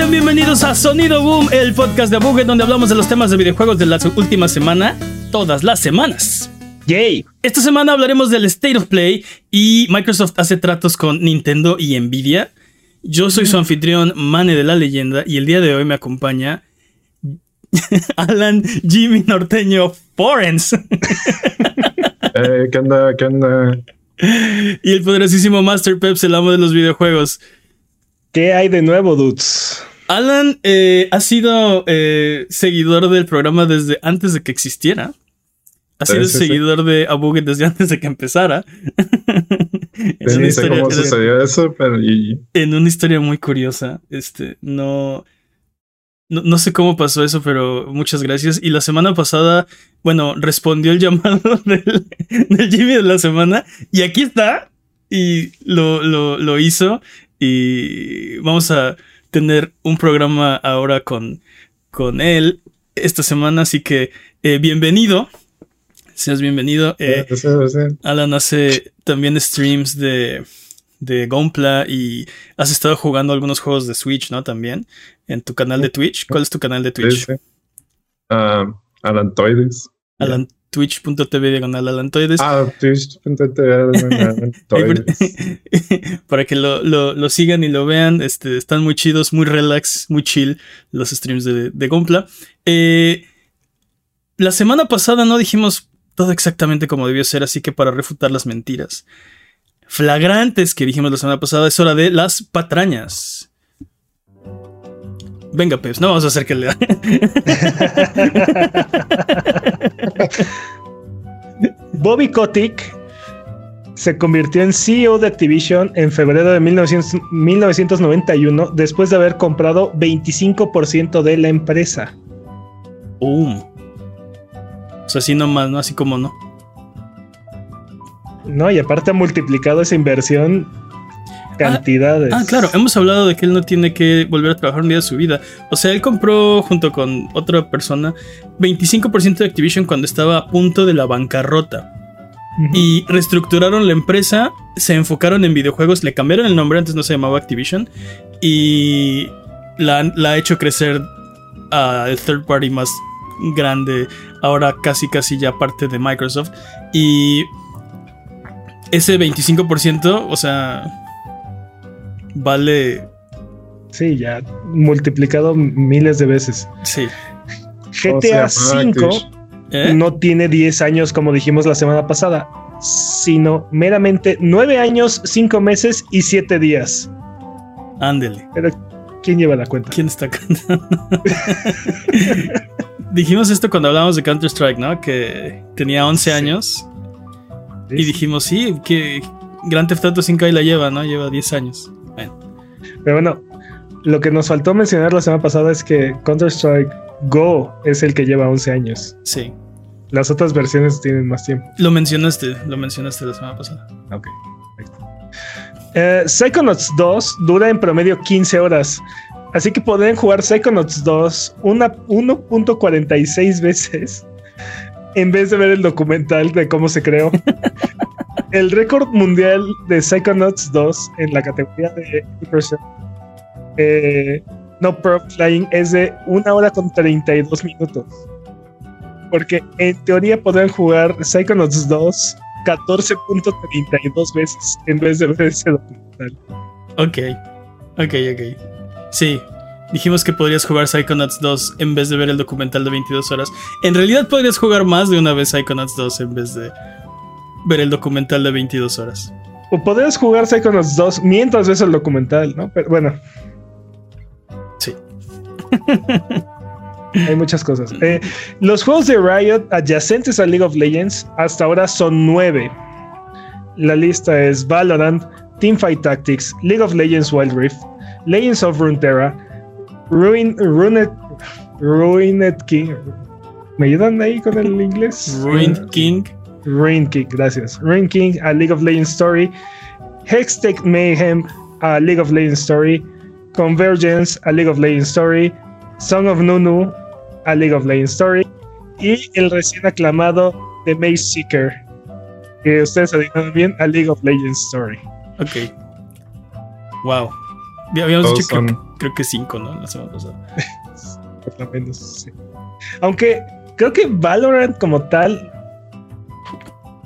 Sean bienvenidos a Sonido Boom, el podcast de Buget donde hablamos de los temas de videojuegos de la última semana, todas las semanas. Yay. Esta semana hablaremos del State of Play y Microsoft hace tratos con Nintendo y Nvidia. Yo soy su anfitrión, Mane de la Leyenda, y el día de hoy me acompaña Alan Jimmy Norteño Forens. Eh, ¿Qué onda? ¿Qué onda? Y el poderosísimo Master Peps, el amo de los videojuegos. ¿Qué hay de nuevo, dudes? Alan eh, ha sido eh, seguidor del programa desde antes de que existiera. Ha sido seguidor de Abuget desde antes de que empezara. en una cómo sucedió eso, pero En una historia muy curiosa. Este, no, no, sé cómo pasó eso, pero muchas gracias. Y la semana pasada, bueno, respondió el llamado del, del Jimmy de la semana. Y aquí está. Y lo, lo, lo hizo y vamos a tener un programa ahora con, con él esta semana, así que eh, bienvenido. Seas bienvenido. Eh, Alan hace también streams de, de Gonpla y has estado jugando algunos juegos de Switch, ¿no? También en tu canal de Twitch. ¿Cuál es tu canal de Twitch? Uh, Alantoides twitch.tv diagonal alantoides. Ah, twitch.tv. Para que lo, lo, sigan y lo vean. Este, están muy chidos, muy relax, muy chill los streams de, de Gompla. Eh, la semana pasada no dijimos todo exactamente como debió ser, así que para refutar las mentiras flagrantes que dijimos la semana pasada, es hora de las patrañas. Venga, Peps, no vamos a hacer que lea. Bobby Kotick se convirtió en CEO de Activision en febrero de 1991 después de haber comprado 25% de la empresa. Um. O sea, así nomás, ¿no? Así como no. No, y aparte ha multiplicado esa inversión cantidades. Ah, claro, hemos hablado de que él no tiene que volver a trabajar un día de su vida. O sea, él compró junto con otra persona 25% de Activision cuando estaba a punto de la bancarrota. Y reestructuraron la empresa, se enfocaron en videojuegos, le cambiaron el nombre, antes no se llamaba Activision, y la, la ha hecho crecer al third party más grande, ahora casi casi ya parte de Microsoft. Y ese 25%, o sea, vale. Sí, ya multiplicado miles de veces. Sí. GTA V ¿Eh? no tiene 10 años como dijimos la semana pasada, sino meramente 9 años, 5 meses y 7 días. Ándele. Pero, ¿quién lleva la cuenta? ¿Quién está cantando? dijimos esto cuando hablábamos de Counter-Strike, ¿no? Que tenía 11 años. Y dijimos, sí, que Grand Theft Auto 5 ahí la lleva, ¿no? Lleva 10 años. Pero bueno, lo que nos faltó mencionar la semana pasada es que Counter-Strike Go es el que lleva 11 años. Sí. Las otras versiones tienen más tiempo. Lo mencionaste, lo mencionaste la semana pasada. Ok. Eh, Psychonauts 2 dura en promedio 15 horas. Así que pueden jugar Psychonauts 2 1.46 veces en vez de ver el documental de cómo se creó. el récord mundial de Psychonauts 2 en la categoría de eh, no pro flying es de una hora con 32 minutos. Porque en teoría podrán jugar Psychonauts 2 14.32 veces en vez de ver ese documental. Ok, ok, ok. Sí, dijimos que podrías jugar Psychonauts 2 en vez de ver el documental de 22 horas. En realidad podrías jugar más de una vez Psychonauts 2 en vez de ver el documental de 22 horas. O podrías jugar Psychonauts 2 mientras ves el documental, ¿no? Pero bueno. Sí. Hay muchas cosas. Eh, los juegos de Riot adyacentes a League of Legends hasta ahora son nueve. La lista es Valorant, Teamfight Tactics, League of Legends Wild Rift, Legends of Runeterra, Ruin, Ruined King. ¿Me ayudan ahí con el inglés? Ruined King. Ruined King, gracias. Ruined King, a League of Legends Story. Hextech Mayhem, a League of Legends Story. Convergence, a League of Legends Story. Song of Nunu, a League of Legends Story. Y el recién aclamado The Maze Seeker, que ustedes adivinaron bien, a League of Legends Story. Ok. Wow. Habíamos dicho que creo que 5, ¿no? La semana pasada. Por lo menos, sí. Aunque creo que Valorant como tal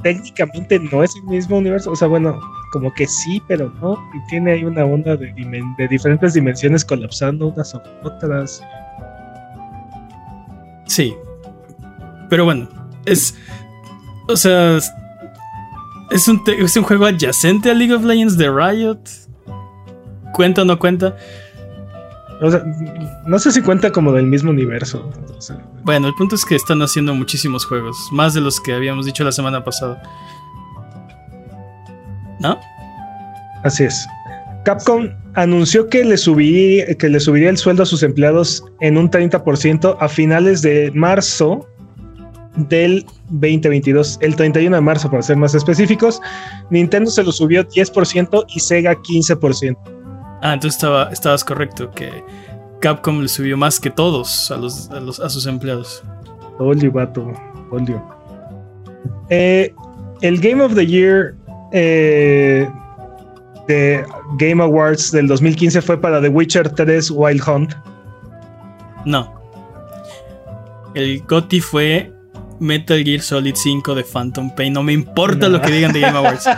técnicamente no es el mismo universo. O sea, bueno, como que sí, pero no. Y tiene ahí una onda de, diferentes dimensiones colapsando unas sobre otras. Sí. Pero bueno, es. O sea. Es un, es un juego adyacente a League of Legends de Riot. ¿Cuenta o no cuenta? O sea, no sé si cuenta como del mismo universo. bueno, el punto es que están haciendo muchísimos juegos, más de los que habíamos dicho la semana pasada. ¿No? Así es. Capcom anunció que le, que le subiría el sueldo a sus empleados en un 30% a finales de marzo del 2022, el 31 de marzo para ser más específicos. Nintendo se lo subió 10% y Sega 15%. Ah, entonces estaba, estabas correcto, que Capcom le subió más que todos a, los, a, sus empleados. Olio, vato, olio. Eh, el Game of the Year eh, de Game Awards del 2015 fue para The Witcher 3 Wild Hunt. No. El GOTY fue Metal Gear Solid 5 de Phantom Pain. No me importa lo que digan de Game Awards.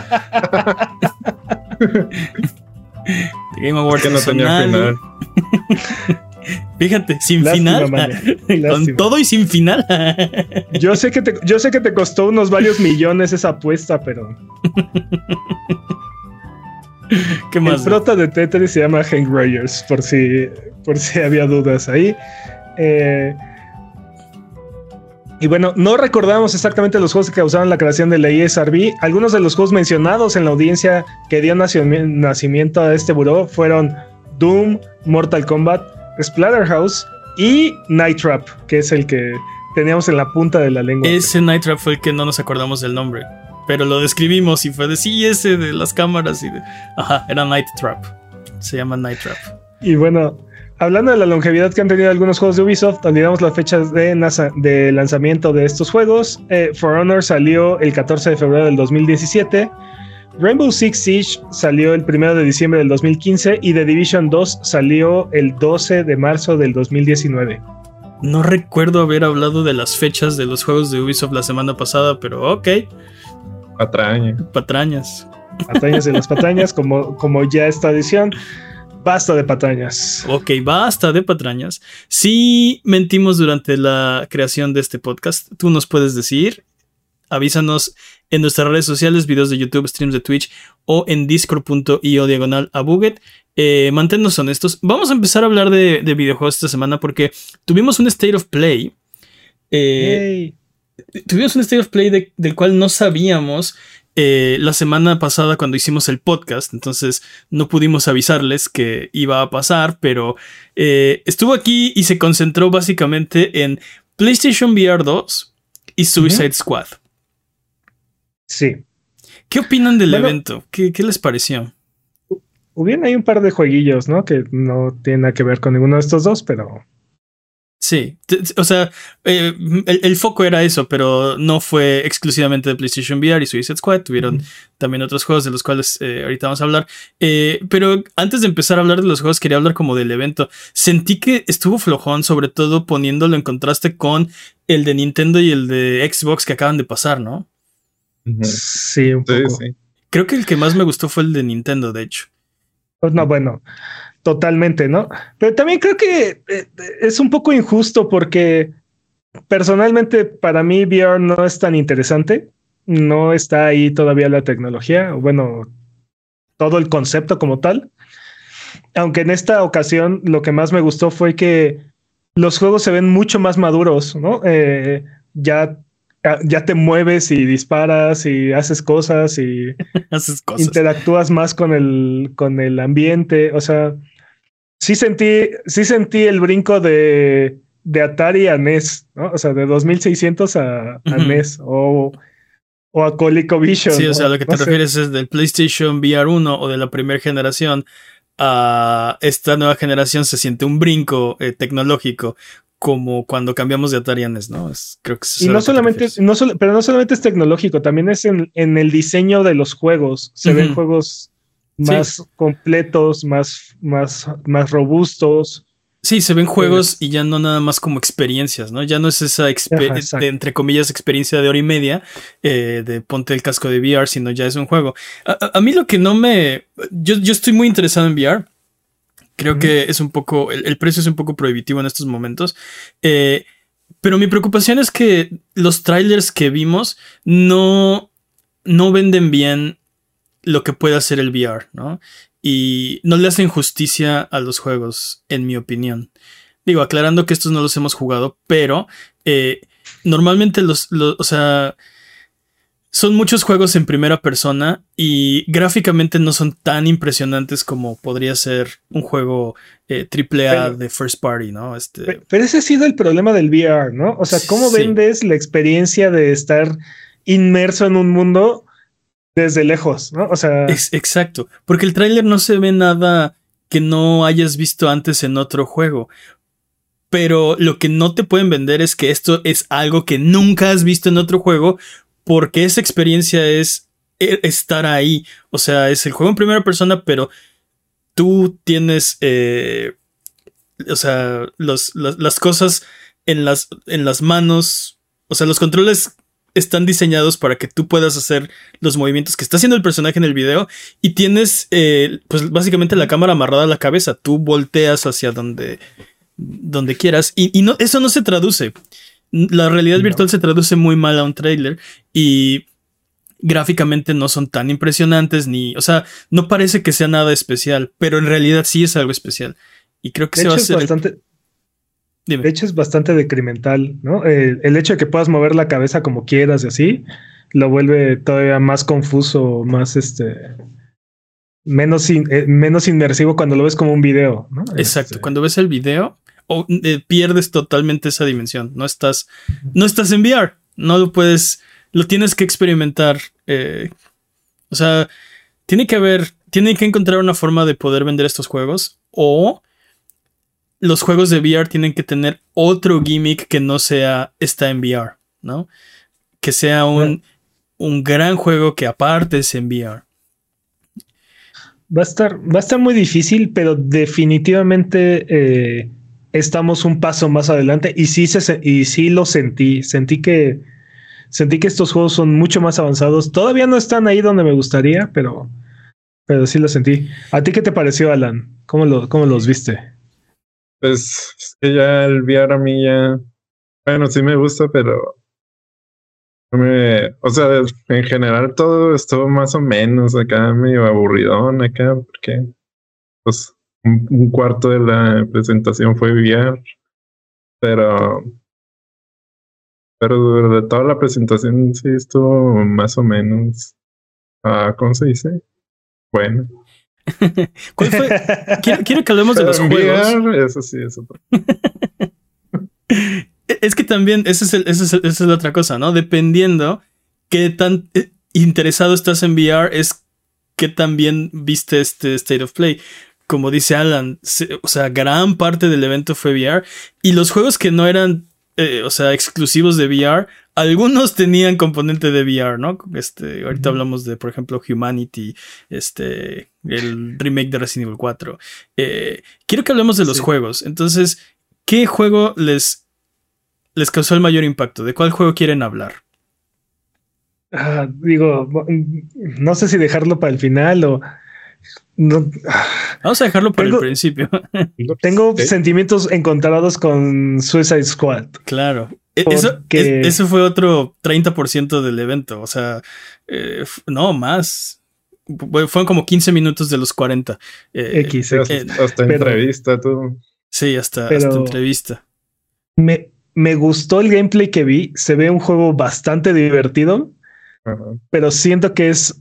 Game Awards que no tenía final. Fíjate, sin final. Con todo y sin final. yo, sé que te, yo sé que te costó unos varios millones esa apuesta, pero. ¿Qué más? El prota de Tetris se llama Hank Rogers, por si, por si había dudas ahí. Eh, y bueno, no recordamos exactamente los juegos que causaron la creación de la ESRB. Algunos de los juegos mencionados en la audiencia que dio nacimiento a este buró fueron Doom, Mortal Kombat, Splatterhouse y Night Trap, que es el que teníamos en la punta de la lengua. Ese Night Trap fue el que no nos acordamos del nombre, pero lo describimos y fue de sí, ese de las cámaras y de... Ajá, era Night Trap. Se llama Night Trap. Y bueno, hablando de la longevidad que han tenido algunos juegos de Ubisoft, olvidamos las fechas de, de lanzamiento de estos juegos. Eh, For Honor salió el 14 de febrero del 2017. Rainbow Six Siege salió el 1 de diciembre del 2015 y The Division 2 salió el 12 de marzo del 2019. No recuerdo haber hablado de las fechas de los juegos de Ubisoft la semana pasada, pero ok. Patrañas. Patrañas. Patrañas de las patrañas, como, como ya esta edición. Basta de patrañas. Ok, basta de patrañas. Si mentimos durante la creación de este podcast, tú nos puedes decir, avísanos en nuestras redes sociales, videos de YouTube, streams de Twitch o en discord.io diagonal a Buget. Eh, manténnos honestos. Vamos a empezar a hablar de, videojuegos esta semana porque tuvimos un State of Play. Eh, tuvimos un State of Play del cual no sabíamos eh, la semana pasada cuando hicimos el podcast, entonces no pudimos avisarles que iba a pasar, pero eh, estuvo aquí y se concentró básicamente en PlayStation VR 2 y Suicide Squad. Sí. ¿Qué opinan del evento? ¿Qué, ¿Qué, les pareció? Hubieron ahí un par de jueguillos, ¿no? Que no tienen nada que ver con ninguno de estos dos, pero Sí, o sea, eh, el, foco era eso, pero no fue exclusivamente de PlayStation VR y Suicide Squad. Tuvieron también otros juegos de los cuales eh, ahorita vamos a hablar. Eh, pero antes de empezar a hablar de los juegos, quería hablar como del evento. Sentí que estuvo flojón, sobre todo poniéndolo en contraste con el de Nintendo y el de Xbox que acaban de pasar, ¿no? Sí, un poco. Creo que el que más me gustó fue el de Nintendo, de hecho. Pues no, bueno, totalmente, ¿no? Pero también creo que eh, es un poco injusto porque personalmente para mí VR no es tan interesante. No está ahí todavía la tecnología, bueno, todo el concepto como tal. Aunque en esta ocasión lo que más me gustó fue que los juegos se ven mucho más maduros, ¿no? Eh, ya, ya te mueves y disparas y haces cosas y haces cosas. interactúas más con el, con el ambiente. O sea, sí sentí, sí sentí el brinco de, de Atari a NES, ¿no? O sea, de 2600 a, a NES o, o a ColecoVision. Sí, o sea, lo que te refieres es del PlayStation VR 1 o de la primera generación a esta nueva generación se siente un brinco eh, tecnológico como cuando cambiamos de Atari a NES, ¿no? Es, creo que y no solamente, no pero no solamente es tecnológico, también es en, en el diseño de los juegos. Se ven juegos más completos, más, más, más robustos. Sí, se ven juegos y ya no nada más como experiencias, ¿no? Ya no es esa, entre comillas, experiencia de hora y media eh, de ponte el casco de VR, sino ya es un juego. A, mí lo que no me... Yo, yo, estoy muy interesado en VR. Creo que es un poco... El, precio es un poco prohibitivo en estos momentos. Eh, pero mi preocupación es que los trailers que vimos no, no venden bien lo que puede hacer el VR, ¿no? y no le hacen justicia a los juegos, en mi opinión. Digo, aclarando que estos no los hemos jugado, pero eh, normalmente los, o sea, son muchos juegos en primera persona y gráficamente no son tan impresionantes como podría ser un juego eh, AAA de first party, ¿no? Este... Pero ese ha sido el problema del VR, ¿no? O sea, ¿cómo vendes la experiencia de estar inmerso en un mundo desde lejos, ¿no? O sea. Es, exacto. Porque el tráiler no se ve nada que no hayas visto antes en otro juego. Pero lo que no te pueden vender es que esto es algo que nunca has visto en otro juego. Porque esa experiencia es e, estar ahí. O sea, es el juego en primera persona, pero tú tienes. Eh, o sea, los, las cosas en las, en las manos. O sea, los controles están diseñados para que tú puedas hacer los movimientos que está haciendo el personaje en el video y tienes eh, pues básicamente la cámara amarrada a la cabeza, tú volteas hacia donde, donde quieras y, no, eso no se traduce. La realidad virtual se traduce muy mal a un trailer y gráficamente no son tan impresionantes ni, o sea, no parece que sea nada especial, pero en realidad sí es algo especial. Y creo que se va a hacer... Bastante... De hecho, es bastante decremental, ¿no? Eh, el hecho de que puedas mover la cabeza como quieras y así, lo vuelve todavía más confuso, más este. Menos, eh, menos inmersivo cuando lo ves como un video, ¿no? Exacto. Este, cuando ves el video, eh, pierdes totalmente esa dimensión. No estás, no estás en VR. No lo puedes. Lo tienes que experimentar. o sea, tiene que haber. Tiene que encontrar una forma de poder vender estos juegos. O los juegos de VR tienen que tener otro gimmick que no sea está en VR, ¿no? Que sea un, un gran juego que aparte es en VR. Va a estar, va a estar muy difícil, pero definitivamente eh, estamos un paso más adelante y sí, se, y sí lo sentí. Sentí que, sentí que estos juegos son mucho más avanzados. Todavía no están ahí donde me gustaría, pero, pero sí lo sentí. ¿A ti qué te pareció, Alan? ¿Cómo, lo, cómo los viste? Pues es que ya el VR a mí ya. Bueno, sí me gusta, pero. Me, o sea, en general todo estuvo más o menos acá medio aburridón acá, porque pues un, cuarto de la presentación fue VR, pero pero de toda la presentación sí estuvo más o menos, ah, ¿cómo se dice? Bueno. Quiero, que hablemos de los juegos. Eso sí, eso. es que también, esa es, la otra cosa, ¿no? Dependiendo qué tan eh, interesado estás en VR, es que también viste este State of Play. Como dice Alan, o sea, gran parte del evento fue VR. Y los juegos que no eran, eh, o sea, exclusivos de VR, algunos tenían componente de VR, ¿no? Este, ahorita hablamos de, por ejemplo, Humanity, este, el remake de Resident Evil 4. Eh, quiero que hablemos de los juegos. Entonces, ¿qué juego les, les causó el mayor impacto? ¿De cuál juego quieren hablar? Ah, digo, no sé si dejarlo para el final o... Vamos a dejarlo para el principio. tengo sentimientos encontrados con Suicide Squad. Claro. E, eso, eso, fue otro 30% del evento. O sea, eh, no, más. Fueron como 15 minutos de los 40. Eh, X, hasta, entrevista, tú. Sí, hasta, entrevista. Me, me gustó el gameplay que vi. Se ve un juego bastante divertido. Pero siento que es.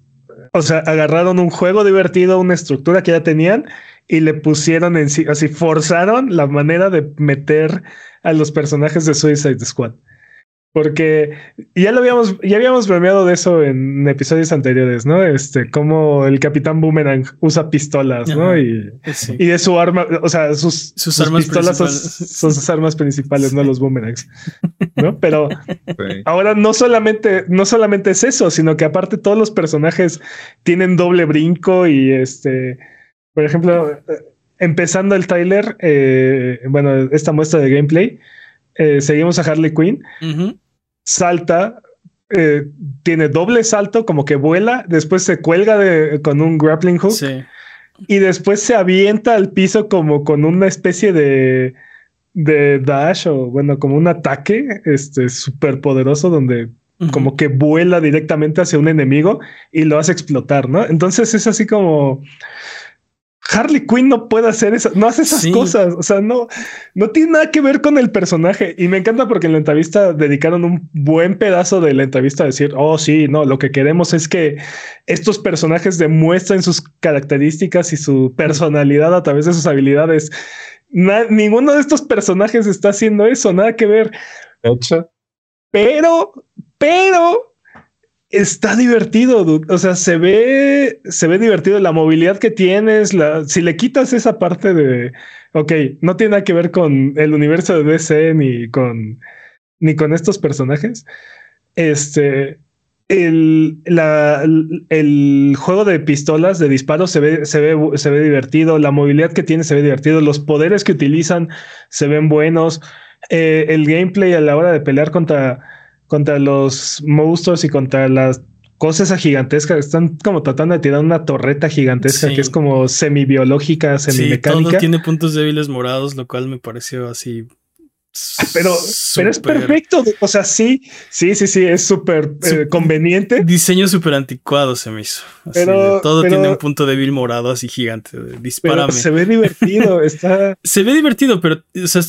O sea, agarraron un juego divertido, una estructura que ya tenían y le pusieron en sí, así forzaron la manera de meter a los personajes de Suicide Squad. Porque ya lo habíamos, ya habíamos bromeado de eso en episodios anteriores, ¿no? Este, como el Capitán Boomerang usa pistolas, ¿no? Y, y de su arma, o sea, sus, sus, armas pistolas son, sus armas principales, no los boomerangs, ¿no? Pero ahora no solamente, no solamente es eso, sino que aparte todos los personajes tienen doble brinco y este, por ejemplo, empezando el trailer, eh, bueno, esta muestra de gameplay, eh, seguimos a Harley Quinn. Salta, eh, tiene doble salto, como que vuela, después se cuelga de, con un grappling hook y después se avienta al piso como con una especie de, de dash o bueno, como un ataque este súper poderoso donde como que vuela directamente hacia un enemigo y lo hace explotar, ¿no? Entonces es así como Harley Quinn no puede hacer eso, no hace esas cosas, o sea, no, no tiene nada que ver con el personaje. Y me encanta porque en la entrevista dedicaron un buen pedazo de la entrevista a decir, oh sí, no, lo que queremos es que estos personajes demuestren sus características y su personalidad a través de sus habilidades. ninguno de estos personajes está haciendo eso, nada que ver. Pero, pero está divertido, o sea, se ve, se ve divertido la movilidad que tienes, si le quitas esa parte de, ok, no tiene nada que ver con el universo de DC ni con, ni con estos personajes, este, el, la, el juego de pistolas de disparos se ve, se ve, se ve divertido, la movilidad que tiene se ve divertido, los poderes que utilizan se ven buenos, eh, el gameplay a la hora de pelear contra contra los monstruos y contra las cosas gigantescas. Están como tratando de tirar una torreta gigantesca que es como semi-biológica, semi-mecánica. todo tiene puntos débiles morados, lo cual me pareció así pero, pero es perfecto. O sea, sí, sí, sí, sí, es súper eh, conveniente. Diseño súper anticuado se me hizo. pero, todo tiene un punto débil morado así gigante. Dispárame. se ve divertido. Está. se ve divertido, pero o sea,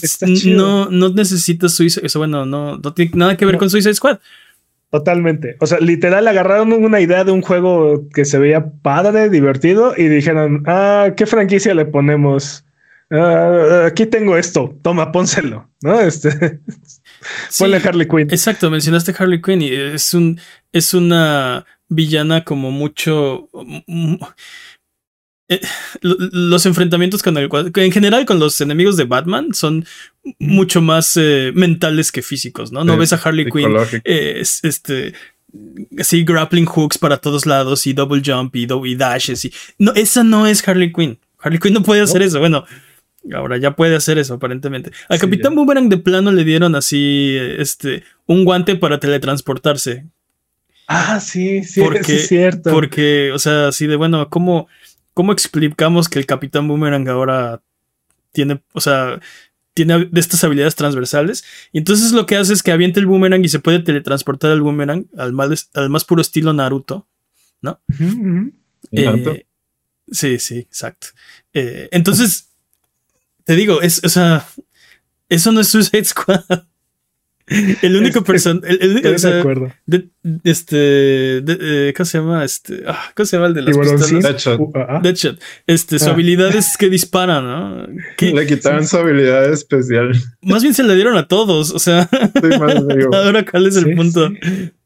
no, no necesitas Suicide. Eso, bueno, no, no tiene nada que ver con Suicide Squad. Totalmente. O sea, literal agarraron una idea de un juego que se veía padre, divertido y dijeron, ah, ¿qué franquicia le ponemos? Ah, aquí tengo esto, toma, pónselo, ¿no? Este, ponle Harley Quinn. Exacto, mencionaste Harley Quinn y es un, es una villana como mucho... Mm, eh, los enfrentamientos con el en general con los enemigos de Batman son mucho más eh, mentales que físicos, ¿no? No ves a Harley Quinn eh, este así grappling hooks para todos lados y double jump y, y dashes y no esa no es Harley Quinn. Harley Quinn no puede hacer eso. Bueno, Ahora ya puede hacer eso, aparentemente. Al Capitán Boomerang de plano le dieron así este un guante para teletransportarse. Ah, sí, sí, es cierto. Porque, o sea, así de bueno, ¿cómo, ¿cómo explicamos que el Capitán Boomerang ahora tiene, o sea, tiene de estas habilidades transversales? Y entonces lo que hace es que avienta el boomerang y se puede teletransportar al boomerang al más, al más puro estilo Naruto, ¿no? Eh, sí, sí, exacto. Eh, entonces te digo, es, o sea, eso no es Suicide Squad. El único persona. de acuerdo. este. De, ¿Cómo se llama? Este. Ah, ¿Cómo se llama el de las pistolas? Deadshot. Uh, ah. Deadshot. Este, su ah. habilidad es que dispara, ¿no? Le quitaron su habilidad especial. Más bien se le dieron a todos. O sea. ahora, ¿cuál es el punto?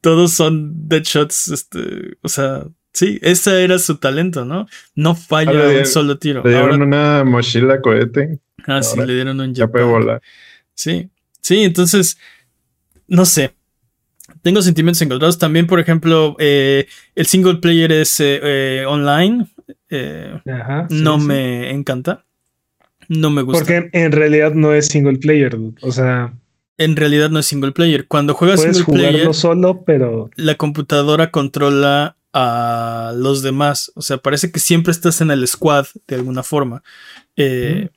Todos son Deadshots. Este. O sea. Sí, ese era su talento, ¿no? No falla un solo tiro. Le dieron una mochila cohete. Ah, sí, le dieron un Ya puede volar. Sí, sí, entonces, no sé. Tengo sentimientos encontrados. También, por ejemplo, eh, el single player es eh, eh, online. no me encanta. No me gusta. Porque en realidad no es single player, o sea. En realidad no es single player. Cuando juegas single player, solo, pero. La computadora controla a los demás. O sea, parece que siempre estás en el squad de alguna forma. Eh,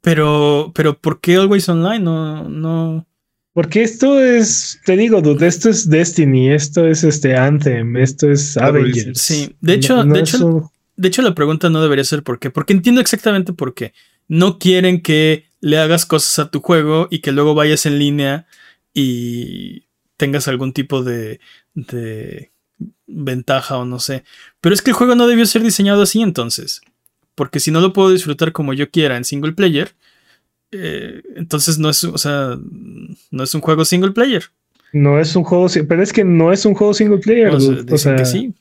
pero, pero, ¿por qué Always Online? No, no. Porque esto es, te digo, dude, esto es Destiny, esto es este Anthem, esto es Avengers. Sí, de hecho, de, hecho de hecho, la pregunta no debería ser por qué, porque entiendo exactamente por qué. No quieren que le hagas cosas a tu juego y que luego vayas en línea y tengas algún tipo de, de ventaja o no sé. Pero es que el juego no debió ser diseñado así entonces. Porque si no lo puedo disfrutar como yo quiera en single player, Eh, entonces no es, o sea, no es un juego single player. No es un juego, pero es que no es un juego single player. O sea, dicen O sea, que sí.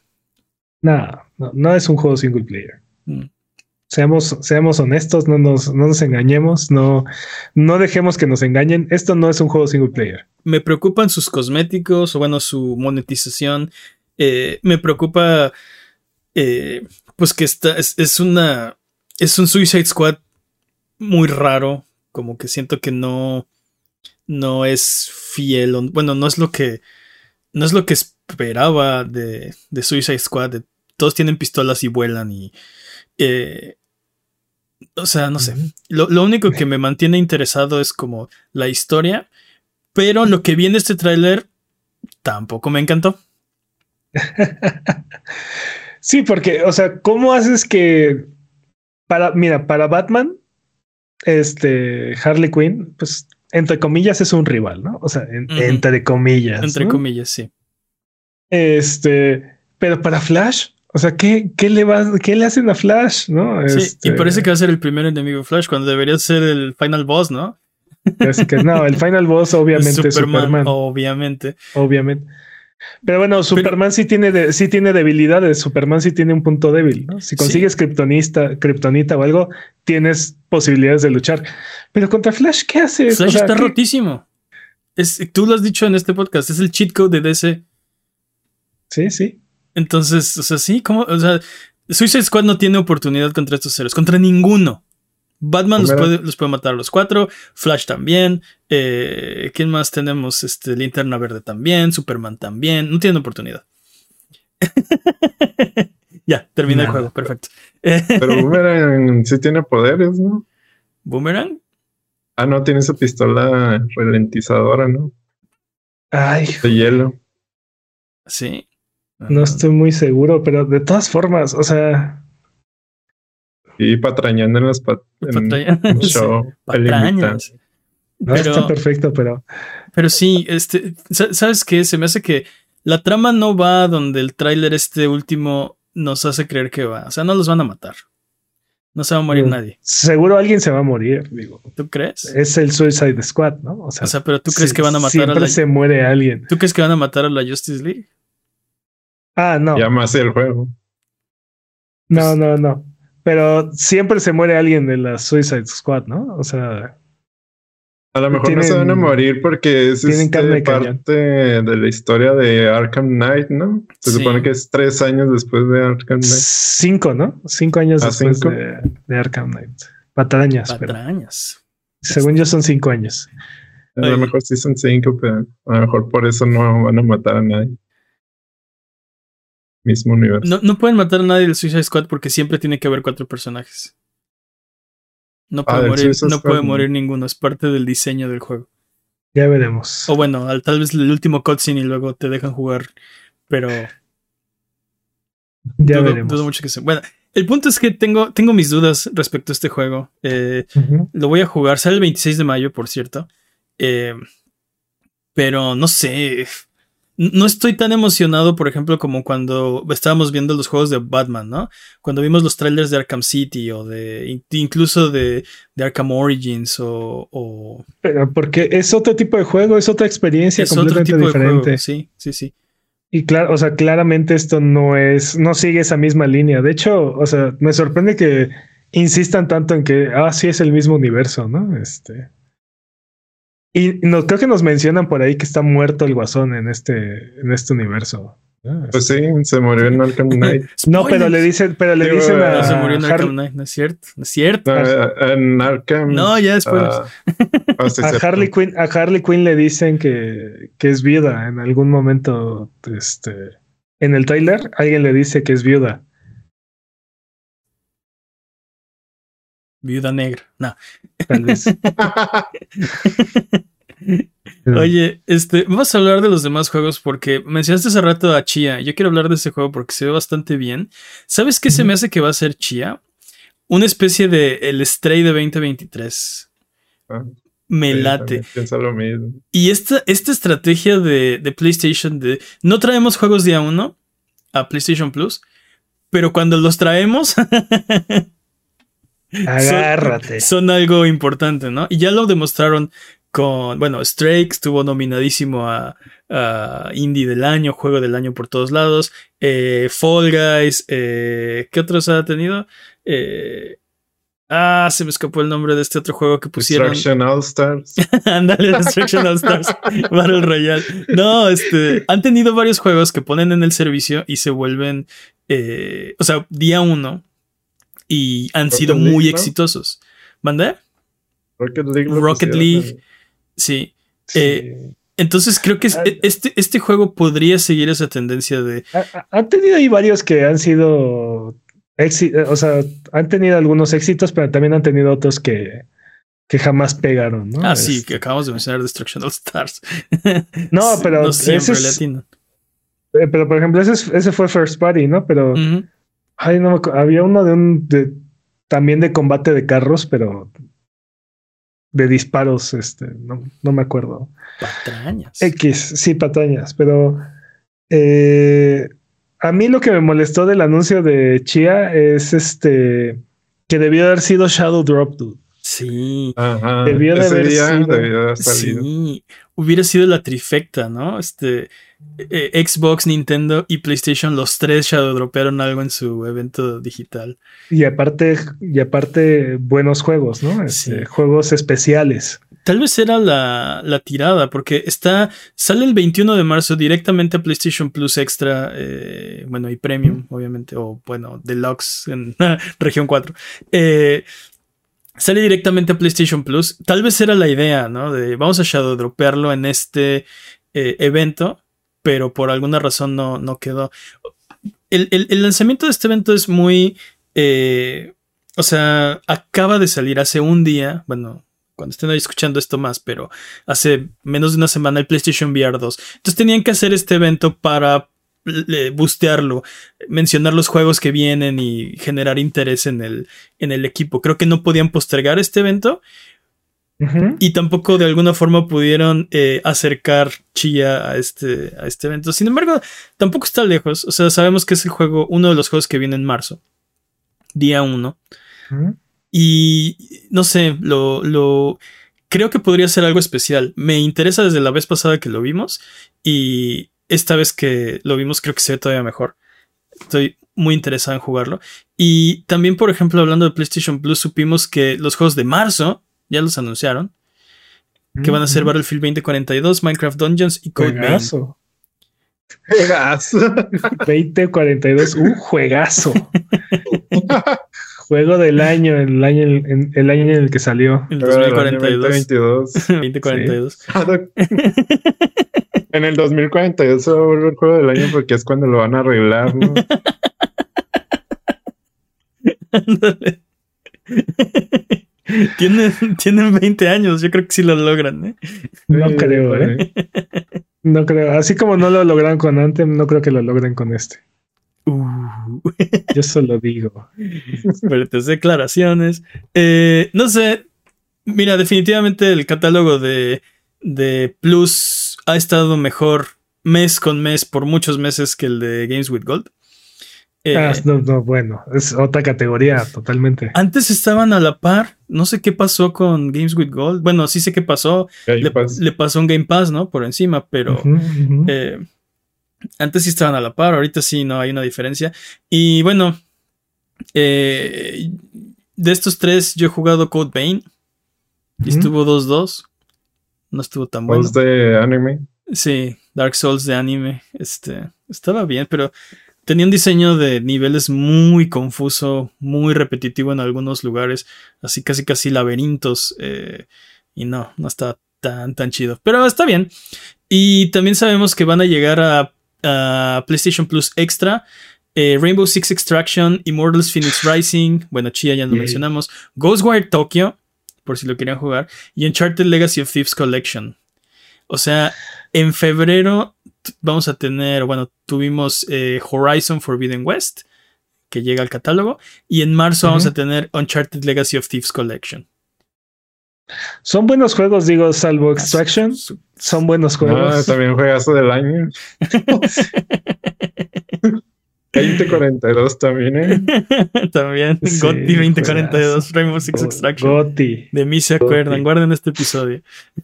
no, no, no es un juego single player. Mm. Seamos, seamos honestos, no nos, no nos engañemos, no, no dejemos que nos engañen. Esto no es un juego single player. Me preocupan sus cosméticos, o bueno, su monetización. Eh, me preocupa, eh, pues que está, es, es una, es un Suicide Squad muy raro, como que siento que no, no es fiel, bueno, no es lo que, no es lo que esperaba de, de Suicide Squad. de- todos tienen pistolas y vuelan y, eh, o sea, no sé. Lo, lo único que me mantiene interesado es como la historia, pero lo que vi en este tráiler tampoco me encantó. Sí, porque, o sea, ¿cómo haces que para, mira, para Batman, este Harley Quinn, pues entre comillas es un rival, ¿no? O sea, en- entre comillas. Entre ¿no? comillas, sí. Este, pero para Flash, o sea, ¿qué, qué le va, qué le hacen a Flash, no? Sí, Este, y parece que va a ser el primer enemigo de Flash cuando debería ser el final boss, ¿no? Así que no, el final boss obviamente es Superman, obviamente. obviamente. Pero bueno, Superman sí tiene de- sí tiene debilidades, Superman sí tiene un punto débil, ¿no? Si consigues kriptonista, kriptonita o algo, tienes posibilidades de luchar. Pero contra Flash, ¿qué haces? Flash O sea, está ¿qué- rotísimo. Es, tú lo has dicho en este podcast, es el cheat code de DC. Sí, sí. Entonces, o sea, sí, como, o sea, Suicide Squad no tiene oportunidad contra estos héroes, contra ninguno. Batman los puede, los puede matar a los cuatro, Flash también, eh, ¿quién más tenemos? Este, Linterna Verde también, Superman también, no tienen oportunidad. ya, termina el juego, perfecto. Pero Boomerang sí tiene poderes, ¿no? Boomerang, Ah, no, tiene esa pistola ralentizadora, ¿no? Ay, De hielo. sí. no estoy muy seguro, pero de todas formas, o sea, Y patrañando en las pat en un show. Patrañas. no Pero- está perfecto, pero Pero sí, este, sa- ¿sabes qué? Se me hace que la trama no va donde el tráiler este último nos hace creer que va. O sea, no los van a matar. No se va a morir Mm. nadie. seguro alguien se va a morir, digo. ¿Tú crees? Es el Suicide Squad, ¿no? O sea, O sea, pero ¿tú crees que van a matar a siempre la... se muere alguien. ¿Tú crees que van a matar a la Justice League? Ah, no. Ya más el juego. No, no, no. Pero siempre se muere alguien de la Suicide Squad, ¿no? O sea, A lo mejor no se van a morir porque es este, de parte de la historia de Arkham Knight, ¿no? Se Sí. supone que es tres años después de Arkham Knight. cinco, ¿no? Cinco años Ah, después cinco. De, de Arkham Knight. Patrañas, pero Patrañas. según yo son cinco años. A lo mejor sí son cinco, pero a lo mejor por eso no van a matar a nadie. Mismo universo. No, no pueden matar a nadie del Suicide Squad porque siempre tiene que haber cuatro personajes. No puede, Ah, morir, no puede ninguno. Es parte del diseño del juego. Ya veremos. O bueno, al- tal vez el último cutscene y luego te dejan jugar. Pero ya dudo, veremos. dudo mucho que se. Bueno, el punto es que tengo, tengo mis dudas respecto a este juego. Eh, lo voy a jugar. Sale el 26 de mayo, por cierto. Eh, pero no sé. No estoy tan emocionado, por ejemplo, como cuando estábamos viendo los juegos de Batman, ¿no? Cuando vimos los trailers de Arkham City o de in- incluso de, de Arkham Origins o, o Pero porque es otro tipo de juego, es otra experiencia es otro completamente tipo de diferente. juego. Sí, sí, sí. Y claro, o sea, claramente esto no es, no sigue esa misma línea. De hecho, o sea, me sorprende que insistan tanto en que, ah, sí es el mismo universo, ¿no? Este. Y no, creo que nos mencionan por ahí que está muerto el guasón en este, en este universo. ¿no? Pues sí, se murió en Arkham Knight. no, pero le dicen, pero le Digo, dicen a, No se murió en Arkham Knight, no es cierto, no es cierto. No, en Arkham. No, ya después. ah, ah, sí, a. Harley Quinn, a Harley Quinn le dicen que, que es viuda en algún momento. Este, en el trailer, alguien le dice que es viuda. Viuda negra. No. Tal vez. Oye, este, vamos a hablar de los demás juegos porque mencionaste hace rato a Chia. Yo quiero hablar de ese juego porque se ve bastante bien. ¿Sabes qué se me hace que va a ser Chia? Una especie de el Stray de 2023. Ah, Me sí, late. lo mismo. Y esta, esta estrategia de, de PlayStation de no traemos juegos día uno a PlayStation Plus, pero cuando los traemos, Agárrate. Son, son algo importante, ¿no? Y ya lo demostraron con, bueno, Strake estuvo nominadísimo a, a, Indie del año, Juego del año por todos lados. Eh, Fall Guys, eh, ¿qué otros ha tenido? Eh, ah, se me escapó el nombre de este otro juego que pusieron. Destruction All Stars. Ándale, Destruction All Stars. Battle Royale. No, este, han tenido varios juegos que ponen en el servicio y se vuelven, eh, o sea, día uno y han Rocket sido League, muy ¿no? exitosos. ¿Mandé? Rocket League. Rocket pusieron League. Sí. Sí. Eh, Entonces creo que es- este, este juego podría seguir esa tendencia de. Ha- ha- Han tenido ahí varios que han sido éxi- o sea, han tenido algunos éxitos, pero también han tenido otros que, que jamás pegaron, ¿no? Ah, sí, Este, que acabamos de mencionar Destruction All Stars. No, pero no siempre ese es- latino. eh, pero por ejemplo, ese, es- ese fue First Party, ¿no? Pero. Ay, no me acu- había uno de un de, también de combate de carros, pero de disparos, este, no, no me acuerdo. Patrañas. X, sí, patañas, pero eh, a mí lo que me molestó del anuncio de Chia es este que debió haber sido Shadow Drop, dude. Sí. Ajá. Debió de haber día sido- debió de haber salido. Sí, hubiera sido la trifecta, ¿no? Este eh, Xbox, Nintendo y PlayStation, los tres shadow dropearon algo en su evento digital. Y aparte, y aparte, buenos juegos, ¿no? Este, Sí. Juegos especiales. Tal vez era la, la tirada, porque está. Sale el 21 de marzo directamente a PlayStation Plus Extra, eh, bueno, y Premium, obviamente, o bueno, Deluxe en región 4. Eh, sale directamente a PlayStation Plus. Tal vez era la idea, ¿no? De vamos a shadow dropearlo en este eh, evento, pero por alguna razón no, no quedó. El, el- el lanzamiento de este evento es muy. eh, o sea, acaba de salir hace un día. Bueno, cuando estén ahí escuchando esto más, pero hace menos de una semana el PlayStation VR 2. Entonces tenían que hacer este evento para boostearlo, mencionar los juegos que vienen y generar interés en el, en el equipo. Creo que no podían postergar este evento Y tampoco de alguna forma pudieron eh, acercar Chía a este, a este evento. Sin embargo, tampoco está lejos. O sea, sabemos que es el juego, uno de los juegos que viene en marzo, día 1. Ujú. Y no sé, lo, lo creo que podría ser algo especial. Me interesa desde la vez pasada que lo vimos y esta vez que lo vimos creo que se ve todavía mejor. Estoy muy interesado en jugarlo. Y también, por ejemplo, hablando de PlayStation Plus, supimos que los juegos de marzo ya los anunciaron, que van a ser Ujú. Battlefield 2042, Minecraft Dungeons y Code. Juegazo. Juegazo. 2042, un juegazo. Juego del año, el año en, el año en el que salió. El Juego del año 2042. 2022. 2042. En el 2042 se va a volver el juego del año porque es cuando lo van a arreglar, ¿no? Tienen, tienen 20 años, yo creo que sí lo logran, ¿eh? No creo, ¿eh? No creo. Así como no lo lograron con Anthem, no creo que lo logren con este. Uh, Yo solo digo. fuertes declaraciones. Eh, no sé. Mira, definitivamente el catálogo de, de Plus ha estado mejor mes con mes por muchos meses que el de Games with Gold. Eh, Ah, no, no, bueno, es otra categoría totalmente. antes estaban a la par. No sé qué pasó con Games with Gold. Bueno, sí sé qué pasó. Le, pasó un Game Pass, ¿no? Por encima, pero. Eh, antes sí estaban a la par, ahorita sí no hay una diferencia. Y bueno, eh, de estos tres yo he jugado Code Vein y estuvo 2-2. No estuvo tan bueno. De anime. Sí, Dark Souls de anime. Este, estaba bien, pero tenía un diseño de niveles muy confuso, muy repetitivo en algunos lugares, así casi casi laberintos. eh, y no, no está tan, tan chido. Pero está bien. Y también sabemos que van a llegar a, a PlayStation Plus Extra. eh, Rainbow Six Extraction, Immortals Phoenix Rising, bueno, Chia ya lo mencionamos, Ghostwire Tokyo, por si lo querían jugar, y Uncharted Legacy of Thieves Collection. O sea, en febrero vamos a tener, bueno, tuvimos eh, Horizon Forbidden West, que llega al catálogo, y en marzo vamos a tener Uncharted Legacy of Thieves Collection. Son buenos juegos, digo, salvo Extraction. Son buenos Ah, juegos. también juegazo del año. 2042 también, ¿eh? también. Sí, Gotti 2042, juegazo. Rainbow Six Go- Extraction. Gotti De mí se acuerdan, Gotti. guarden este episodio.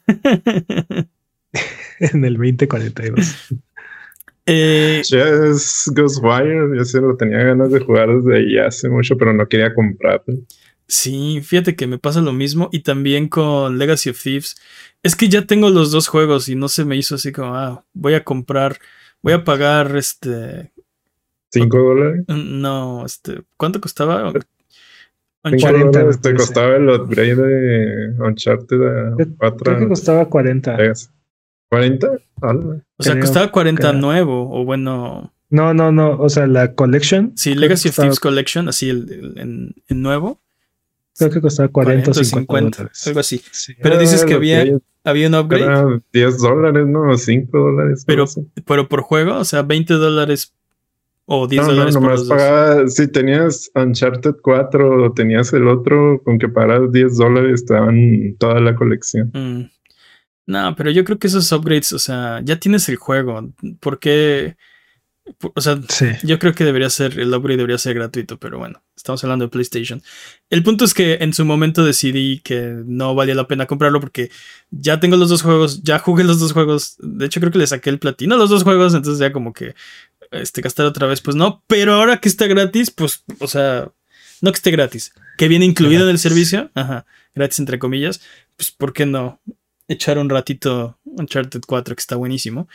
en el 2042. Eh, Ya es Ghostwire, yo sí lo tenía ganas de jugar desde ahí hace mucho, pero no quería comprarlo. sí, fíjate que me pasa lo mismo y también con Legacy of Thieves. Es que ya tengo los dos juegos y no se me hizo así como, ah, voy a comprar, voy a pagar este, 5 dólares. no, este, ¿cuánto costaba? Cinco Uncharted. 40 me dólares te costaba el upgrade de Uncharted a Creo que 4 costaba 40. Vegas. ¿40? Ala. O sea, costaba 40 que- nuevo, o bueno, No, no, no. O sea, la collection. sí, Legacy que of Thieves Collection, así el, el- en, en nuevo. Creo que costaba 40 o 40, 50, dólares. algo así. Sí. Pero dices Ah, que el había- upgrade Había un upgrade, Era 10 dólares, ¿no? 5 dólares. Pero- pero por juego, o sea, 20 dólares o 10 No, no, dólares por nomás los dos. pagaba, si tenías Uncharted 4 o tenías el otro, con que pagaras 10 dólares estaban toda la colección. Mm. No, pero yo creo que esos upgrades, o sea, ya tienes el juego. ¿Por qué? O sea, Sí. yo creo que debería ser, el upgrade debería ser gratuito, pero bueno, estamos hablando de PlayStation. El punto es que en su momento decidí que no valía la pena comprarlo porque ya tengo los dos juegos, ya jugué los dos juegos. De hecho, creo que le saqué el platino a los dos juegos, entonces ya como que este, gastar otra vez, pues no. Pero ahora que está gratis, pues, o sea, no que esté gratis, que viene incluido en el servicio, ajá, gratis entre comillas, pues, ¿por qué no? Echar un ratito Uncharted 4, que está buenísimo.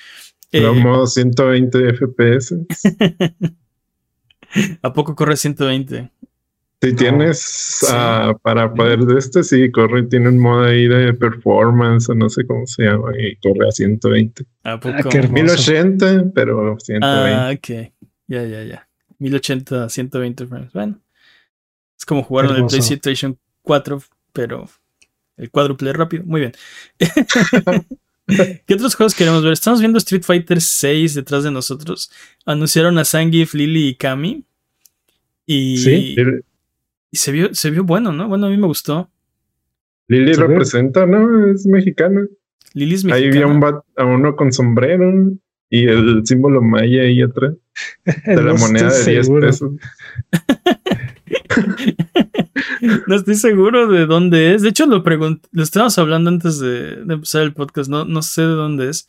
Era Eh, modo 120 FPS. ¿A poco corre 120? Si No. tienes ah, para poder de este, sí, corre, tiene un modo ahí de performance o no sé cómo se llama, y corre a 120. ¿A poco? Ah, qué hermoso. 1080, pero 120. Ah, ok. Ya, ya, ya. 1080, 120 frames. Bueno. Es como jugar en el. PlayStation 4, pero el cuádruple rápido. Muy bien. ¿Qué otros juegos queremos ver? Estamos viendo Street Fighter 6 detrás de nosotros. Anunciaron a Zangief, Lily y Kami. Y, Sí. Y se vio, se vio bueno, ¿no? Bueno, a mí me gustó. Lili ¿Se ve? representa, ¿no? Es mexicana. Lily es Ahí vi a, mexicana. un va- a uno con sombrero y el símbolo maya ahí atrás de la moneda de estoy 10 seguro. pesos. No estoy seguro de dónde es. De hecho, lo pregunté, lo estábamos hablando antes de, de empezar el podcast. No, no sé de dónde es.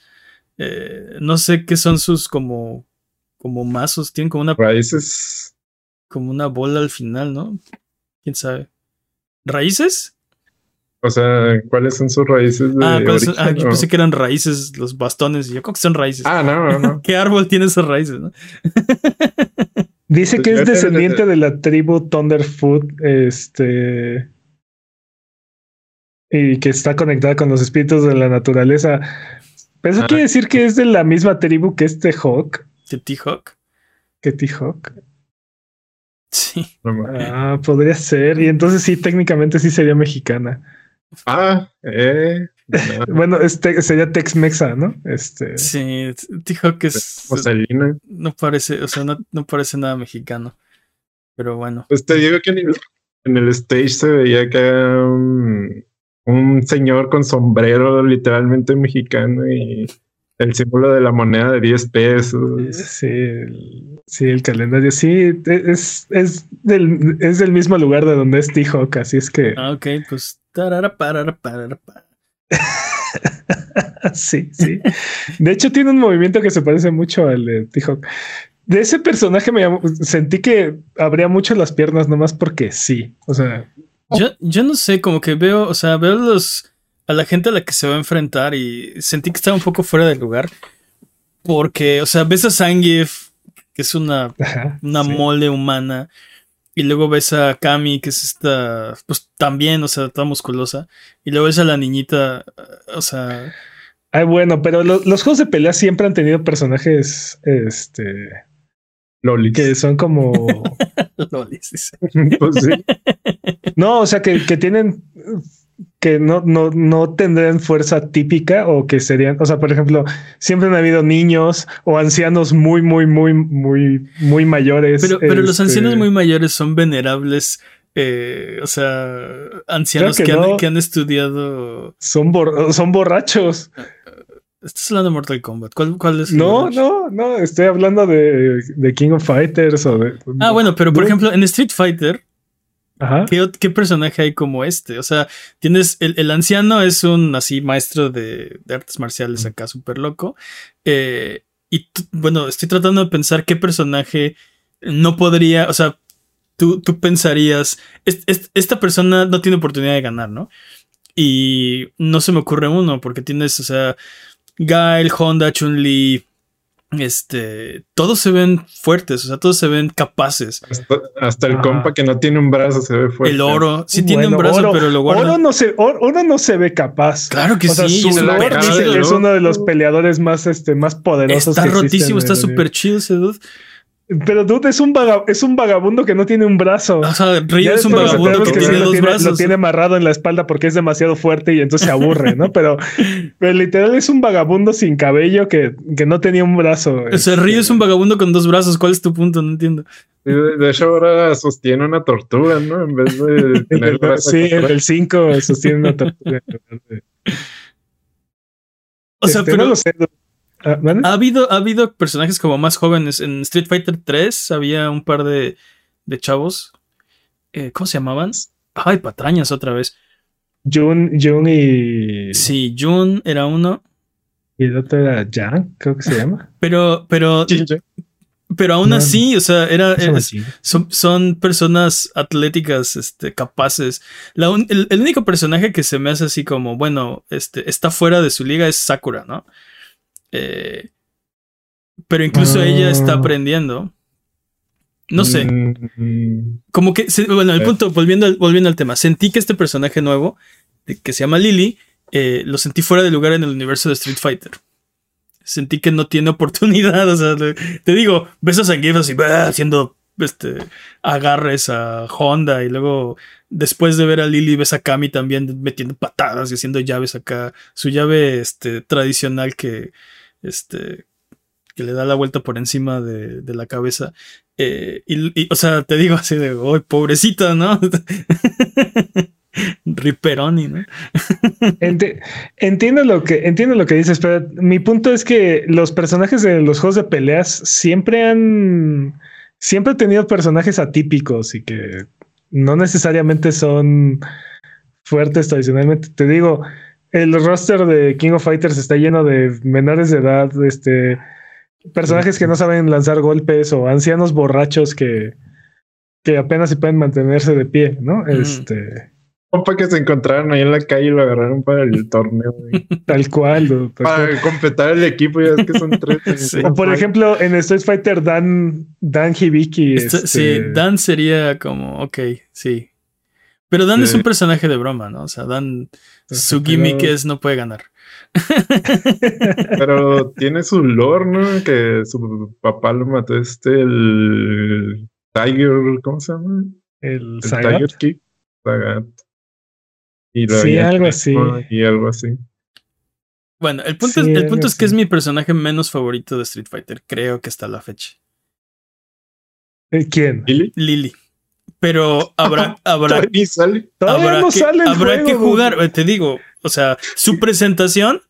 Eh, no sé qué son sus como, como mazos. Tienen como una, Raíces. como una bola al final, ¿no? ¿Quién sabe? ¿Raíces? O sea, ¿cuáles son sus raíces de Ah, Ah, yo pensé que eran raíces, los bastones. Y yo creo que son raíces. Ah, no, no, no. ¿Qué árbol tiene esas raíces? no? Dice que es descendiente de la tribu Thunderfoot, este. Y que está conectada con los espíritus de la naturaleza. Pero eso Ah. quiere decir que es de la misma tribu que este Hawk, ¿De T-Hawk? que T-Hawk. Sí. Ah, podría ser. Y entonces sí, técnicamente sí sería mexicana. Ah, eh. No, Bueno, este sería Tex-Mexa, ¿no? Este. Sí, T-Hawk es. Rosalina. No parece, o sea, no, no parece nada mexicano. Pero bueno. Pues te digo que en el, en el stage se veía que era un, señor con sombrero literalmente mexicano y el símbolo de la moneda de 10 pesos. Sí, el, sí, el calendario. Sí, es, es, del, es del mismo lugar de donde es T-Hawk, así es que. Ah, ok, pues. tarara, parara, parara, pa. Sí, sí. De hecho, tiene un movimiento que se parece mucho al de T-Hawk. De ese personaje me llamó- sentí que abría mucho las piernas nomás porque sí. O sea, Yo, yo no sé, como que veo, o sea, veo los, a la gente a la que se va a enfrentar y sentí que estaba un poco fuera del lugar. Porque, o sea, ves a Zangief, que es una, ajá, una sí. mole humana, y luego ves a Kami, que es esta, pues también, o sea, toda musculosa, y luego ves a la niñita, o sea, Ay, bueno, pero lo- los juegos de pelea siempre han tenido personajes este Lolis. que son como. lolis, dice. Pues sí. no, o sea, que, que tienen. Que no, no, no tendrían fuerza típica o que serían, o sea, por ejemplo, siempre han habido niños o ancianos muy, muy, muy, muy, muy mayores. Pero, pero los este, ancianos muy mayores son venerables, eh, o sea, ancianos que, han, que han estudiado. son, bor- son borrachos. Estás hablando de Mortal Kombat. ¿Cuál, cuál es? No, no, no. Estoy hablando de, de, King of Fighters o de. Ah, bueno, pero por ejemplo, en Street Fighter. Ajá. ¿qué, ¿Qué, personaje hay como este? O sea, tienes. El, el anciano es un así maestro de, de artes marciales acá, súper loco. Eh, y bueno, estoy tratando de pensar qué personaje no podría. O sea, tú, tú pensarías. Es, es, esta persona no tiene oportunidad de ganar, ¿no? Y no se me ocurre uno, porque tienes, o sea Gail, Honda, Chun-Li, este, todos se ven fuertes, o sea, todos se ven capaces. Hasta, hasta el ah. compa que no tiene un brazo se ve fuerte. El oro, sí tiene un brazo, pero lo guarda. Oro no, se, oro, no se ve capaz. Claro que sí. Su Lord es, uno de los peleadores más, este, más poderosos. Está rotísimo, está súper chill ese dude. Pero dude es un, es un vagabundo que no tiene un brazo. O sea, Ryu es un vagabundo que, tiene dos brazos. Lo tiene amarrado en la espalda porque es demasiado fuerte y entonces se aburre, ¿no? Pero, pero literal es un vagabundo sin cabello que, que no tenía un brazo. O sea, Ryu es un vagabundo con dos brazos. ¿Cuál es tu punto? No entiendo. De hecho, ahora sostiene una tortuga, ¿no? En vez de tener Sí, el 5 sostiene una tortuga. o sea, este, pero. No sé, Ah, ha, habido, ha habido personajes como más jóvenes. En Street Fighter 3 había un par de, de chavos. Eh, ¿Cómo se llamaban? Ay, patrañas otra vez. Jun, Jun y. Sí, Jun era uno. Y el otro era Jan, creo que se llama. Pero, pero. Pero aún así, o sea, era, son, personas atléticas, este, capaces. el, el, único personaje que se me hace así como, bueno, este, está fuera de su liga es Sakura, ¿no? Eh, pero incluso ella está ah. aprendiendo. No sé. Mm. Como que, bueno, el eh. punto, volviendo al, volviendo al tema, sentí que este personaje nuevo, que se llama Lily, eh, lo sentí fuera de lugar en el universo de Street Fighter. Sentí que no tiene oportunidad. O sea, te digo, ves a Zangief así, haciendo este, agarres a Honda y luego después de ver a Lily ves a Kami también metiendo patadas y haciendo llaves acá. Su llave este, tradicional que este, que le da la vuelta por encima de, la cabeza. Eh, y, o sea, te digo así de, ¡ay, pobrecita, ¿no? Riperoni, ¿no? entiendo lo que entiendo lo que dices, pero mi punto es que los personajes de los juegos de peleas siempre han siempre han tenido personajes atípicos y que no necesariamente son fuertes tradicionalmente. Te digo, el roster de King of Fighters está lleno de menores de edad, este, personajes que no saben lanzar golpes o ancianos borrachos que, que apenas se pueden mantenerse de pie, ¿no? Este. Opa que se encontraron ahí en la calle y lo agarraron para el torneo. Tal cual. para completar el equipo, ya es que son tres. O por ejemplo, en Street Fighter, Dan, Dan Hibiki. Este... Sí, Dan sería como, ok, sí. Pero Dan es un personaje de broma, ¿no? O sea, Dan, su gimmick es no puede ganar. Pero tiene su lore, ¿no? Que su papá lo mató este, el Tiger, ¿cómo se llama? El, Tiger Kick. Sagat. Y sí, algo así. Y algo así. Bueno, el punto, es, el punto es que es mi personaje menos favorito de Street Fighter, creo que hasta la fecha. ¿Quién? Lily. Lily. Pero habrá, habrá, sale. habrá, que, sale habrá que jugar. Te digo, o sea, su presentación,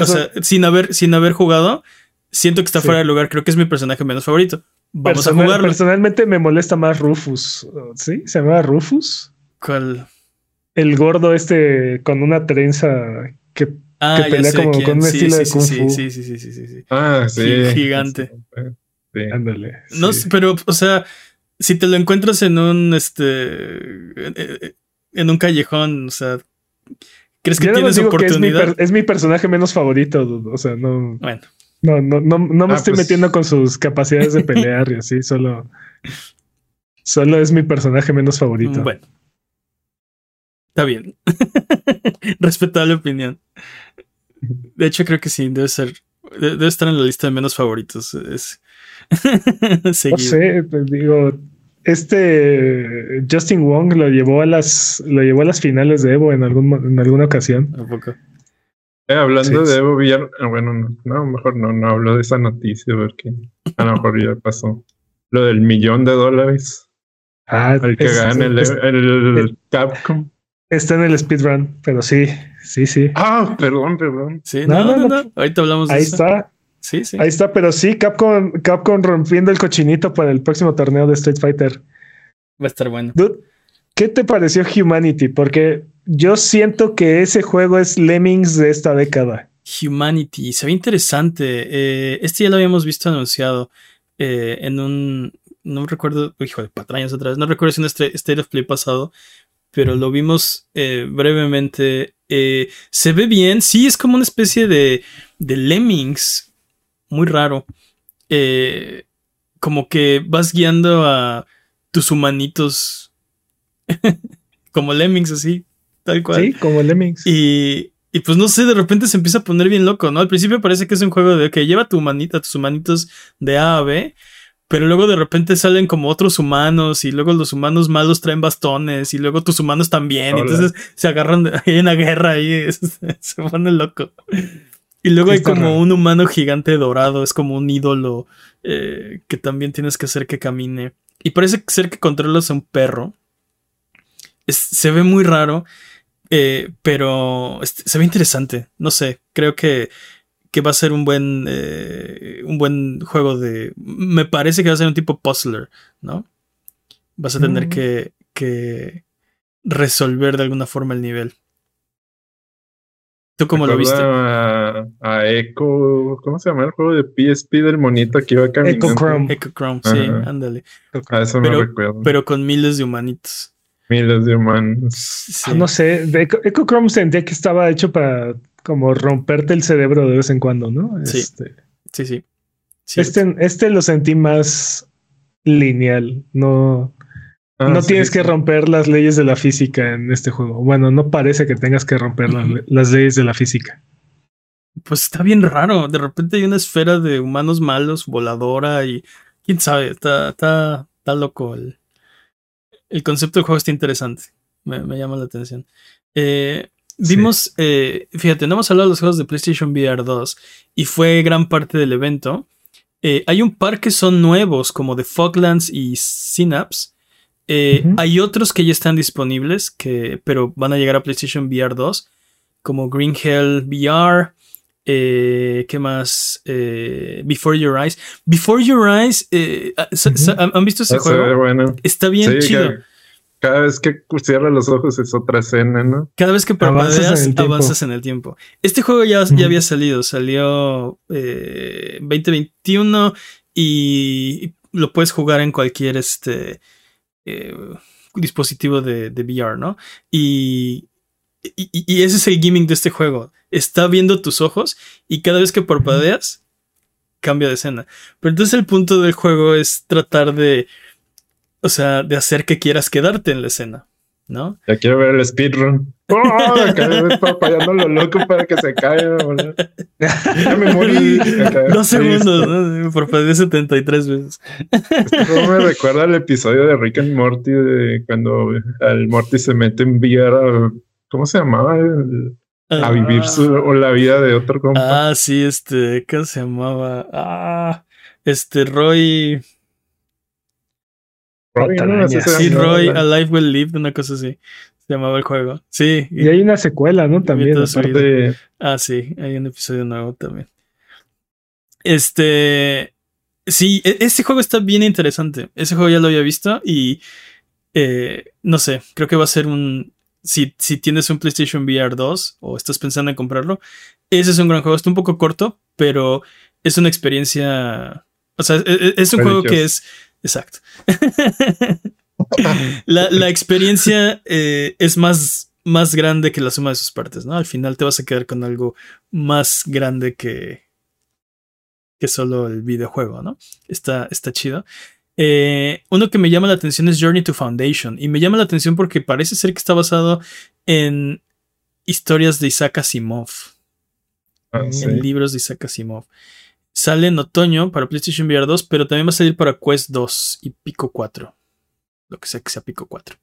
o sea, sin haber, sin haber jugado, siento que está fuera de lugar. Creo que es mi personaje menos favorito. Vamos a jugarlo. Personalmente me molesta más Rufus. ¿Sí? ¿Se llama Rufus? ¿Cuál? El gordo este con una trenza que, ah, pelea como con un estilo de Kung Fu. Sí, sí, sí, sí, sí, Ah, sí. Gigante. Sí. Ándale. No, pero, o sea, si te lo encuentras en un este en un callejón, o sea, ¿crees que tienes oportunidad? es, mi personaje menos favorito, o sea, no. Bueno. No, no, no, no me ah, estoy pues. metiendo con sus capacidades de pelear y así, solo. Solo es mi personaje menos favorito. Bueno. Está bien. Respetable opinión. De hecho, creo que sí, debe ser. Debe estar en la lista de menos favoritos. Es, no sé, digo, este Justin Wong lo llevó a las lo llevó a las finales de Evo en algún en alguna ocasión. Eh, hablando de Evo, ah, bueno, no, mejor no, no hablo de esa noticia porque a lo mejor ya pasó. Lo del millón de dólares. Ah, el que gane el, el, Capcom. Está en el speedrun, pero sí, Sí, sí. Ah, perdón, perdón. Sí, no, no, no. Ahorita hablamos de Ahí eso. está. Sí, sí. Ahí está, pero sí, Capcom, Capcom rompiendo el cochinito para el próximo torneo de Street Fighter. Va a estar bueno. Dude, ¿qué te pareció Humanity? Porque yo siento que ese juego es Lemmings de esta década. Humanity, se ve interesante. Eh, este ya lo habíamos visto anunciado eh, en un. No recuerdo, hijo de patrañas otra vez. No recuerdo si un State State of Play pasado, pero lo vimos eh, brevemente. Eh, se ve bien, sí, es como una especie de, de Lemmings, muy raro. Eh, como que vas guiando a tus humanitos, como Lemmings, así, tal cual. Sí, como Lemmings. Y, y pues no sé, de repente se empieza a poner bien loco, ¿no? Al principio parece que es un juego de que lleva tu manita, tus humanitos de A a B, pero luego de repente salen como otros humanos y luego los humanos malos traen bastones y luego tus humanos también, Hola. entonces se agarran, de- hay una guerra ahí, es- se pone loco. Y luego Sí, hay como raro. un humano gigante dorado, es como un ídolo eh, que también tienes que hacer que camine. Y parece ser que controlas a un perro. Es- se ve muy raro. Eh, pero se ve interesante. No sé, creo que, que va a ser un buen, eh, un buen juego de... Me parece que va a ser un tipo puzzler, ¿no? Vas a tener Mm. que, que resolver de alguna forma el nivel. ¿Tú cómo lo viste? A, a Echo, ¿cómo se llama el juego de PSP del monito que iba caminando? Echo Chrome. Echo Chrome, sí, Ajá. ándale. A eso Pero- me recuerdo. Pero con miles de humanitos. Miles de humanos. Sí. Ah, no sé, de Echo, Echo Chrome sentía que estaba hecho para como romperte el cerebro de vez en cuando, ¿no? Sí. Este, Sí, sí. Sí, este, este lo sentí más lineal, no, Ah, no sí, tienes sí. que romper las leyes de la física en este juego. Bueno, no parece que tengas que romper las, leyes de la física. Pues está bien raro. De repente hay una esfera de humanos malos, voladora y quién sabe, está, está, está loco. El, el concepto del juego está interesante. Me, me llama la atención. Eh, vimos, eh, fíjate, no hemos hablado de los juegos de PlayStation VR 2 y fue gran parte del evento. Eh, hay un par que son nuevos, como de Foglands y Synapse. Eh. Hay otros que ya están disponibles, que, pero van a llegar a PlayStation VR 2, como Green Hell VR. eh, ¿Qué más? Eh, Before Your Eyes. Before Your Eyes, eh, sa- ¿han visto ese Ah, juego? bueno. Está bien Sí, chido. Cada vez que cierra los ojos es otra escena, ¿no? Cada vez que parpadeas, avanzas en el tiempo. Este juego ya, ya había salido, salió eh, 2021 y lo puedes jugar en cualquier este eh, dispositivo de, de VR, ¿no? Y, y, y ese es el gimmick de este juego. Está viendo tus ojos y cada vez que parpadeas, cambia de escena. Pero entonces el punto del juego es tratar de, o sea, de hacer que quieras quedarte en la escena, ¿no? Ya quiero ver el speedrun. ¡Oh! Cada vez papayando lo loco para que se caiga. boludo. Ya me morí. Dos segundos. ¿no? Parpadeé 73 veces. Juego me recuerda al episodio de Rick and Morty de cuando al Morty se mete en VR ¿cómo se llamaba? El- a vivir su o la vida de otro compa. Ah, sí, este, ¿qué se llamaba? Ah, este, Roy. Roy, ¿no? Se Sí, Roy, Alive Well Lived, una cosa así. Se llamaba el juego. Sí. Y hay una secuela, ¿no? También. aparte. Ah, sí, hay un episodio nuevo también. Este. Sí, e- este juego está bien interesante. Ese juego ya lo había visto y. eh, no sé, creo que va a ser un. Si, si tienes un PlayStation VR 2 o estás pensando en comprarlo, ese es un gran juego. Está un poco corto, pero es una experiencia. O sea, e- e- es un juego que es. Exacto. la, la experiencia eh, es más, más grande que la suma de sus partes, ¿no? Al final te vas a quedar con algo más grande que, que solo el videojuego, ¿no? Está, está chido. Eh, uno que me llama la atención es Journey to Foundation. Y me llama la atención porque parece ser que está basado en historias de Isaac Asimov. ah, sí. En libros de Isaac Asimov. Sale en otoño para PlayStation VR 2, pero también va a salir para Quest 2 y Pico 4. Lo que sea que sea Pico 4.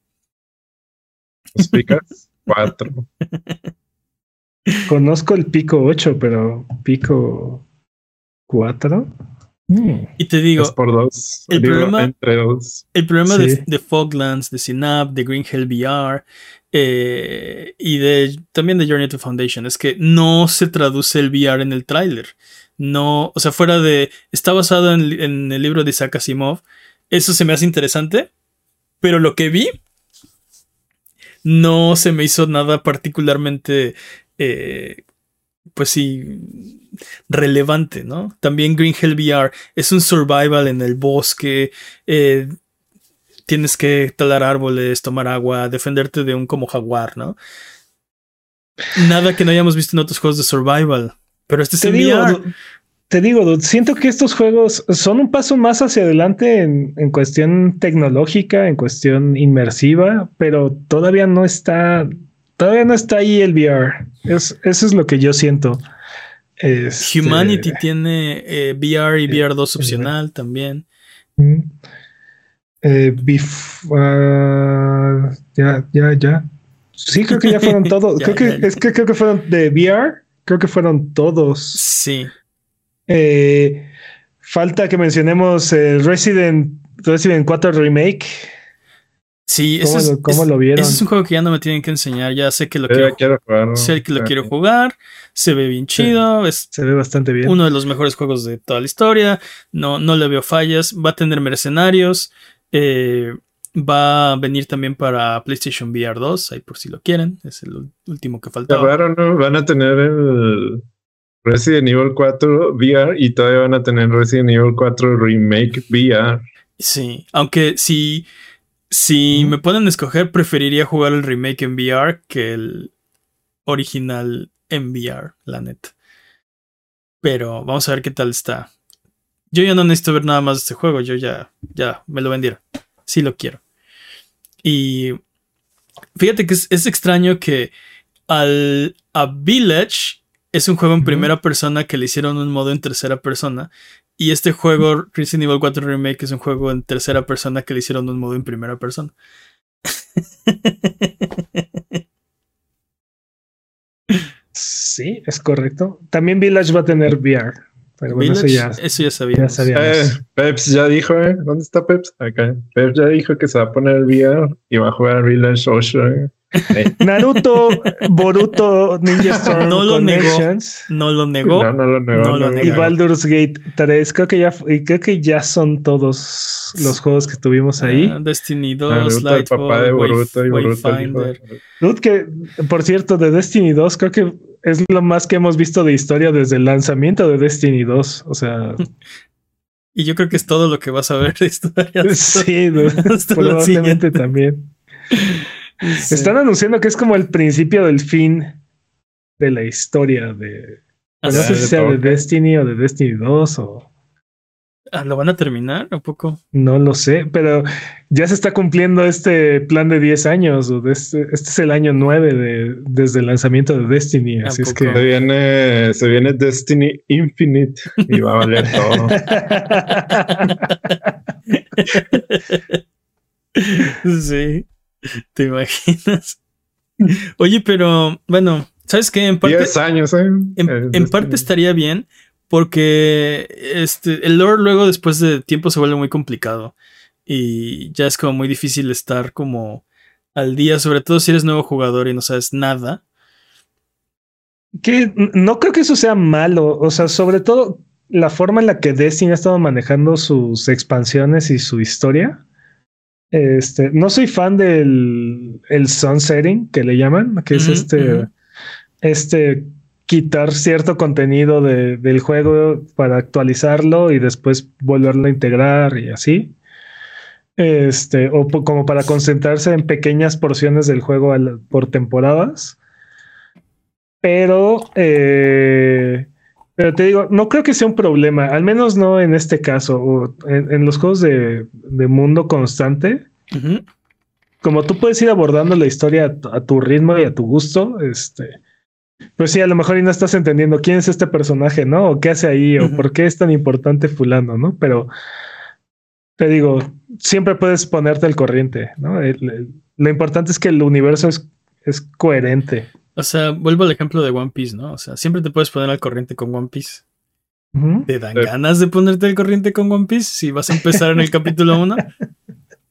¿Los picas? Cuatro. Conozco el pico 8, pero pico 4. Y te digo, es por dos. el Digo, problema- entre dos. el problema Sí. de, de Foglands, de Synap, de Green Hell VR, eh, y de, también de Journey to Foundation, es que no se traduce el VR en el tráiler. No, o sea, fuera de, está basado en, en el libro de Isaac Asimov, eso se me hace interesante, pero lo que vi no se me hizo nada particularmente, eh, pues sí, relevante, ¿no? También Green Hell VR es un survival en el bosque, eh, tienes que talar árboles, tomar agua, defenderte de un como jaguar, ¿no? Nada que no hayamos visto en otros juegos de survival, pero este es en VR te digo, siento que estos juegos son un paso más hacia adelante en, cuestión tecnológica, en cuestión inmersiva, pero todavía no está, todavía no está ahí el VR. eso es lo que yo siento. Este, Humanity tiene eh, VR y VR 2 opcional también. Eh, ah, ya, ya, ya. Sí, creo que ya fueron todos. creo que es que creo que fueron de VR. Creo que fueron todos. Sí. Eh, falta que mencionemos el Resident, Resident 4 Remake. Sí, ¿Cómo, es, ¿cómo lo vieron? Ese es un juego que ya no me tienen que enseñar. Ya sé que lo quiero, jugar. Sé que lo quiero jugar. Se ve bien chido. se ve bastante bien. Uno de los mejores juegos de toda la historia. No, no le veo fallas. Va a tener mercenarios. Eh, va a venir también para PlayStation VR 2. Ahí por si lo quieren. Es el último que falta. ¿no? Van a tener el Resident Evil 4 VR y todavía van a tener Resident Evil 4 Remake VR. Sí, aunque si, si me pueden escoger, preferiría jugar el remake en VR que el original en VR, la neta. Pero vamos a ver qué tal está. Yo ya no necesito ver nada más de este juego, yo ya, ya me lo vendieron. Sí lo quiero. Y fíjate que es, es extraño que al a Village es un juego en primera persona que le hicieron un modo en tercera persona. Y este juego, Resident Evil 4 Remake, es un juego en tercera persona que le hicieron un modo en primera persona. Sí, es correcto. También Village va a tener VR. Pero bueno, eso ya, eso ya sabíamos. Eh, Peps ya dijo, ¿eh? ¿Dónde está Peps? Acá. Peps ya dijo que se va a poner VR y va a jugar Village Ocean. Naruto, Boruto, Ninja Storm no lo negó. No lo negó. No, lo negó. y Baldur's Gate 3. Creo que ya creo que ya son todos los juegos que tuvimos ahí. Ah, Destiny 2, papá de Boruto y Boruto que por cierto, de Destiny 2 creo que es lo más que hemos visto de historia desde el lanzamiento de Destiny 2. O sea. Y yo creo que es todo lo que vas a ver de historia. Sí, probablemente también. Están anunciando que es como el principio del fin de la historia de. no sé si sea de Destiny o de Destiny 2 o. Ah, ¿Lo van a terminar o poco? No lo sé, pero ya se está cumpliendo este plan de 10 años. O este, este, es el año 9 de, desde el lanzamiento de Destiny. Así es que. Se viene, se viene Destiny Infinite y va a valer todo. sí. ¿Te imaginas? Oye, pero bueno, ¿sabes qué? En parte. años, ¿eh? En, parte estaría bien porque este, el lore luego después de tiempo se vuelve muy complicado y ya es como muy difícil estar como al día, sobre todo si eres nuevo jugador y no sabes nada. Que no creo que eso sea malo, o sea, sobre todo la forma en la que Destiny ha estado manejando sus expansiones y su historia este, no soy fan del el sunsetting que le llaman, que es este, este quitar cierto contenido del juego para actualizarlo y después volverlo a integrar y así. Este, o como para concentrarse en pequeñas porciones del juego por temporadas. Pero, eh, pero te digo, no creo que sea un problema, al menos no en este caso, o en, los juegos de, mundo constante. Como tú puedes ir abordando la historia a, tu ritmo y a tu gusto, este, pues sí, a lo mejor y no estás entendiendo quién es este personaje, ¿no? O qué hace ahí, o por qué es tan importante fulano, ¿no? Pero te digo, siempre puedes ponerte al corriente, ¿no? lo importante es que el universo es, es coherente. O sea, vuelvo al ejemplo de One Piece, ¿no? O sea, siempre te puedes poner al corriente con One Piece. ¿Te dan ganas de ponerte al corriente con One Piece si vas a empezar en el capítulo 1?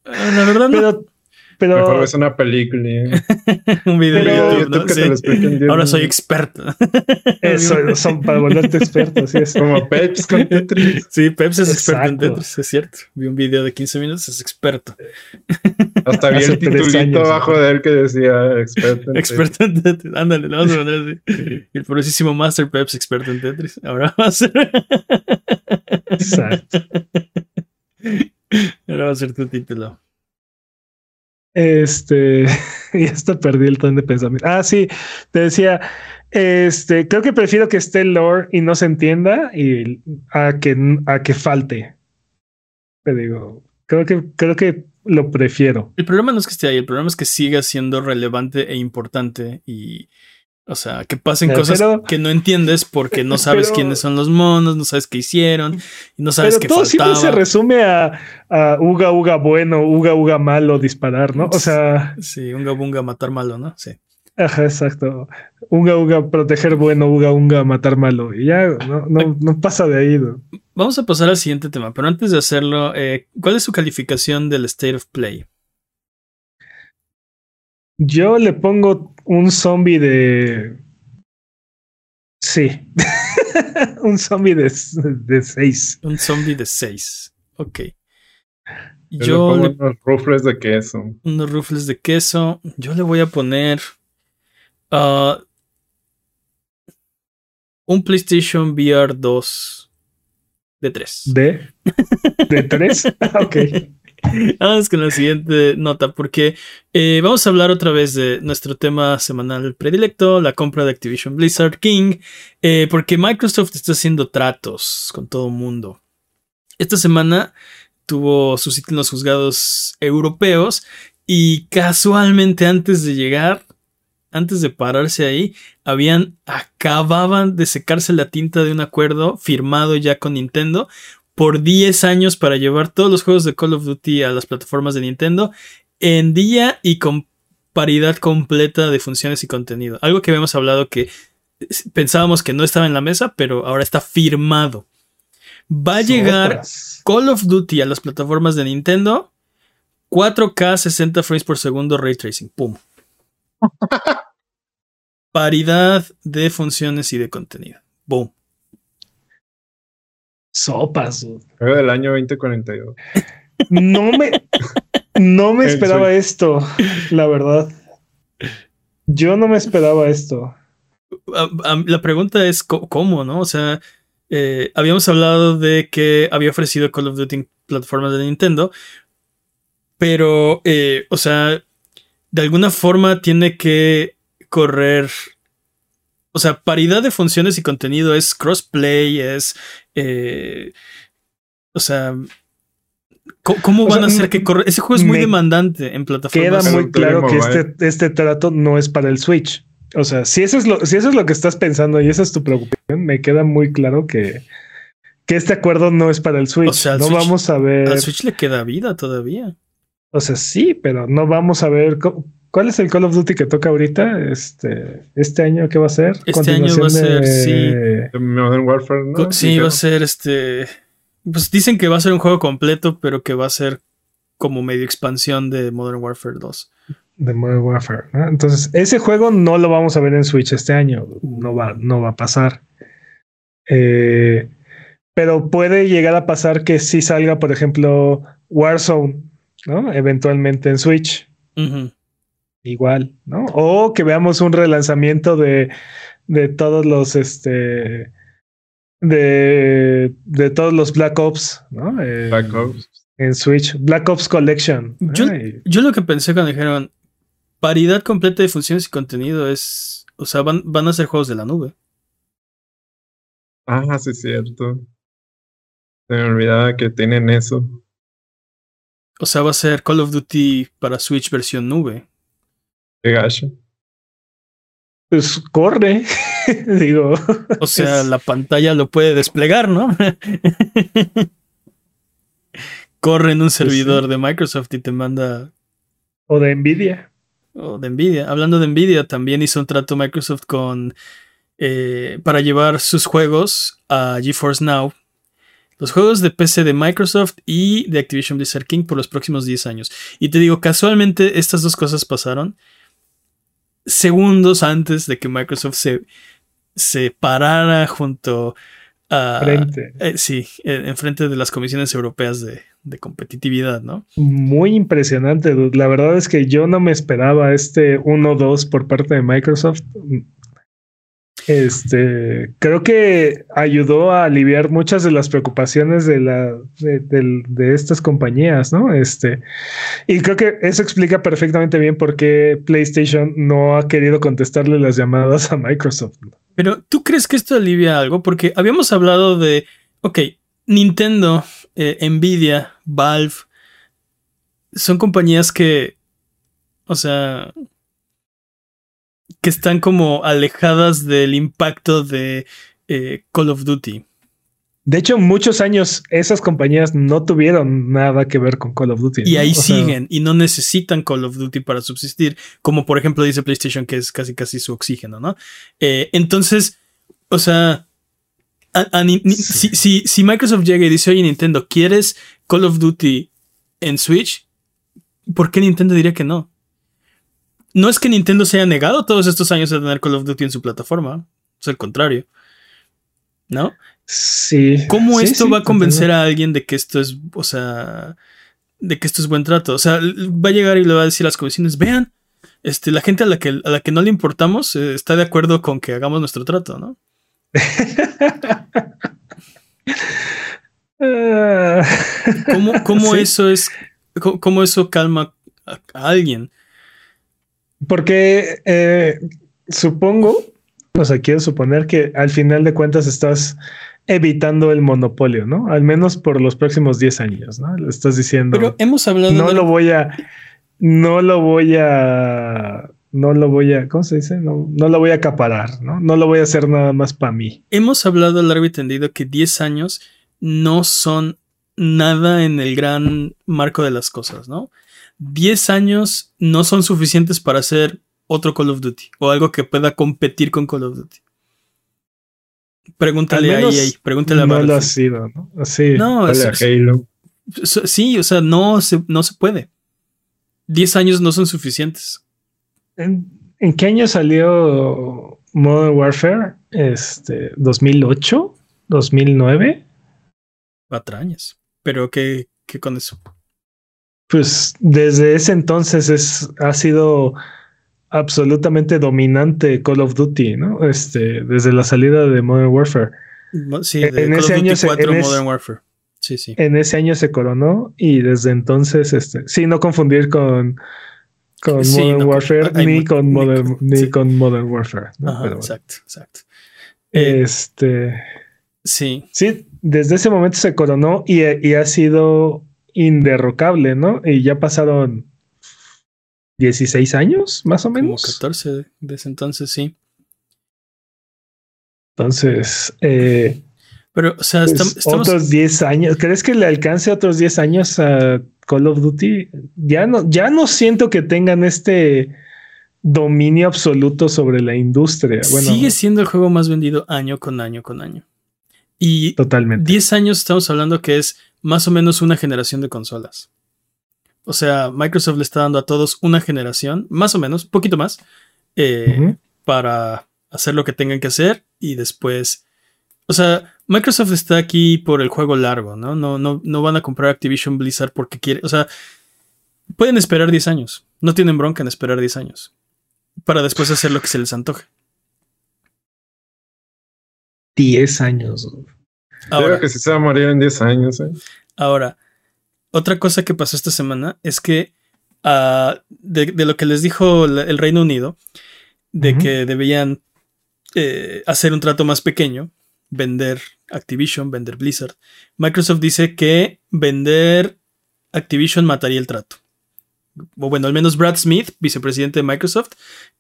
Ah, la verdad Pero Pero Mejor ves una película. ¿eh? Un video Pero- de YouTube, YouTube ¿no? que Sí. te lo Ahora soy experto. eso son para volverte experto, así es. Como Peps con Tetris. Sí, Pepsi es experto en Exacto. Tetris, es cierto. Vi un video de 15 minutos, es experto. Hasta vi el titulito años, abajo de él que decía experto en Experto en Tetris. Ándale, le vamos a poner así. El poderosísimo Master Peps, experto en Tetris. Ahora va a ser. Exacto. Ahora va a ser tu título. Este, y hasta perdí el ton de pensamiento. Ah, sí, te decía, este, creo que prefiero que esté lore y no se entienda y a que, a que falte. Te digo, creo que, creo que lo prefiero. El problema no es que esté ahí, el problema es que siga siendo relevante e importante y. O sea, que pasen Eh, cosas pero- que no entiendes porque no sabes Pero- quiénes son los monos, no sabes qué hicieron y no sabes Pero qué todo siempre faltaba. se resume a, a uga uga bueno, uga uga malo, disparar, ¿no? O sea, Sí, unga bunga matar malo, ¿no? Sí. Ajá, exacto. Uga uga proteger bueno, uga uga matar malo. Y ya no, no, no pasa de ahí. ¿no? Vamos a pasar al siguiente tema, pero antes de hacerlo, eh, ¿cuál es su calificación del State of Play? Yo le pongo un zombie de. Sí. un zombie de, de seis. Un zombie de 6. Ok. Yo, Yo le le pongo unos rufles de queso. unos rufles de queso. Yo le voy a poner ah, un PlayStation VR 2 de 3. ¿De? ¿De tres? Ah, ok. Vamos con la siguiente nota, porque eh, vamos a hablar otra vez de nuestro tema semanal predilecto, la compra de Activision Blizzard King, eh, porque Microsoft está haciendo tratos con todo el mundo. Esta semana tuvo su sitio en los juzgados europeos y casualmente antes de llegar, antes de pararse ahí, habían acababan de secarse la tinta de un acuerdo firmado ya con Nintendo por 10 años para llevar todos los juegos de Call of Duty a las plataformas de Nintendo en día y con paridad completa de funciones y contenido. Algo que habíamos hablado que pensábamos que no estaba en la mesa, pero ahora está firmado. Va a llegar. Call of Duty a las plataformas de Nintendo 4K 60 frames por segundo ray tracing. Pum. Paridad de funciones y de contenido. Boom. Sopas. Juego del año 2042. No me, no me esperaba esto, la verdad. Yo no me esperaba esto. la pregunta es cómo, ¿no? O sea, eh, habíamos hablado de que había ofrecido Call of Duty en plataformas de Nintendo, pero, eh, o sea, de alguna forma tiene que correr, o sea, paridad de funciones y contenido es crossplay, es, eh, o sea, ¿cómo, O van sea, a hacer que corra? Ese juego es muy demandante en Queda plataformas. Pero muy claro que este, este trato no es para el Switch. O sea, si eso es lo, si eso es lo que estás pensando y esa es tu preocupación, me queda muy claro que, que este acuerdo no es para el Switch. O sea, no Switch- vamos a ver. Al Switch le queda vida todavía. O sea, sí, pero no vamos a ver. ¿Cuál es el Call of Duty que toca ahorita? Este, este año, ¿qué va a ser? Este año va a ser, sí. De Modern Warfare, ¿no? Co- Sí, va a ser este. Pues dicen que va a ser un juego completo, pero que va a ser como medio expansión de Modern Warfare 2. De Modern Warfare. ¿no? Entonces, ese juego no lo vamos a ver en Switch este año. No va, no va a pasar. Eh, pero puede llegar a pasar que sí salga, por ejemplo, Warzone, ¿no? Eventualmente en Switch. Igual, ¿no? O que veamos un relanzamiento de, de todos los este. De, de todos los Black Ops, ¿no? Eh, Black Ops. En Switch. Black Ops Collection. Yo- Ay, Yo lo que pensé cuando dijeron paridad completa de funciones y contenido es. O sea, van, van a ser juegos de la nube. Ah, sí, es cierto. Se me olvidaba que tienen eso. O sea, va a ser Call of Duty para Switch versión nube. Qué gacho. pues corre. Digo. O sea, Es- la pantalla lo puede desplegar, ¿no? Corre en un servidor de Microsoft y te manda O de Nvidia. O de Nvidia. Hablando de Nvidia, también hizo un trato Microsoft con. eh, para llevar sus juegos a GeForce Now. Los juegos de PC de Microsoft y de Activision Blizzard King por los próximos 10 años. Y te digo, casualmente estas dos cosas pasaron segundos antes de que Microsoft se, se parara junto a... Frente. eh, sí, eh, enfrente de las comisiones europeas de, de competitividad, ¿no? Muy impresionante, dude. La verdad es que yo no me esperaba este 1-2 por parte de Microsoft. Este, creo que ayudó a aliviar muchas de las preocupaciones de, la, de, de estas compañías, ¿no? Este, y creo que eso explica perfectamente bien por qué PlayStation no ha querido contestarle las llamadas a Microsoft. Pero, ¿tú crees que esto alivia algo? Porque habíamos hablado de, ok, Nintendo, eh, Nvidia, Valve, son compañías que, o sea, que están como alejadas del impacto de eh, Call of Duty. De hecho, muchos años esas compañías no tuvieron nada que ver con Call of Duty. Y ¿no? ahí O sea, siguen y no necesitan Call of Duty para subsistir, como por ejemplo dice PlayStation que es casi casi su oxígeno, ¿no? Eh, entonces, o sea, a- a Ni- Ni- Sí. si, si- si Microsoft llega y dice, oye Nintendo, ¿quieres Call of Duty en Switch? ¿Por qué Nintendo diría que no? No es que Nintendo se haya negado todos estos años a tener Call of Duty en su plataforma, es el contrario. ¿No? Sí. ¿Cómo Sí, esto sí, va a convencer a alguien de que esto es, o sea, de que esto es buen trato? O sea, va a llegar y le va a decir a las comisiones, vean, este, la gente a la que, a la que no le importamos eh, está de acuerdo con que hagamos nuestro trato, ¿no? ¿Cómo, cómo Sí. eso es, cómo, cómo eso calma a, a alguien? Porque eh, supongo, o sea, quiero suponer que al final de cuentas estás evitando el monopolio, ¿no? Al menos por los próximos 10 años, ¿no? Le estás diciendo, Pero hemos hablado no de lo voy a, no lo voy a, no lo voy a, ¿cómo se dice? No, no lo voy a acaparar, ¿no? No lo voy a hacer nada más para mí. hemos hablado largo y tendido que 10 años no son nada en el gran marco de las cosas, ¿no? 10 años no son suficientes para hacer otro Call of Duty o algo que pueda competir con Call of Duty. Pregúntale Al a EA, pregúntale a no lo ha sido, ¿no? Así. No, es- a Halo. sí, o sea, no se, no se puede. 10 años no son suficientes. ¿En, en qué año salió Modern Warfare? Este, 2008, 2009. Patrañas. Pero ¿qué, qué con eso? Pues desde ese entonces es, ha sido absolutamente dominante Call of Duty, ¿no? Este, desde la salida de Modern Warfare. Sí, En- de en Call ese of Duty año se- 4 en es- Modern Warfare. Sí, sí. En ese año se coronó y desde entonces, este, sí, no confundir con, con Sí, Modern no, Warfare hay ni con ni Modern, con- ni sí. con Modern Warfare. ¿no? Ajá, bueno. exacto, exacto. Eh, Este, sí, sí, desde ese momento se coronó y, y ha sido inderrocable, ¿no? Y ya pasaron 16 años, más o como menos. 14 de ese entonces, sí. Entonces, eh, Pero, o sea, pues, estam- estamos. otros 10 años. ¿Crees que le alcance otros 10 años a Call of Duty? Ya no, ya no siento que tengan este dominio absoluto sobre la industria. Bueno, sigue siendo el juego más vendido año con año con año. Y totalmente. 10 años estamos hablando que es más o menos una generación de consolas. O sea, Microsoft le está dando a todos una generación, más o menos, poquito más, eh, para hacer lo que tengan que hacer y después. O sea, Microsoft está aquí por el juego largo, ¿no? No, no, no van a comprar Activision Blizzard porque quiere. O sea, pueden esperar 10 años. No tienen bronca en esperar 10 años. Para después hacer lo que se les antoje. 10 años. Ahora, Creo que sí se va a morir en 10 años. ¿eh? Ahora, otra cosa que pasó esta semana es que ah, de, de lo que les dijo el Reino Unido, de que debían eh, hacer un trato más pequeño, vender Activision, vender Blizzard, Microsoft dice que vender Activision mataría el trato. O bueno, al menos Brad Smith, vicepresidente de Microsoft,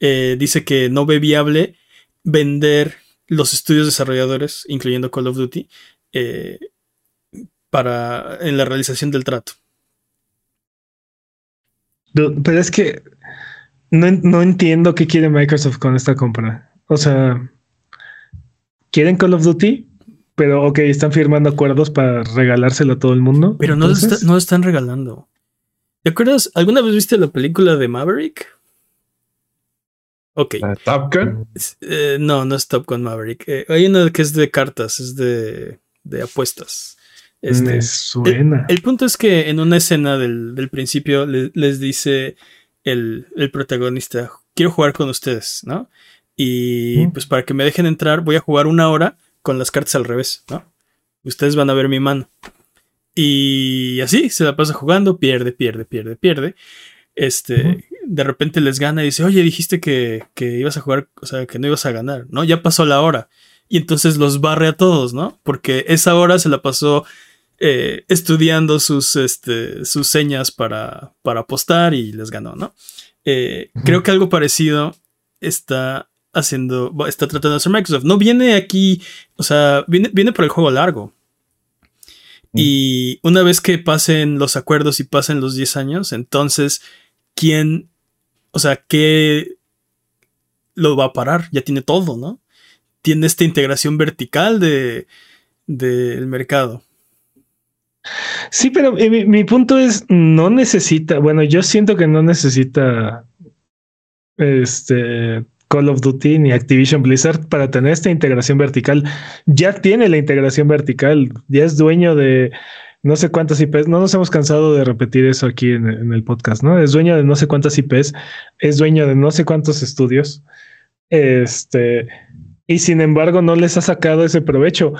eh, dice que no ve viable vender los estudios desarrolladores, incluyendo Call of Duty, eh, para en la realización del trato. Pero es que no, no entiendo qué quiere Microsoft con esta compra. O sea, ¿quieren Call of Duty? pero ok, están firmando acuerdos para regalárselo a todo el mundo. Pero no, lo está- no lo están regalando. ¿Te acuerdas? ¿Alguna vez viste la película de Maverick? Ok. Top Gun. Eh, no, no es Top Gun Maverick. Eh, hay una que es de cartas, es de, de apuestas. Este, Me suena. el punto es que en una escena del, del principio le- les dice el, el protagonista, quiero jugar con ustedes, ¿no? Y Mm. pues para que me dejen entrar voy a jugar una hora con las cartas al revés, ¿no? Ustedes van a ver mi mano. Y así se la pasa jugando, pierde, pierde, pierde, pierde. Este. De repente les gana y dice, oye, dijiste que, que ibas a jugar, o sea, que no ibas a ganar, ¿no? Ya pasó la hora. Y entonces los barre a todos, ¿no? Porque esa hora se la pasó eh, estudiando sus, este, sus señas para, para apostar y les ganó, ¿no? Eh. Creo que algo parecido está haciendo, está tratando de hacer Microsoft. No viene aquí, o sea, viene, viene por el juego largo. Y una vez que pasen los acuerdos y pasen los 10 años, entonces, ¿quién, o sea, qué lo va a parar? Ya tiene todo, ¿no? Tiene esta integración vertical de del mercado. Sí, pero eh, mi, mi punto es, no necesita, bueno, yo siento que no necesita este Call of Duty ni Activision Blizzard para tener esta integración vertical. Ya tiene la integración vertical, ya es dueño de no sé cuántas IPs, no nos hemos cansado de repetir eso aquí en, en el podcast, ¿no? Es dueño de no sé cuántas IPs, es dueño de no sé cuántos estudios, este, y sin embargo no les ha sacado ese provecho.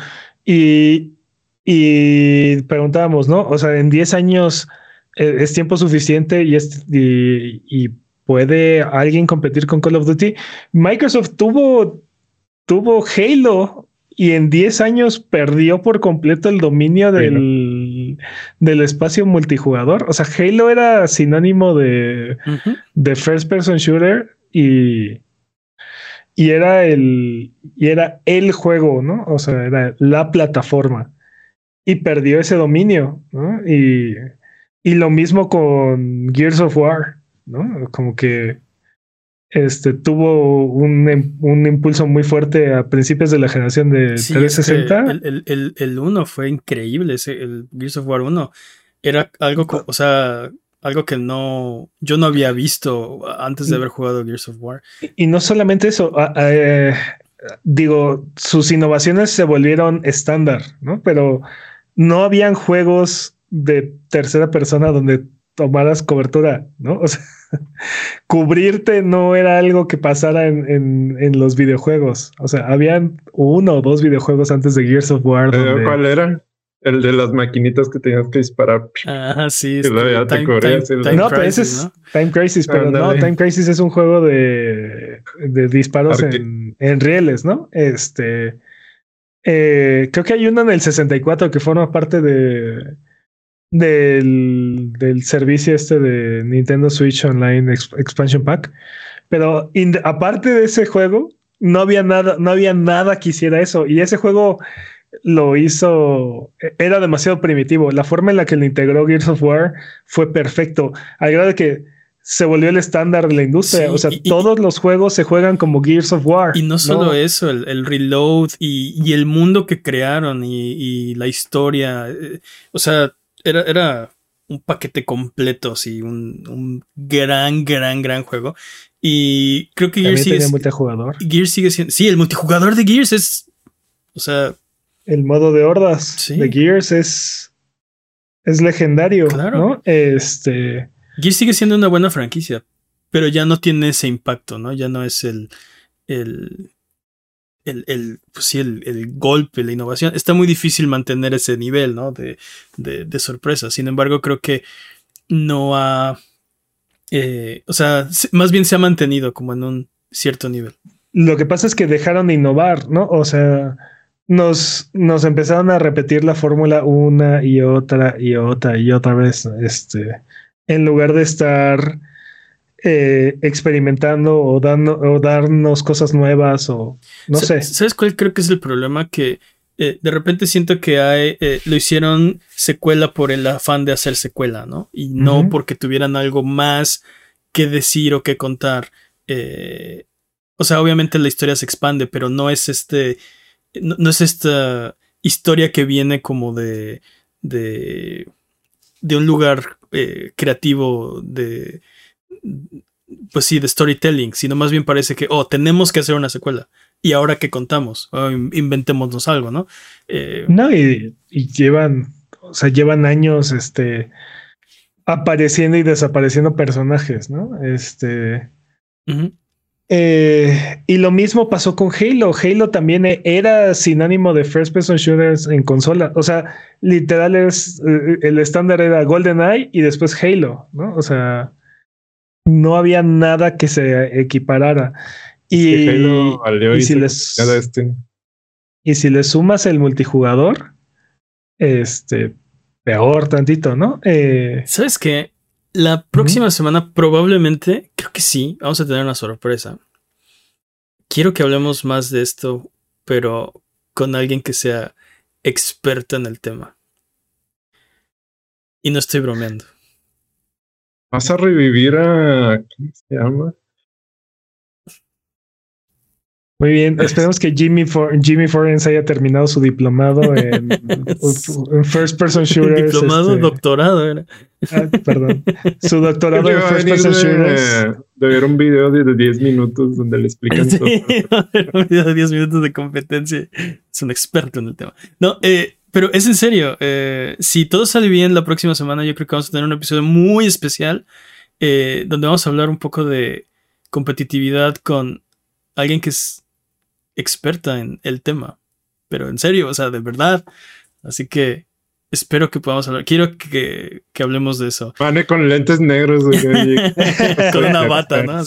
Y, y preguntábamos, ¿no? O sea, en 10 años eh, es tiempo suficiente y, es, y, y puede alguien competir con Call of Duty. Microsoft tuvo, tuvo Halo y en 10 años perdió por completo el dominio del, del espacio multijugador. O sea, Halo era sinónimo de, de first person shooter y, y era el y era el juego, ¿no? O sea, era la plataforma y perdió ese dominio, ¿no? Y, y lo mismo con Gears of War, ¿no? Como que este tuvo un, em- un impulso muy fuerte a principios de la generación de Sí, es que 360. el, el, el, el 1 fue increíble, ese, el Gears of War 1. Era algo, o sea, algo que no, yo no había visto antes de haber jugado Gears of War. Y no solamente eso, eh, digo, sus innovaciones se volvieron estándar, ¿no? Pero no habían juegos de tercera persona donde tomaras cobertura, ¿no? O sea, cubrirte no era algo que pasara en, en- en los videojuegos. O sea, habían uno o dos videojuegos antes de Gears of War. Eh, donde- ¿Cuál era? El de las maquinitas que tenías que disparar. Ajá, sí. Y luego ya te cubrías y lo- no, pero ese es ¿no? Time Crisis, pero no. Time Crisis es un juego de, de disparos Arque- en, en rieles, ¿no? Este, eh, creo que hay uno en el 64 que forma parte de del, del servicio este de Nintendo Switch Online Ex- Expansion Pack, pero aparte de ese juego no había nada, no había nada que hiciera eso y ese juego lo hizo, era demasiado primitivo. La forma en la que lo integró Gears of War fue perfecto, al grado de que se volvió el estándar de la industria. Sí, o sea, y- y- todos los juegos se juegan como Gears of War. Y no solo eso, el, el reload y, y el mundo que crearon y, y la historia. eh, o sea, era, era un paquete completo, sí, un, un gran, gran, gran juego. Y creo que Gears sigue, tenía multijugador. Gears sigue siendo. Sí, el multijugador de Gears es. O sea, El modo de hordas Sí. de Gears es, es legendario, Claro. ¿no? Este, Gears sigue siendo una buena franquicia, pero ya no tiene ese impacto, ¿no? Ya no es el. el el, el, pues sí, el, el golpe, la innovación. Está muy difícil mantener ese nivel, ¿no? De, de, sorpresa. Sin embargo, creo que no ha. eh, o sea, se- más bien se ha mantenido como en un cierto nivel. lo que pasa es que dejaron de innovar, ¿no? O sea, nos, nos empezaron a repetir la fórmula una y otra y otra y otra vez, este, en lugar de estar eh, experimentando o, dando, o darnos cosas nuevas o no sé. ¿Sabes cuál creo que es el problema? Que eh, de repente siento que hay, eh, lo hicieron secuela por el afán de hacer secuela, ¿no? Y no porque tuvieran algo más que decir o que contar. Eh, o sea, obviamente la historia se expande, pero no es este. No, no es esta historia que viene como de, de, de un lugar creativo de, pues sí, de storytelling, sino más bien parece que, oh, tenemos que hacer una secuela. Y ahora que contamos, oh, inventémonos algo, ¿no? Eh, no, y, llevan, o sea, llevan años, este, apareciendo y desapareciendo personajes, ¿no? Este. Eh, y lo mismo pasó con Halo. Halo también era sinónimo de first person shooters en consola. O sea, literal es eh, el estándar era GoldenEye y después Halo, ¿no? O sea, no había nada que se equiparara. Y, y, si les, este. y si le sumas el multijugador, este, peor tantito, ¿no? Eh, ¿Sabes qué? La próxima semana probablemente, creo que sí, vamos a tener una sorpresa. Quiero que hablemos más de esto, pero con alguien que sea experto en el tema. Y no estoy bromeando. ¿Vas a revivir a... ¿Cómo se llama? Muy bien, esperemos que Jimmy, For Jimmy haya terminado su diplomado en, First Person Shooters. Diplomado, este, doctorado, era. Ah, perdón. Su doctorado en First Person Shooters. De, ver un video de 10 minutos donde le explican todo. un video de 10 minutos de competencia. Es un experto en el tema. No, eh, pero es en serio. Eh, si todo sale bien la próxima semana, yo creo que vamos a tener un episodio muy especial eh, donde vamos a hablar un poco de competitividad con alguien que es experta en el tema. Pero en serio, o sea, de verdad. Así que espero que podamos hablar. Quiero que, hablemos de eso. Vale, con lentes negros. con una bata, ¿no?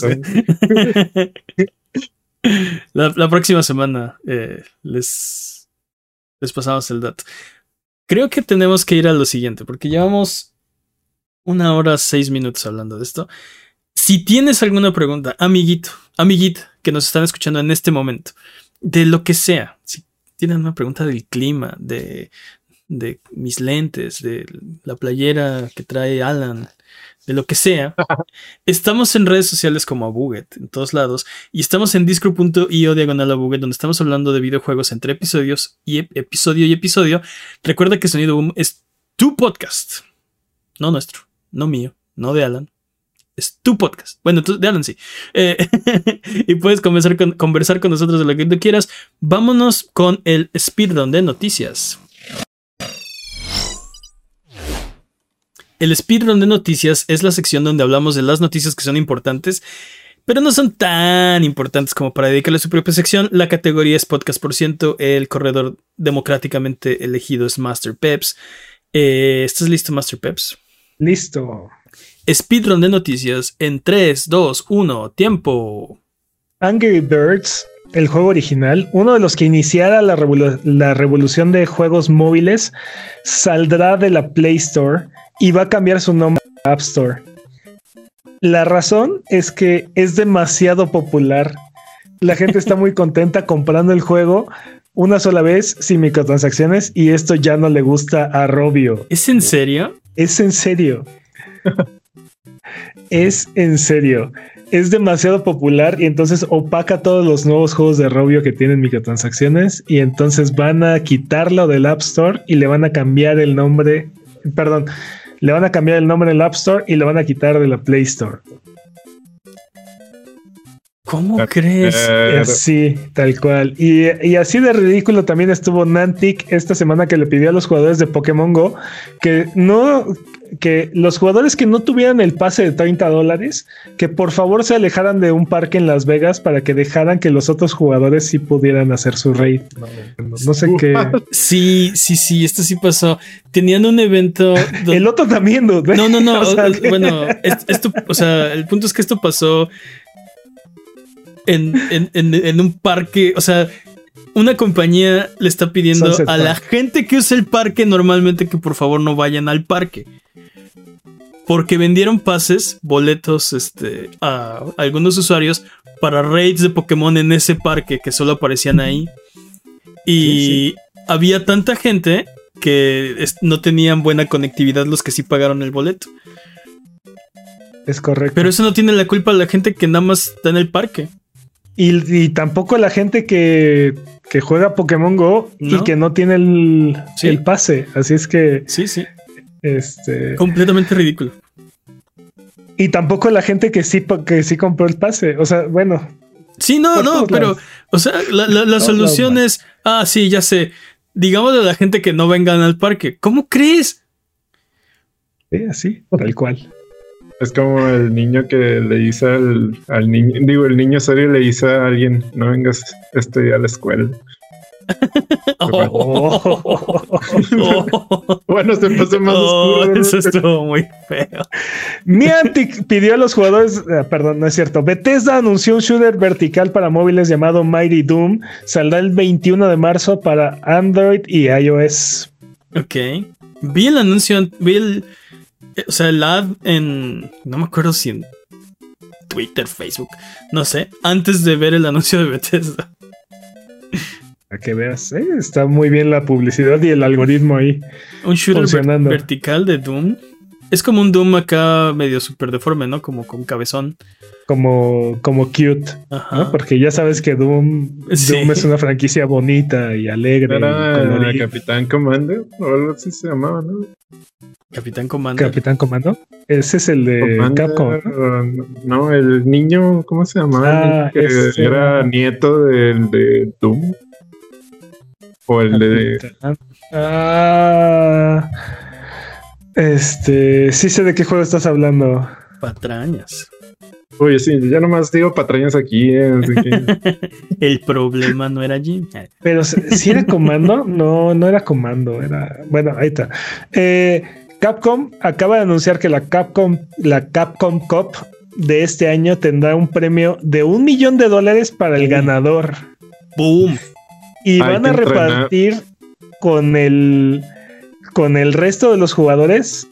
la, próxima semana eh, les, les pasamos el dato. Creo que tenemos que ir a lo siguiente, porque llevamos una hora, seis minutos hablando de esto. Si tienes alguna pregunta, amiguito, amiguita, que nos están escuchando en este momento, de lo que sea. Si tienen una pregunta del clima, de, de mis lentes, de la playera que trae Alan, de lo que sea. estamos en redes sociales como Abuget, en todos lados, y estamos en disco.io diagonal Abuget, donde estamos hablando de videojuegos entre episodios y episodio y episodio. Recuerda que Sonido Boom es tu podcast, no nuestro, no mío, no de Alan, es tu podcast. Bueno, tú, de Alan sí. Eh, y puedes conversar con, conversar con nosotros de lo que tú quieras. Vámonos con el speedrun de noticias. El speedrun de noticias es la sección donde hablamos de las noticias que son importantes, pero no son tan importantes como para dedicarle a su propia sección. La categoría es podcast por ciento. El corredor democráticamente elegido es Master Peps. Eh, ¿Estás listo, Master Peps? Listo. Speedrun de noticias en 3, 2, 1, tiempo. Angry Birds, el juego original, uno de los que iniciara la, revolución de juegos móviles, saldrá de la Play Store y va a cambiar su nombre a App Store. La razón es que es demasiado popular. La gente está muy contenta comprando el juego una sola vez sin microtransacciones y esto ya no le gusta a Robio. ¿Es en serio? Es en serio. es en serio. Es demasiado popular y entonces opaca todos los nuevos juegos de Robio que tienen microtransacciones y entonces van a quitarlo del App Store y le van a cambiar el nombre, perdón, le van a cambiar el nombre del App Store y lo van a quitar de la Play Store. ¿Cómo crees? Sí, tal cual. Y, y, así de ridículo también estuvo Nantic esta semana que le pidió a los jugadores de Pokémon Go que no, que los jugadores que no tuvieran el pase de 30 dólares, que por favor se alejaran de un parque en Las Vegas para que dejaran que los otros jugadores sí pudieran hacer su raid. No, sé qué. Sí, sí, sí, esto sí pasó. Tenían un evento. El otro también, ¿no? No, no, no. bueno, esto, o sea, el punto es que esto pasó en, en un parque. O sea, una compañía le está pidiendo a la gente que usa el parque normalmente que por favor no vayan al parque. Porque vendieron pases, boletos este, a algunos usuarios para raids de Pokémon en ese parque que solo aparecían ahí. Y había tanta gente que no tenían buena conectividad los que sí pagaron el boleto. Es correcto. Pero eso no tiene la culpa a la gente que nada más está en el parque. Y, tampoco la gente que, que juega Pokémon Go y que no tiene el, Sí. el pase. Así es que, Sí, sí. este. Completamente ridículo. Y tampoco la gente que sí, que sí compró el pase. O sea, bueno, Sí, no, no, pero, lados. o sea, la, la- la Todos solución lados, es, ah, sí, ya sé. Digámosle a la gente que no vengan al parque. ¿Cómo crees? sí, así, tal cual. Es como el niño que le dice al, al niño, digo, el niño serio le dice a alguien, no vengas este día a la escuela. Oh. Bueno, se pasó más Oh, oscuro. eso estuvo muy feo. Niantic pidió a los jugadores, eh, perdón, no es cierto. Bethesda anunció un shooter vertical para móviles llamado Mighty Doom. Saldrá el 21 de marzo para Android y iOS. Ok. Vi el anuncio, vi el. Eh, O sea, el ad en. No me acuerdo si en Twitter, Facebook, no sé, antes de ver el anuncio de Bethesda. A que veas, eh, está muy bien la publicidad y el algoritmo ahí. Un shooter ver- vertical de Doom. Es como un Doom acá medio súper deforme, ¿no? Como con cabezón. Como, como cute, Ajá. ¿no? Porque ya sabes que Doom, Sí. Doom es una franquicia bonita y alegre. Era. Capitán Commander o algo así se llamaba, ¿no? Capitán Comando. Capitán Comando. Ese es el de Commander, Capcom. ¿no? No, el niño, ¿cómo se llamaba? Ah, que era nieto del de Doom. O el de. Ah, este, sí sé de qué juego estás hablando. Patrañas. Oye, sí, ya nomás digo patrañas aquí. eh, así que- El problema no era allí. Pero si era comando, no, no era comando, era. Bueno, ahí está. Eh, Capcom acaba de anunciar que la Capcom, la Capcom Cup de este año tendrá un premio de un millón de dólares para el ganador. ¡Boom! Y Hay van a repartir con el con el resto de los jugadores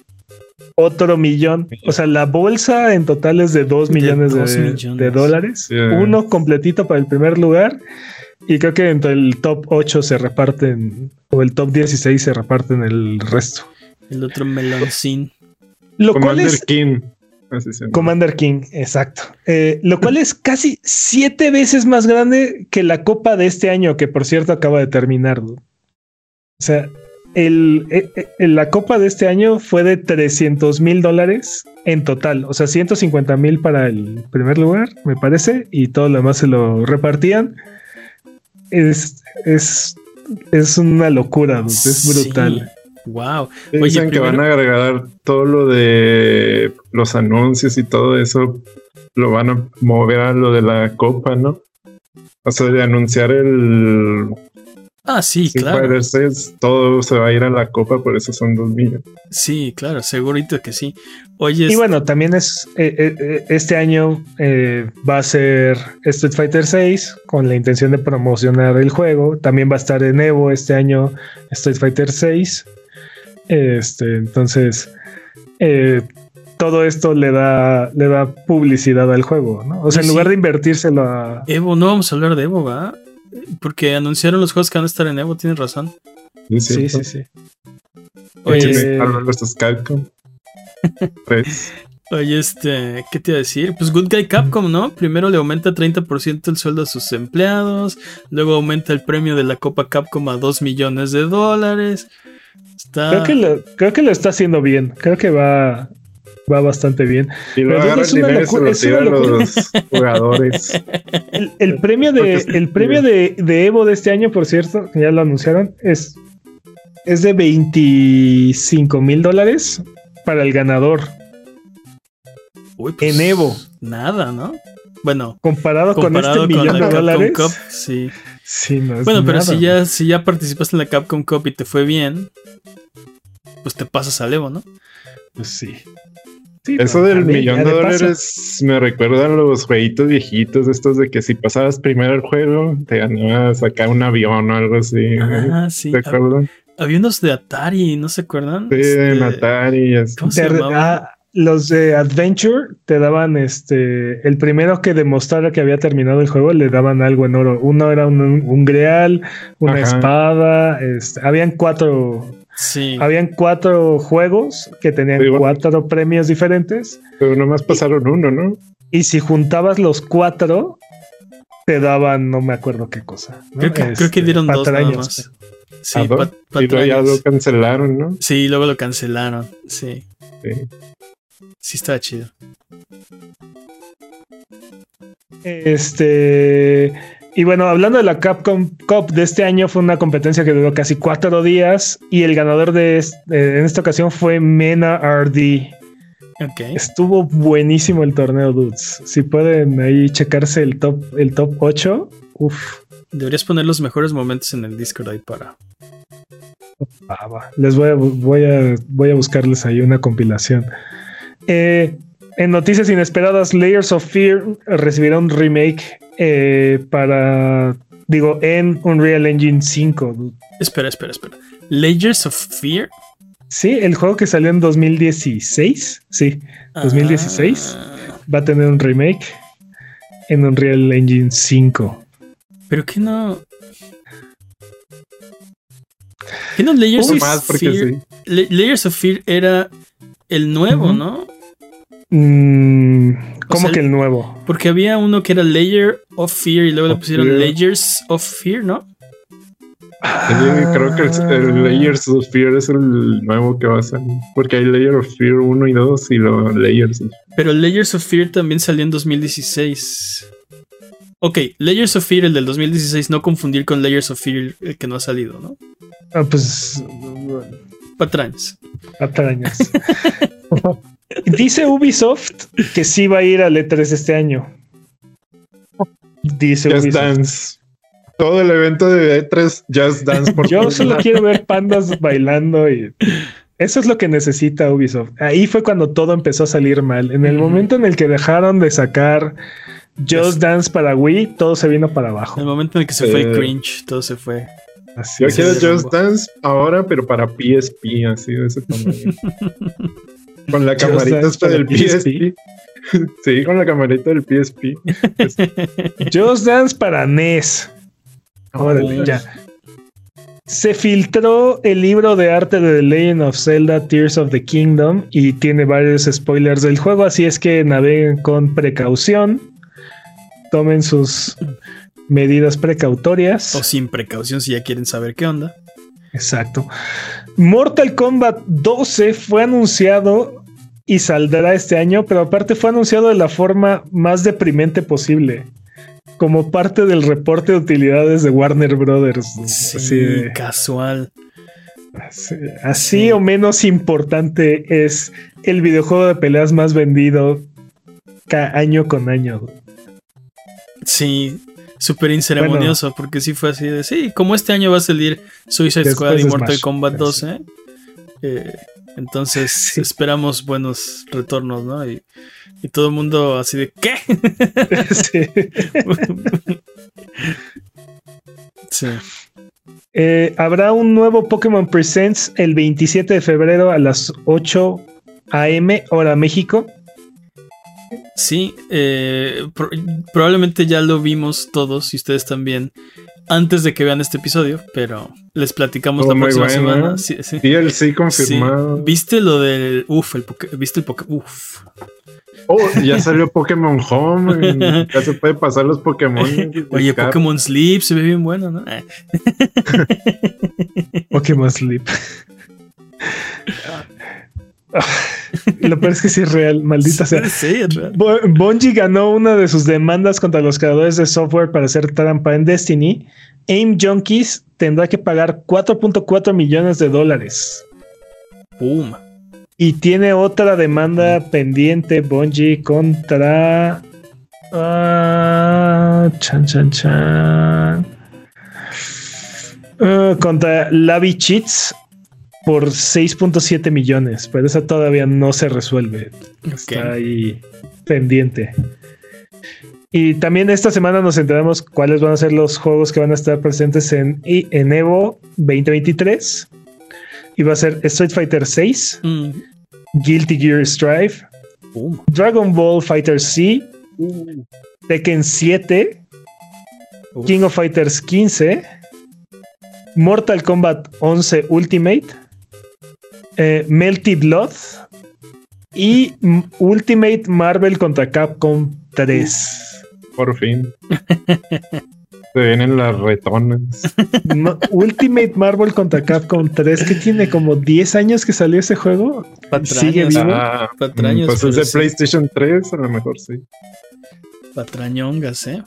otro millón. O sea, la bolsa en total es de dos millones de, dos millones. de dólares. Uno completito para el primer lugar. Y creo que entre el top 8 se reparten, o el top 16 se reparten el resto. El otro meloncín. Lo cual Commander es King. Commander King, exacto. Eh, lo cual es casi siete veces más grande que la copa de este año, que por cierto acaba de terminar. ¿no? O sea, el, eh, eh, la copa de este año fue de 300 mil dólares en total. O sea, 150 mil para el primer lugar, me parece, y todo lo demás se lo repartían. Es, es, es una locura, es brutal. Wow. Dicen que van a agregar todo lo de los anuncios y todo eso. Lo van a mover a lo de la copa, ¿no? O sea, de anunciar el Ah, sí, Street claro. Fighter 6, todo se va a ir a la copa, por eso son dos millones. Sí, claro, segurito que sí. Oye, Y bueno, también es eh, eh, eh, este año eh, va a ser Street Fighter 6 con la intención de promocionar el juego. También va a estar en Evo este año Street Fighter 6. Este, entonces eh, todo esto le da le da publicidad al juego, ¿no? O sea, en Sí. lugar de invertírselo a Evo, no vamos a hablar de Evo, ¿va? Porque anunciaron los juegos que van a estar en Evo, tienes razón. Sí, sí, sí, sí. Oye, Eh, Hablan de estos Capcom. Tres. Oye, este, ¿qué te iba a decir? Pues Good Guy Capcom, ¿no? Primero le aumenta 30% el sueldo a sus empleados, luego aumenta el premio de la Copa Capcom a 2 millones de dólares. Está... Creo que lo, creo que lo está haciendo bien. Creo que va va bastante bien. Y Pero luego agarra es el una dinero y se locura, lo es tira a una locura. los jugadores. El, el premio de el premio de, de Evo de este año, por cierto, ya lo anunciaron, es, es de 25 mil dólares para el ganador. Uy, pues, en Evo. Nada, ¿no? Bueno, Comparado, comparado con este con, millón la de dólares. Cup, sí. Sí, no es Bueno, pero nada. si ya, si ya participaste en la Capcom Cup y te fue bien, pues te pasas al Evo, ¿no? Pues sí. Sí, Eso no, del millón de dólares me recuerdan los jueguitos viejitos, estos de que si pasabas primero el juego, te ganabas acá un avión o algo así. Ah, sí. ¿Te acuerdan? Había unos de Atari, ¿no se acuerdan? Sí, Este, en Atari. y así. ¿Cómo se llamaba? Ah, los de Adventure te daban este. El primero que demostrara que había terminado el juego le daban algo en oro. Uno era un, un grial, una Ajá. espada. este, habían cuatro. Sí. Habían cuatro juegos que tenían Sí, bueno. cuatro premios diferentes. Pero nomás pasaron uno, ¿no? Y si juntabas los cuatro, te daban, no me acuerdo qué cosa. ¿no? Creo, que, creo que Este, dieron dos nada más. Sí, ¿A dos? pat- Y luego ya lo cancelaron, ¿no? Sí, luego lo cancelaron. Sí, Sí. Sí estaba chido. Este. Y bueno, hablando de la Capcom Cup de este año, fue una competencia que duró casi cuatro días. Y el ganador de en esta ocasión fue Mena RD. Ok. Estuvo buenísimo el torneo, dudes. Si pueden ahí checarse el top, el top 8. Uf, Deberías poner los mejores momentos en el Discord ahí para. Ah, va. Les voy a, voy a, voy a buscarles ahí una compilación. Eh, en noticias inesperadas, Layers of Fear recibirá un remake eh, para, digo, en Unreal Engine 5. dude. Espera, espera, espera. Layers of Fear. Sí, el juego que salió en 2016, sí, 2016. Ah, va a tener un remake en Unreal Engine 5. Pero que no. ¿Qué no Layers Uy, of más Fear? sí. La- Layers of Fear era el nuevo. ¿no? Mm, ¿Cómo sea, que el nuevo? Porque había uno que era Layer of Fear y luego le Of pusieron Fear. Layers of Fear, ¿no? Creo que el, el Layers of Fear es el nuevo que va a salir. Porque hay Layer of Fear 1 y 2 y los Layers. of- Pero Layers of Fear también salió en 2016. Ok, Layers of Fear, el del 2016, no confundir con Layers of Fear, el que no ha salido, ¿no? Ah, pues Patrañas. Patrañas. Dice Ubisoft que sí va a ir al E3 este año. Dice Just Ubisoft. Dance. Todo el evento de E3, Just Dance por Yo solo quiero ver pandas bailando y eso es lo que necesita Ubisoft. Ahí fue cuando todo empezó a salir mal. En el momento en el que dejaron de sacar Just Yes. Dance para Wii, todo se vino para En el abajo. momento en el que se fue Eh. cringe, todo se fue. Así Yo quiero Just rumbo. Dance ahora, pero para PSP, así de ese tamaño. con la camarita esta para del PSP. sí, con la camarita del PSP. Just Dance para NES. Órale, Uy. ya. Se filtró el libro de arte de The Legend of Zelda Tears of the Kingdom y tiene varios spoilers del juego, así es que naveguen con precaución. Tomen sus medidas precautorias. O sin precaución si ya quieren saber qué onda. Exacto. Mortal Kombat 12 fue anunciado y saldrá este año, pero aparte fue anunciado de la forma más deprimente posible. Como parte del reporte de utilidades de Warner Brothers. Sí, Así, de- casual. así- así Sí. o menos importante es el videojuego de peleas más vendido año con año. Sí, súper inceremonioso, porque sí fue así de, sí, como este año va a salir Suicide Squad y Mortal Smash. Kombat Sí. 12, eh, entonces Sí. esperamos buenos retornos, ¿no? Y, y todo el mundo así de, ¿qué? Sí. sí. Eh, habrá un nuevo Pokémon Presents el 27 de febrero a las 8 a.m. hora México. Sí, eh, pro- probablemente ya lo vimos todos y ustedes también antes de que vean este episodio, pero les platicamos Todo la próxima bueno, semana. ¿eh? Sí, sí. DLC Sí. confirmado. ¿Viste lo del. Uf, el ¿Viste el Pokémon? Uf. Oh, ya salió Pokémon Home. Ya se puede pasar los Pokémon. Oye. Pokémon Sleep se ve bien bueno, ¿no? Pokémon Sleep. Lo peor es que sí es real, maldita sea. Sí, es real. Bo- Bungie ganó una de sus demandas contra los creadores de software para hacer trampa en Destiny. Aim Junkies tendrá que pagar 4.4 millones de dólares. Pum. Y tiene otra demanda pendiente Bungie contra. ah, chan, chan, chan. Ah, contra Lavi Cheats por 6.7 millones, pero esa todavía no se resuelve. Está ahí pendiente. Y también esta semana nos enteramos cuáles van a ser los juegos que van a estar presentes en, en Evo 2023. Y va a ser Street Fighter 6, Mm, Guilty Gear Strive, pum. Dragon Ball Fighter C, Tekken 7, Uf. King of Fighters 15, Mortal Kombat 11 Ultimate, eh, Melty Blood y Ultimate Marvel contra Capcom 3. por fin. Se vienen las retonas. No, Ultimate Marvel contra Capcom 3, que tiene como 10 años que salió ese juego. Sigue Patrañas, vivo. Ah, Patraños, pues es de sí. PlayStation 3, a lo mejor sí. patrañongas, ¿eh?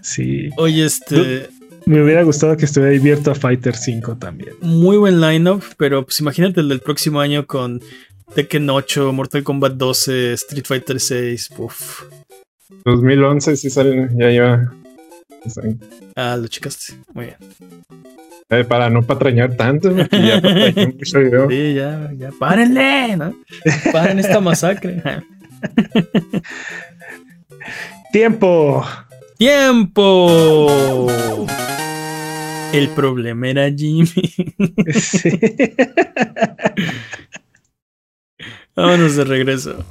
Sí. Oye, este, Me hubiera gustado que estuviera abierto a Fighter 5 también. muy buen lineup, pero pues imagínate el del próximo año con Tekken 8, Mortal Kombat 12, Street Fighter 6, puf. 2011 sí sale, ya lleva. Ah, lo checaste. Muy bien. Eh, para no patrañar tanto, porque ya patrañé mucho yo. Sí, ya, ya. Párenle, ¿no? Paren esta masacre. Tiempo. ¡Tiempo! El problema era Jimmy. Sí. Vámonos de regreso.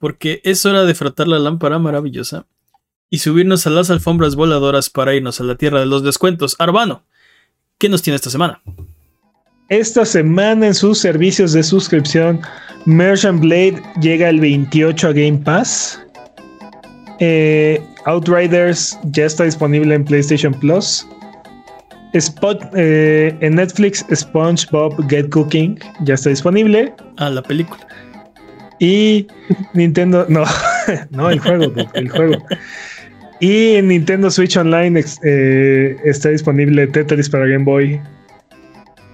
Porque es hora de frotar la lámpara maravillosa y subirnos a las alfombras voladoras para irnos a la tierra de los descuentos. Arbano, ¿qué nos tiene esta semana? Esta semana en sus servicios de suscripción, Merchant Blade llega el 28 a Game Pass. Eh, Outriders ya está disponible en PlayStation Plus. Spot, eh, en Netflix, SpongeBob Get Cooking ya está disponible. Ah, la película. Y Nintendo, no, no, el juego, el juego. Y en Nintendo Switch Online eh, está disponible Tetris para Game Boy.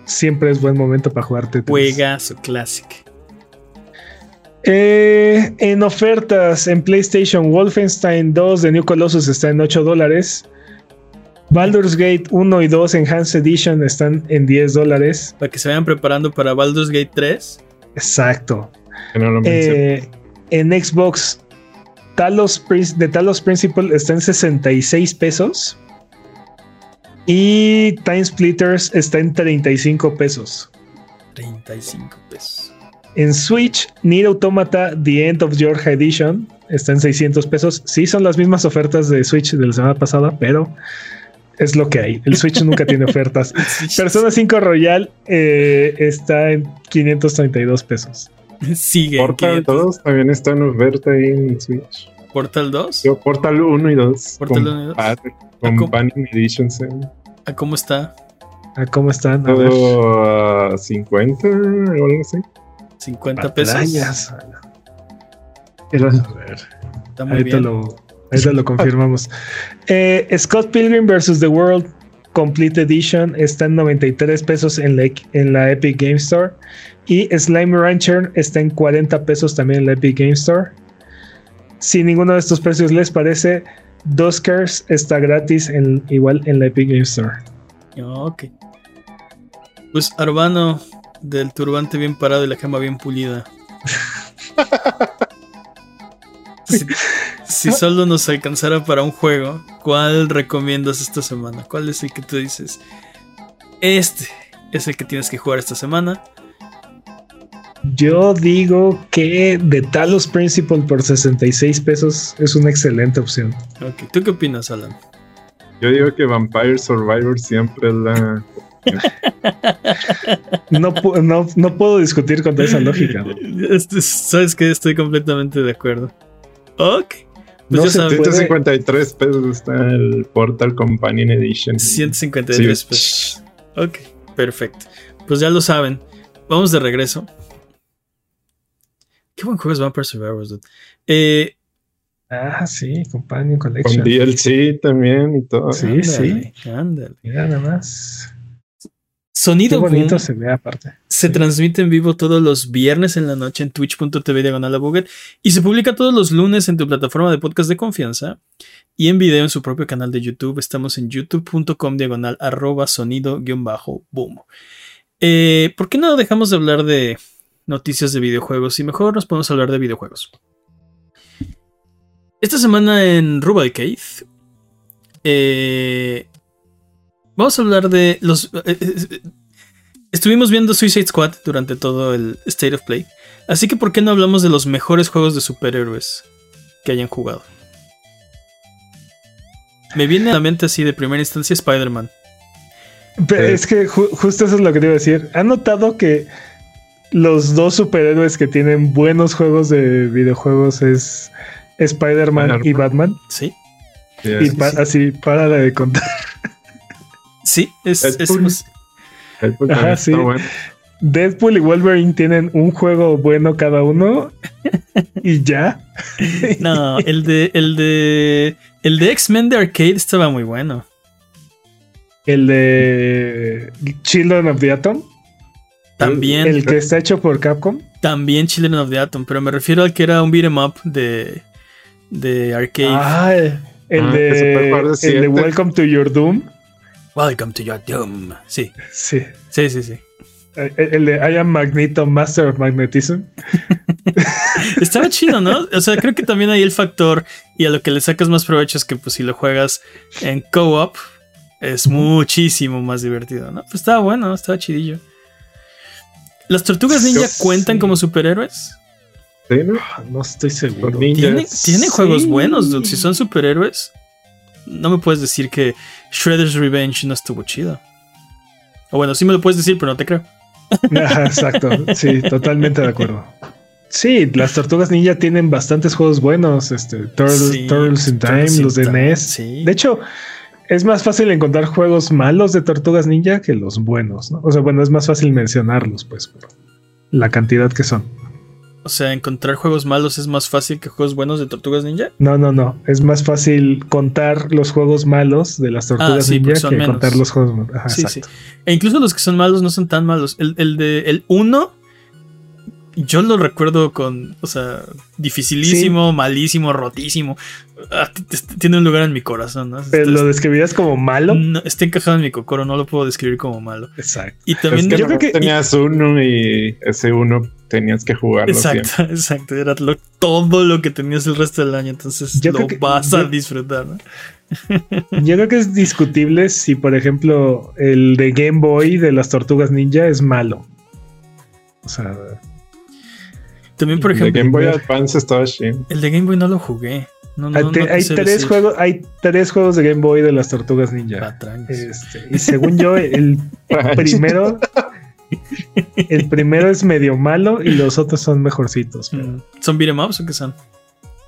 Siempre es buen momento para jugar Tetris. Juegazo Classic. Eh, en ofertas en PlayStation, Wolfenstein 2 de New Colossus está en 8 dólares. Baldur's Gate 1 y 2 Enhanced Edition están en 10 dólares. Para que se vayan preparando para Baldur's Gate 3. Exacto. No. Eh, en Xbox, Talos, de Talos Principle está en 66 pesos. Y Time Splitters está en 35 pesos. 35 pesos. En Switch, Nier Automata The End of Georgia Edition está en 600 pesos. Sí, son las mismas ofertas de Switch de la semana pasada, pero es lo que hay. El Switch nunca tiene ofertas. Persona 5 Royal eh, está en 532 pesos. Sigue. Portal 500. 2 también está en oferta ahí en Switch. Portal 2. Yo, Portal 1 y 2. Portal 1 y 2. Con ¿Cómo? Companion Editions. eh. ¿A cómo está? ¿A ¿Cómo están? A ver. Todo a 50 o algo así. 50 pesos. Era- A ver. Está muy Ahorita bien. lo, ahorita lo confirmamos. Eh, Scott Pilgrim vs. The World Complete Edition está en 93 pesos en la, en la Epic Game Store. Y Slime Rancher está en 40 pesos también en la Epic Game Store. Si ninguno de estos precios les parece, Duskers está gratis en, igual en la Epic Game Store. Ok. Pues Arbano, del turbante bien parado y la cama bien pulida. si, si solo nos alcanzara para un juego, ¿cuál recomiendas esta semana? ¿Cuál es el que tú dices? Este es el que tienes que jugar esta semana. Yo digo que The Talos Principle por 66 pesos es una excelente opción. Ok, ¿tú qué opinas, Alan? Yo digo que Vampire Survivor siempre es la. No, pu- no, no puedo discutir contra esa lógica. ¿no? Este- Sabes que estoy completamente de acuerdo. Ok. Pues No ya se saben, puede- 153 pesos está el Portal Companion Edition. 153 Sí. pesos. Ok, perfecto. Pues ya lo saben. Vamos de regreso. Qué buen juego es Vampire Survivors, dude. Eh, Ah, sí, Companion Con Collection. DLC también y todo. Sí, ándale, ándale. Mira nada más. Qué Sonido bonito Boom se ve aparte. se transmite en vivo todos los viernes en la noche en twitch.tv diagonal y se publica todos los lunes en tu plataforma de podcast de confianza y en video en su propio canal de YouTube. Estamos en youtube.com diagonal arroba sonido guion bajo boom. Eh, ¿Por qué no dejamos de hablar de noticias de videojuegos y mejor nos podemos hablar de videojuegos? Esta semana en Rubalcade eh, vamos a hablar de los... eh, eh, Estuvimos viendo Suicide Squad durante todo el State of Play. Así que, ¿por qué no hablamos de los mejores juegos de superhéroes que hayan jugado? Me viene a la mente así de primera instancia Spider-Man. Pero es que ju- justo eso es lo que te iba a decir. ¿Han notado que los dos superhéroes que tienen buenos juegos de videojuegos es Spider-Man y Batman. Sí. Sí, Y así, para de contar. Sí, es, es- Deadpool. es- Deadpool Ajá, sí. está bueno. Deadpool y Wolverine tienen un juego bueno cada uno y ya. No, el de. El de. El de X-Men de Arcade estaba muy bueno. El de Children of the Atom, También. el que está hecho por Capcom. También Children of the Atom. Pero me refiero al que era un beat'em up de. De Arcade. Ah, el Ah, de, el de. Welcome to Your Doom. Welcome to your doom. Sí, Sí. sí, sí, sí. El, el de I am Magneto, Master of Magnetism. Estaba chido, ¿no? O sea, creo que también hay el factor y a lo que le sacas más provecho es que pues si lo juegas en co-op es muchísimo más divertido, ¿no? Pues estaba bueno, estaba chidillo. ¿Las tortugas ninja Yo cuentan sí. como superhéroes? Sí, ¿no? No estoy seguro. Ninjas. ¿Tienen, juegos buenos, dude. Si son superhéroes, no me puedes decir que Shredder's Revenge no estuvo chido. O bueno, sí me lo puedes decir, pero no te creo. Ajá, exacto. Sí, totalmente de acuerdo. Sí, las tortugas ninja tienen bastantes juegos buenos. Este, Turtles, Sí, Turtles in Time, Turtles los de NES. sí. De hecho, es más fácil encontrar juegos malos de tortugas ninja que los buenos, ¿no? O sea, bueno, es más fácil mencionarlos, pues, por la cantidad que son. O sea, encontrar juegos malos es más fácil que juegos buenos de tortugas ninja. No, no, no. Es más fácil contar los juegos malos de las tortugas Ah, sí, porque ninja que menos. contar los juegos buenos. Ajá, Sí, exacto. sí. E incluso los que son malos no son tan malos. El, el de el 1, yo lo recuerdo con, o sea, dificilísimo, malísimo, rotísimo. Ah, tiene un lugar en mi corazón, ¿no? Pero lo describirías como malo. no, está encajado en mi cocoro, no lo puedo describir como malo. Exacto. Y Es también... que yo creo que- tenías uno y ese uno tenías que jugarlo Exacto, siempre. exacto. Era lo- todo lo que tenías el resto del año. Entonces Yo lo que- vas a disfrutar, ¿no? Yo creo que es discutible si, por ejemplo, el de Game Boy de las tortugas ninja es malo. O sea, También, por ejemplo, Game Boy Advance estaba chido. el de Game Boy no lo jugué. No, no, hay, te- hay tres decir. juegos, hay tres juegos de Game Boy de las tortugas ninja. Este, y según yo, el primero, el primero es medio malo y los otros son mejorcitos. pero Mm. ¿Son beat'em ups o qué son?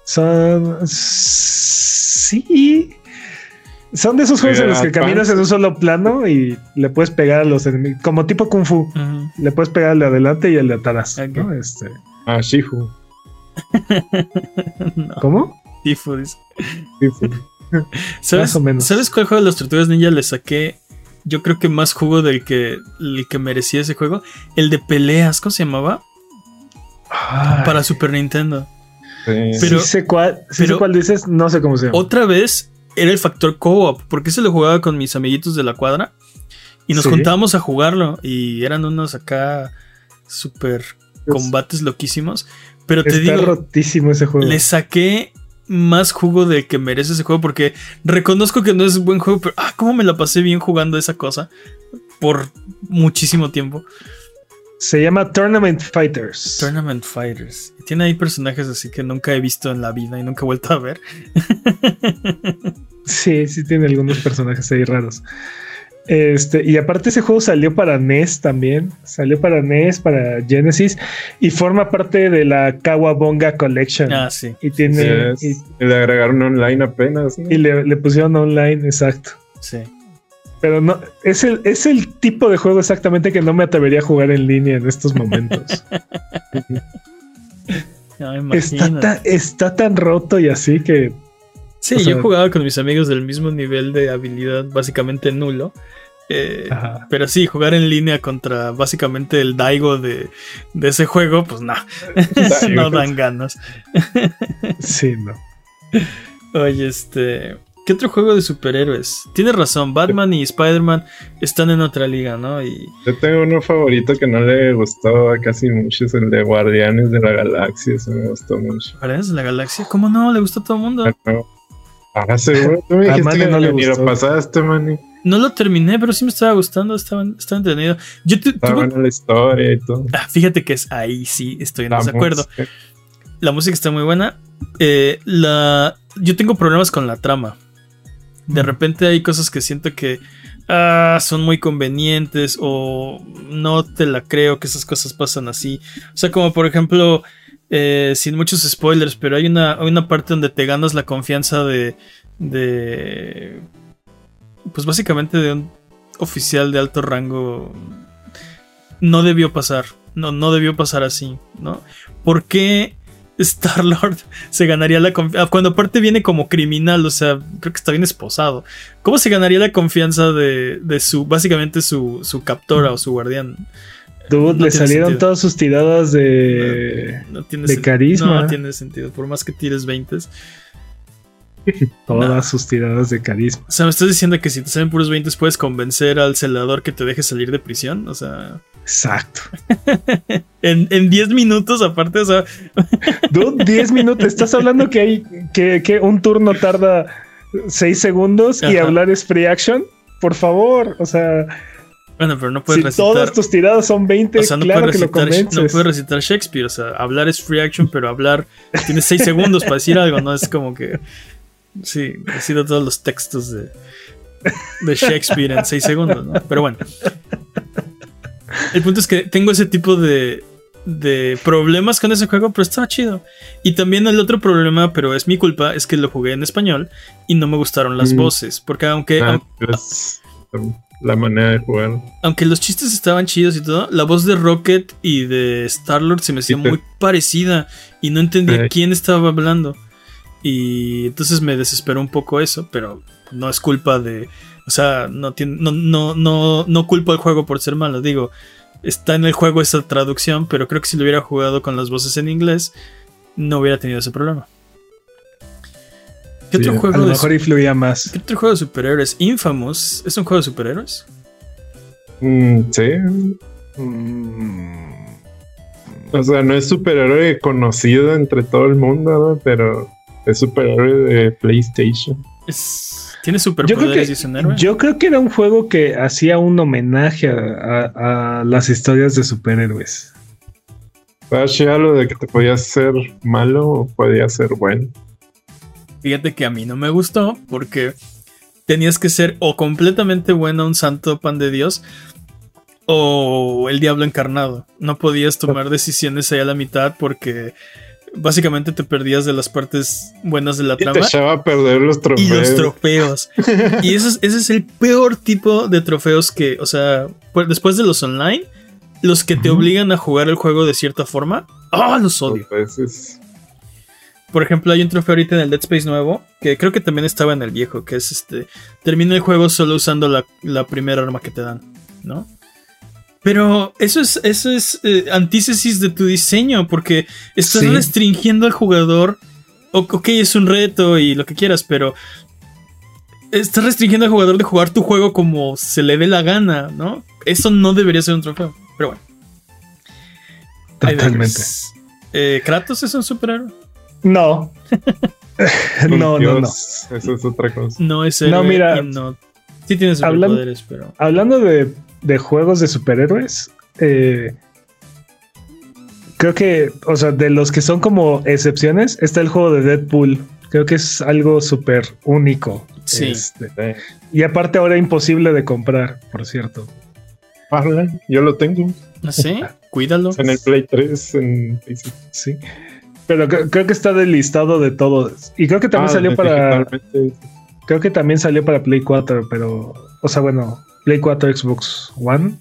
Son sí. Son de esos juegos en los que caminas en un solo plano y le puedes pegar a los enemigos, como tipo Kung Fu. Le puedes pegar al de adelante y al de atrás. Este, Ah, Shifu. no, ¿Cómo? Dice. Shifu. ¿Sabes, Más o menos. ¿Sabes cuál juego de las tortugas ninja le saqué? Yo creo que más jugo del que, el que merecía ese juego. El de peleas, ¿cómo se llamaba? Para Super Nintendo. Sí. Pero- sí sé cuál, sí sé pero- cuál dices, no sé cómo se llama. Otra vez era el factor co-op, porque se lo jugaba con mis amiguitos de la cuadra y nos Sí. juntábamos a jugarlo y eran unos acá super Pues combates loquísimos. Pero te Está digo, rotísimo ese juego. le saqué más jugo del que merece ese juego porque reconozco que no es un buen juego, pero ah, cómo me la pasé bien jugando esa cosa por muchísimo tiempo. Se llama Tournament Fighters. Tournament Fighters. Y Tiene ahí personajes así que nunca he visto en la vida y nunca he vuelto a ver. Sí, sí tiene algunos personajes ahí raros. Este, y aparte ese juego salió para NES también, salió para NES, para Genesis y forma parte de la Kawabonga Collection. Ah, sí. y tiene Sí, y, es- y le agregaron online apenas. ¿no? y le, le pusieron online, exacto. Sí. Pero no, es el, es el tipo de juego exactamente que no me atrevería a jugar en línea en estos momentos. No, está, está tan roto y así que Sí, o sea- yo jugaba con mis amigos del mismo nivel de habilidad, básicamente nulo. Eh, pero sí, jugar en línea contra básicamente el Daigo de, de ese juego, pues no, no dan ganas. sí, no. Oye, este. ¿Qué otro juego de superhéroes? Tienes razón, Batman y Spider-Man están en otra liga, ¿no? Y Yo tengo uno favorito que no le gustó a casi mucho, es el de Guardianes de la Galaxia. Ese me gustó mucho. Guardianes de la Galaxia, ¿cómo no? Le gustó a todo el mundo. Ah, seguro. Tú me A dijiste Manny que no le ni lo gustó. pasaste, Manny. No lo terminé, pero sí me estaba gustando, estaba, estaba entretenido. Yo tu- Está tuve- buena la historia y todo. Ah, fíjate que es ahí sí estoy en La desacuerdo. música. La música está muy buena. Eh, la, yo tengo problemas con la trama. De Mm. repente hay cosas que siento que ah, son muy convenientes o no te la creo que esas cosas pasan así. O sea, como por ejemplo, eh, sin muchos spoilers, pero hay una, hay una parte donde te ganas la confianza de, de, pues básicamente de un oficial de alto rango. No debió pasar, no, no debió pasar así, ¿no? ¿Por qué Star-Lord se ganaría la confianza? Cuando aparte viene como criminal, o sea, creo que está bien esposado. ¿Cómo se ganaría la confianza de, de su, básicamente su, su captora o su guardián? Dude, le salieron todas sus tiradas de, de carisma. No tiene sentido, por más que tires 20. Todas sus tiradas de carisma. O sea, me estás diciendo que si te salen puros 20 puedes convencer al celador que te deje salir de prisión. O sea. Exacto. en 10 minutos, aparte, o sea. Dude, 10 minutos. Estás hablando que hay que, que un turno tarda 6 segundos y hablar es free action. Por favor, o sea. Bueno, pero no puedes si recitar. Todas tus tiradas son 20, o sea, no claro puedes que lo recitar, convences. No puedes recitar Shakespeare. O sea, hablar es free action, pero hablar. Tienes 6 segundos para decir algo, ¿no? Es como que. Sí, recito todos los textos de, de Shakespeare en 6 segundos, ¿no? Pero bueno. El punto es que tengo ese tipo de, de problemas con ese juego, pero estaba chido. Y también el otro problema, pero es mi culpa, es que lo jugué en español y no me gustaron las Mm. voces. Porque aunque, Ah, aun- es la manera de jugar. aunque los chistes estaban chidos y todo, la voz de Rocket y de Star-Lord se me hacía muy parecida y no entendía quién estaba hablando. Y entonces me desesperó un poco eso, pero no es culpa de. O sea, no, tiene, no, no, no, no culpo al juego por ser malo. Digo, está en el juego esa traducción, pero creo que si lo hubiera jugado con las voces en inglés, no hubiera tenido ese problema. ¿Qué Sí, otro a juego lo de mejor influía más. ¿Qué otro juego de superhéroes? Infamous. ¿Es un juego de superhéroes? Mm, sí. Mm, O sea, no es superhéroe conocido entre todo el mundo, ¿no? pero es superhéroe de PlayStation. Es- ¿Tiene Yo creo, superpoderes que, y es un héroe? yo creo que era un juego que hacía un homenaje a, a- a las historias de superhéroes. Hacía lo de que te podías ser malo o podías ser bueno. Fíjate que a mí no me gustó porque tenías que ser o completamente bueno, un santo pan de Dios, o el diablo encarnado. No podías tomar decisiones ahí a la mitad porque básicamente te perdías de las partes buenas de la Y te trama. echaba a perder los Y trofeos. los trofeos. y ese es, ese es el peor tipo de trofeos que, o sea, pues, después de los online, los que te obligan a jugar el juego de cierta forma, ¡ah! los odio. Por ejemplo, hay un trofeo ahorita en el Dead Space nuevo, que creo que también estaba en el viejo, que es este, termina el juego solo usando la, la primera arma que te dan, ¿no? Pero eso es, eso es eh, antítesis de tu diseño, porque estás Sí. restringiendo al jugador. O- ok, es un reto y lo que quieras, pero estás restringiendo al jugador de jugar tu juego como se le dé la gana, ¿no? Eso no debería ser un trofeo. Pero bueno. Totalmente. Eh, ¿Kratos es un superhéroe? No. no, no, no. Eso es otra cosa. No es No, héroe mira, no. Sí tiene hablan- superpoderes, pero. Hablando de, de juegos de superhéroes, eh, creo que, o sea, de los que son como excepciones, está el juego de Deadpool. Creo que es algo súper único. Sí. Este, Eh, y aparte ahora imposible de comprar, por cierto. Parla, yo lo tengo No sé, cuídalo. en el Play 3 en. Sí. Pero cre- creo que está del listado de todos. Y creo que también Ah, salió para. Creo que también salió para Play 4, pero. O sea, bueno, Play 4, Xbox One.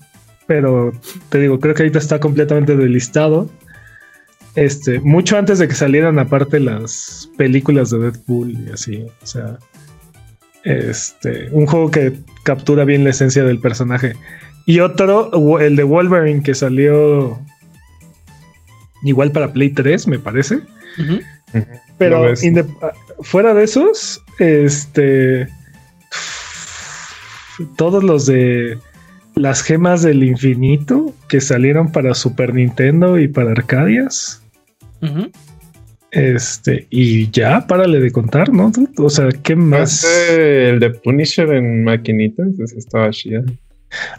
Pero te digo, creo que ahorita está completamente delistado. Este, mucho antes de que salieran aparte las películas de Deadpool y así. O sea. Este. Un juego que captura bien la esencia del personaje. Y otro, el de Wolverine, que salió. Igual para Play 3, me parece. Pero fuera de esos, este. Todos los de las gemas del infinito que salieron para Super Nintendo y para Arcadias. Este, y ya, párale de contar, ¿no? O sea, ¿qué más? El de Punisher en maquinitas, ese estaba chido.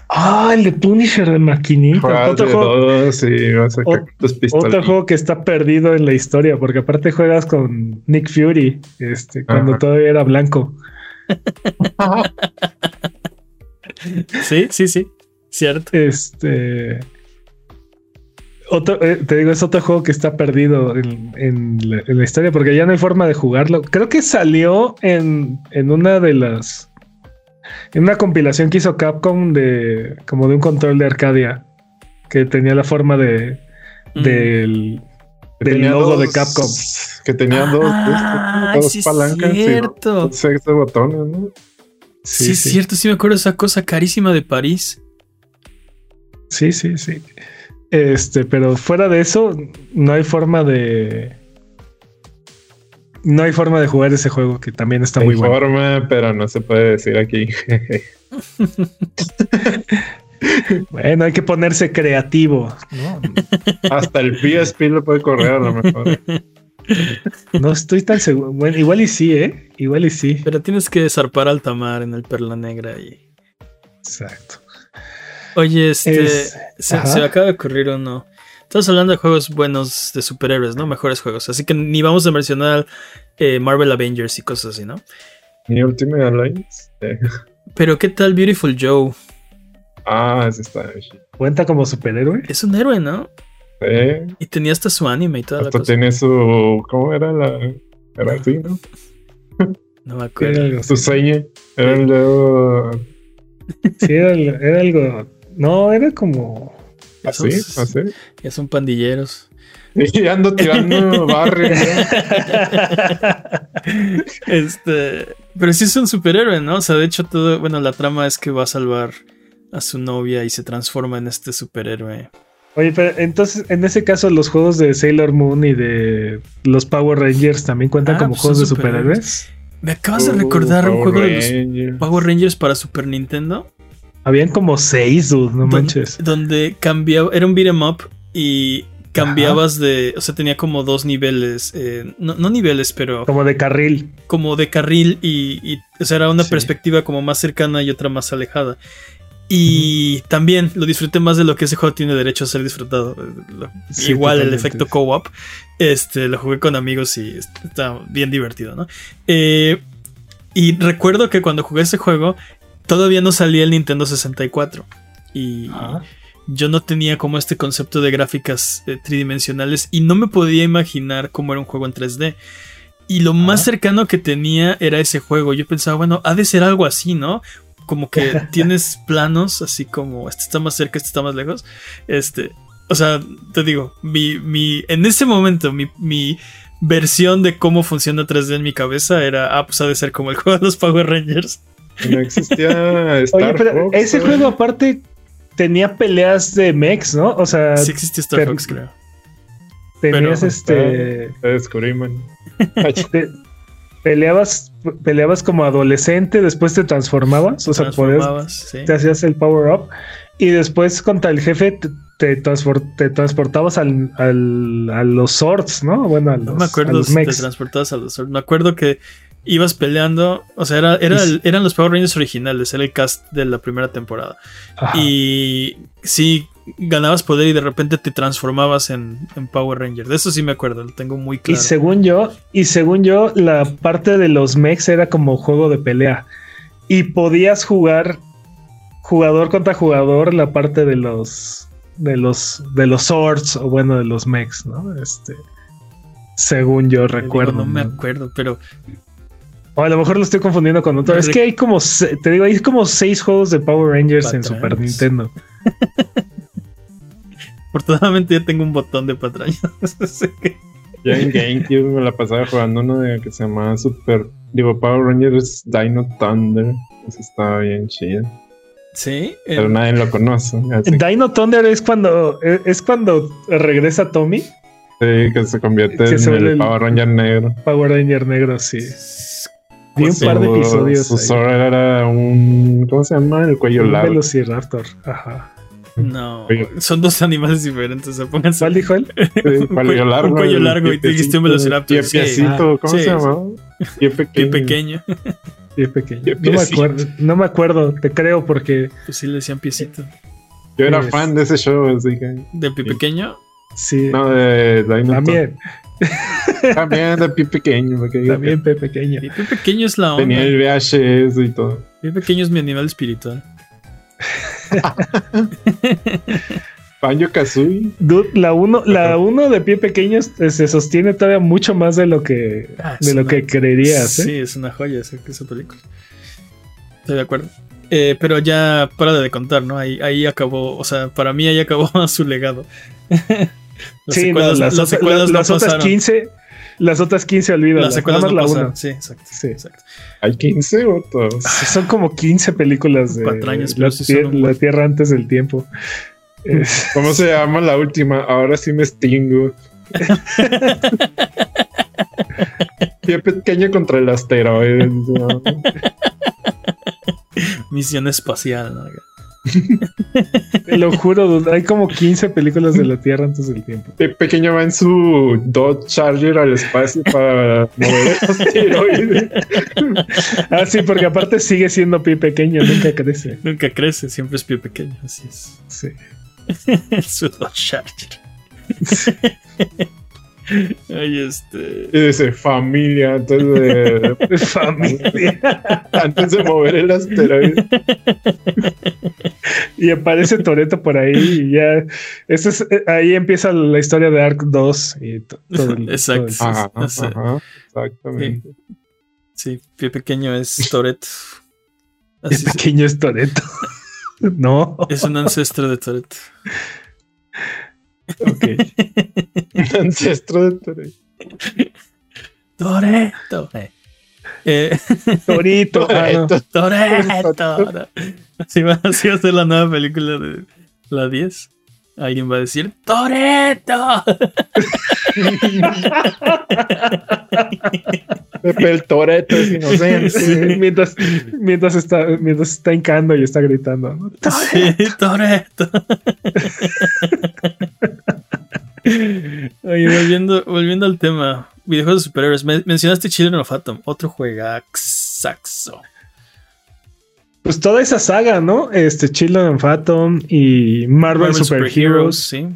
Ah, el de Punisher de maquinita. Otro de juego, dos y vas a sacar Ot- tus pistolas. otro juego que está perdido en la historia, porque aparte juegas con Nick Fury, este, cuando Ajá. todavía era blanco. Sí, sí, sí. Cierto. Este. otro, eh, te digo, es otro juego que está perdido en, en la, en la historia porque ya no hay forma de jugarlo. Creo que salió en, en una de las. En una compilación que hizo Capcom de. como de un control de Arcadia. Que tenía la forma de. Mm. del. Del tenía logo de Capcom. Que tenía dos, Ah, dos sí es palancas cierto. y seis de botones, ¿no? Sí, es cierto, sí me acuerdo de esa cosa carísima de París. Sí, sí, sí. Este, pero fuera de eso, no hay forma de. No hay forma de jugar ese juego que también está Hay muy bueno. forma, pero no se puede decir aquí. Bueno, hay que ponerse creativo. ¿no? Hasta el PSP lo puede correr a lo mejor. No estoy tan seguro. Bueno, igual y sí, ¿eh? Igual y sí. Pero tienes que zarpar alta mar en el Perla Negra y. Exacto. Oye, este. Es- se, ajá. se me acaba de ocurrir uno. Estamos hablando de juegos buenos de superhéroes, ¿no? Mejores juegos. Así que ni vamos a mencionar eh, Marvel Avengers y cosas así, ¿no? Mi Ultimate Alliance. eh, Pero ¿qué tal Beautiful Joe? Ah, ese está. ¿Cuenta como superhéroe? Es un héroe, ¿no? Sí, Y tenía hasta su anime y toda la hasta cosa. tiene su. ¿Cómo era la.? Era así, ¿no? No me Era acuerdo. algo Su seña. Era el. Sí, era, era algo. No, era como. Así, Esos- así. Ya son pandilleros. Y ando tirando barrio. ¿no? Este, pero sí es un superhéroe, ¿no? O sea, de hecho todo, bueno, la trama es que va a salvar a su novia y se transforma en este superhéroe. Oye, pero entonces, en ese caso, los juegos de Sailor Moon y de los Power Rangers también cuentan Ah, como pues juegos de superhéroes. Me acabas de Uh, recordar un juego de los. Power Rangers para Super Nintendo. Habían como seis, dude, no manches. Donde cambiaba, era un beat'em up y cambiabas de, o sea, tenía como dos niveles, eh, no, no niveles, pero Como de carril. como de carril y, y, o sea, era una Sí. perspectiva como más cercana y otra más alejada. Y también lo disfruté más de lo que ese juego tiene derecho a ser disfrutado. Eh, Sí, Igual el efecto co-op. Este, lo jugué con amigos y está bien divertido, ¿no? Eh, y recuerdo que cuando jugué ese juego, todavía no salía el Nintendo 64. Y Ajá. yo no tenía como este concepto de gráficas eh, tridimensionales y no me podía imaginar cómo era un juego en 3D. Y lo más cercano que tenía era ese juego. Yo pensaba, bueno, ha de ser algo así, ¿no? Como que tienes planos así como este está más cerca, este está más lejos. Este, o sea, te digo, mi, mi, en ese momento, mi, mi versión de cómo funciona 3D en mi cabeza era, ah, pues ha de ser como el juego de los Power Rangers. No existía Star Oye, pero Fox, ese juego aparte tenía peleas de mechs, ¿no? O sea, Sí existía Star pero- Fox, creo. tenías pero- este. Te descubrí, man. te- peleabas, peleabas como adolescente, después te transformabas. O sea, podías, Transformabas, sí. te hacías el power up. Y después contra el jefe te, te, transpor- te transportabas al, al- a los swords, ¿no? Bueno, a los, No me a acuerdo los si te mechs. transportabas a los Sword. Me acuerdo que ibas peleando. O sea, era, era Y- el- eran los Power Rangers originales. Era el cast de la primera temporada. Ajá. Y sí, ganabas poder y de repente te transformabas en, en Power Ranger. De eso sí me acuerdo. Lo tengo muy Y claro. según yo, y según yo, la parte de los mechs era como juego de pelea. Y podías jugar jugador contra jugador la parte de los de los de los swords o bueno de los mechs, ¿no? Este según yo digo, recuerdo. no me acuerdo, pero O a lo mejor lo estoy confundiendo con otro. Es que hay como te digo, hay como seis juegos de Power Rangers en. Super Nintendo. afortunadamente ya tengo un botón de patrañas. Que- Yo en GameCube me la pasaba jugando uno de que se llamaba Super. Digo, Power Rangers Dino Thunder. Ese estaba bien chido. sí, Pero eh, nadie lo conoce. Así Dino Thunder es cuando es cuando regresa Tommy, que que se convierte Que en se vuelve el el- Power Ranger negro. Power Ranger negro, sí. Vi un Pues, par de Su- episodios. Su ahí. Zord era un. ¿Cómo se llama? El cuello Un largo. Velociraptor. Ajá. no, Oye. son dos animales diferentes. O sea, pónganse ¿Cuál dijo él? Sí, un cuello- un cuello el largo y te dijiste un piecito, velociraptor, sí. Piecito, ¿cómo Sí, se sí. llamaba? Pie pequeño. pequeño. Sí, pequeño. No me piecito. acuerdo, no me acuerdo, te creo porque Pues sí le decían piecito. Yo era Es- fan de ese show, así que. Del pie Sí. pequeño. sí. No, de Dino también. También de pie pequeño. porque también P pequeño. Pie pequeño es la onda. Tenía el VHS y todo. Pie pequeño es mi animal espiritual. Banjo Kazooie. Dude, la uno, la Ajá. uno de pie pequeño se sostiene todavía mucho más de lo que, Ah, de lo una- que creerías. ¿eh? Sí, es una joya esa, esa película. Estoy de acuerdo. Eh, pero ya para de contar, ¿no? Ahí, ahí acabó, o sea, para mí ahí acabó su legado. Las Sí, no, secuelas, las, las otra- secuelas las- no las otras pasaron. 15, las otras 15 olvídalas. Las secuelas nada no más la pasaron. una. Sí, exacto. Sí. exacto. ¿Hay 15 o todos? Son como 15 películas de Patrañas, la, son tie- la. Tierra antes del tiempo. ¿Cómo se llama la última? Ahora sí me extingo. Pie pequeño contra el asteroide. ¿no? Misión espacial, ¿no? Te lo juro, hay como 15 películas de la Tierra antes del tiempo. Pie pequeño va en su Dodge Charger al espacio para mover el asteroide. Ah, sí, porque aparte sigue siendo pie pequeño, nunca crece. Nunca crece, siempre es pie pequeño, así es. Sí. Su Dodge Charger. Ay, este. Y dice familia antes de, Familia. antes de mover el asteroide. Y aparece Toreto por ahí y ya. Ese es, eh, ahí empieza la historia de Ark 2 y to- todo el- Exacto. todo el- Ajá, Sí. ajá, exactamente. Sí, pie pequeño es Toret. Pie pequeño es Toreto. no. Es un ancestro de Toret. Ok. Un ancestro de Toreto. Toreto. Eh. Eh, Torito. ah, no. Toreto. Toreto. Así va, así va a ser la nueva película de la 10. Alguien va a decir Toreto. Pepe el Toreto es inocente. Sí, mientras, mientras está, mientras está hincando y está gritando. Sí, Toreto. Oye, volviendo, volviendo al tema, videojuegos de superhéroes. Men- mencionaste Children of Atom, otro juegaxaxo. Pues toda esa saga, ¿no? Este Children of Atom y Marvel, Marvel Super, Super Heroes. sí.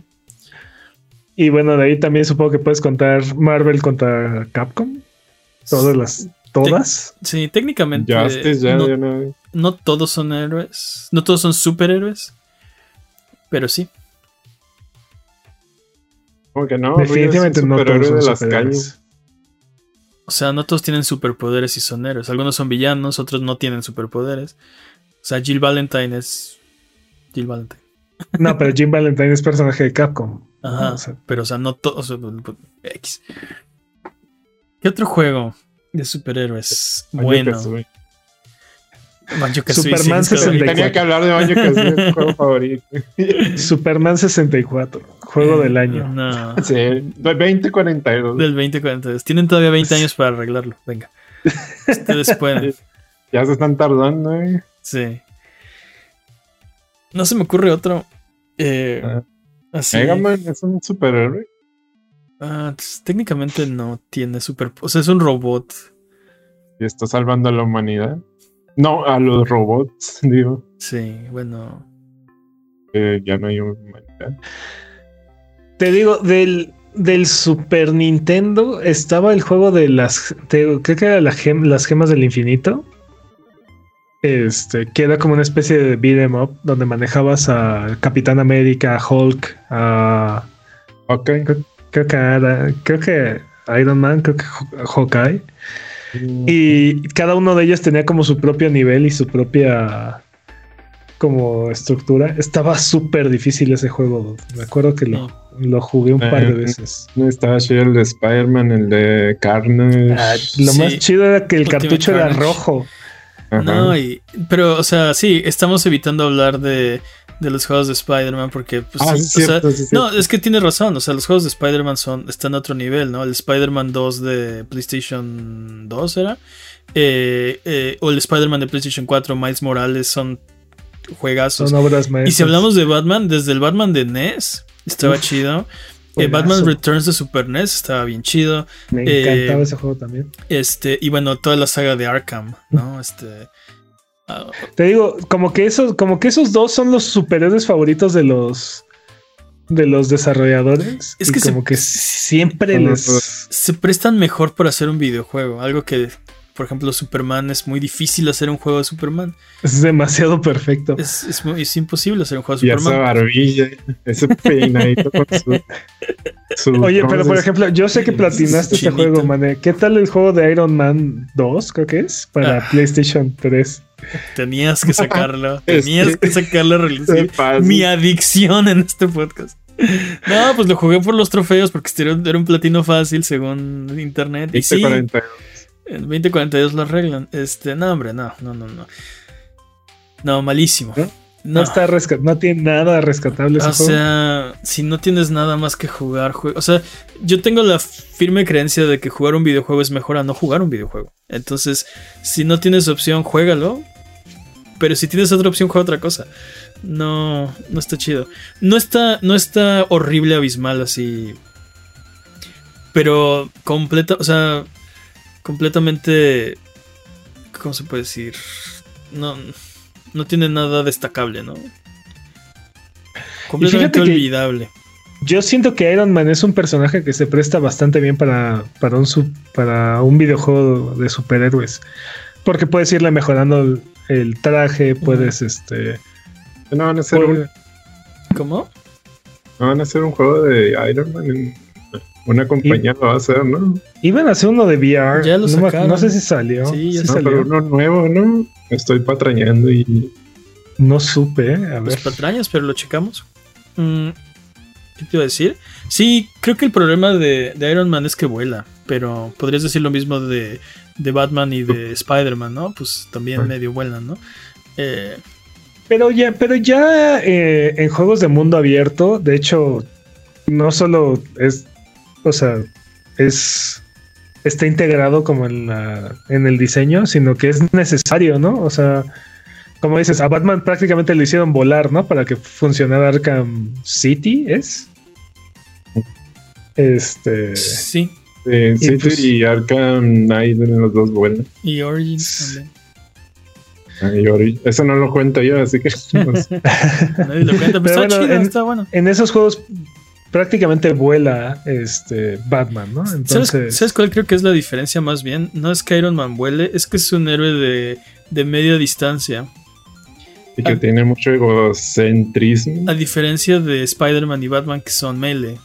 Y bueno, de ahí también supongo que puedes contar Marvel contra Capcom. Todas las. Todas. Sí, técnicamente Justice ya, no, ya no- no todos son héroes, no todos son superhéroes, pero sí. Como que no. Definitivamente no todos son de las superhéroes. calles. O sea, no todos tienen superpoderes y son héroes. Algunos son villanos, otros no tienen superpoderes. O sea, Jill Valentine es Jill Valentine. No, pero Jim Valentine es personaje de Capcom. Ajá. O sea, pero, o sea, no todos. X. ¿Qué otro juego de superhéroes? Banjo bueno, Kazooie. Banjo Kazooie, Superman sí, es que- 64. Tenía que hablar de Banjo Kazooie, mi juego favorito. Superman 64, juego del año. No. Sí, 2042. Del 2042. Tienen todavía 20 años para arreglarlo. Venga. Ustedes pueden. Ya se están tardando, eh. Sí. No se me ocurre otro. Eh, Ah. Así. Mega Man es un superhéroe. Ah, pues, técnicamente no tiene super. O sea, es un robot. Y está salvando a la humanidad. No, a los robots, digo. Sí, bueno. ya no hay humanidad. Te digo, del, del Super Nintendo estaba el juego de las. te- creo que era la gem- las gemas del infinito. Este, que era como una especie de beat 'em up donde manejabas a Capitán América, a Hulk, a. Ok. Creo que era- creo que Iron Man, creo que Haw- Hawkeye. Y cada uno de ellos tenía como su propio nivel y su propia como estructura. Estaba súper difícil ese juego. Me acuerdo que lo, lo jugué un par de Eh, veces. No estaba chido el de Spider-Man, el de Carnage. Ah, lo Sí. más chido era que el Ultimate cartucho era rojo. Ajá. No, y, pero, o sea, sí, estamos evitando hablar de, de los juegos de Spider-Man porque, pues, Ah, sea, no, es que tiene razón, o sea, los juegos de Spider-Man son, están a otro nivel, ¿no? El Spider-Man 2 de PlayStation 2 era, Eh, eh, o el Spider-Man de PlayStation 4, Miles Morales, son juegazos. Son obras maestras. Y si hablamos de Batman, desde el Batman de NES, estaba Uf, chido. Eh. Batman Returns de Super NES estaba bien chido. Me eh, encantaba ese juego también. Este, y bueno, toda la saga de Arkham, ¿no? Este. ah, Te digo, como que esos, como que esos dos son los superhéroes favoritos de los de los desarrolladores. Es y que se- como que siempre les se prestan mejor para hacer un videojuego. Algo que por ejemplo, Superman es muy difícil hacer un juego de Superman. Es demasiado perfecto. Es, es, muy- es imposible hacer un juego de Y esa Superman. barbilla, ese peinadito con su. su- Oye, ¿cómo pero por ejemplo, yo sé que platinaste este Chinito. juego, mané. ¿Qué tal el juego de Iron Man 2, creo que es? Para Ah. PlayStation 3. Tenías que sacarlo. Es Tenías que- que sacarlo. Mi adicción en este podcast. No, pues lo jugué por los trofeos porque este era un platino fácil según internet. Y sí, 2042. En 2042 lo arreglan. Este, no, hombre, no, no, no, no. No, malísimo. ¿No? No, No. está no tiene nada rescatable ese O juego. sea, si no tienes nada más que jugar, jue- o sea, yo tengo la firme creencia de que jugar un videojuego es mejor a no jugar un videojuego. Entonces, si no tienes opción, juégalo. Pero si tienes otra opción, juega otra cosa. No, no está chido. No está, no está horrible, abismal así. Pero completa, o sea, completamente, ¿cómo se puede decir? No, no tiene nada destacable, ¿no? Completamente olvidable. Yo siento que Iron Man es un personaje que se presta bastante bien para, para, un, sub- para un videojuego de superhéroes. Porque puedes irle mejorando el, el traje, puedes este. No van a hacer un, ¿Cómo? no van a hacer un juego de Iron Man. en- una compañía lo va a hacer, ¿no? Iban a hacer uno de VR. Ya lo sacaron. no sé si salió. Sí, ya Sí No, salió. pero uno nuevo, ¿no? Estoy patrañando y. No supe, eh, a Pues ver. patrañas, pero lo checamos. Mm, ¿Qué te iba a decir? Sí, creo que el problema de, de Iron Man es que vuela, pero podrías decir lo mismo de, de Batman y de Spider-Man, ¿no? Pues también Ah. medio vuelan, ¿no? Eh, Pero ya, pero ya eh, en juegos de mundo abierto, de hecho, no solo es, o sea, es está integrado como en la en el diseño, sino que es necesario, ¿no? O sea, como dices, a Batman prácticamente le hicieron volar, ¿no? Para que funcionara Arkham City, ¿es? Este, sí, Eh, Y City pues- y Arkham Knight en los dos vuelan. y Origins también. Ah, Eso no lo cuento yo, así que. pues, Nadie lo cuenta, pero, Pero está bueno, chido, en- está bueno. en esos juegos prácticamente vuela este Batman, ¿no? Entonces, ¿Sabes, ¿Sabes cuál creo que es la diferencia más bien? No es que Iron Man vuele, es que es un héroe de, de media distancia. y que tiene mucho egocentrismo. A diferencia de Spider-Man y Batman que son melee.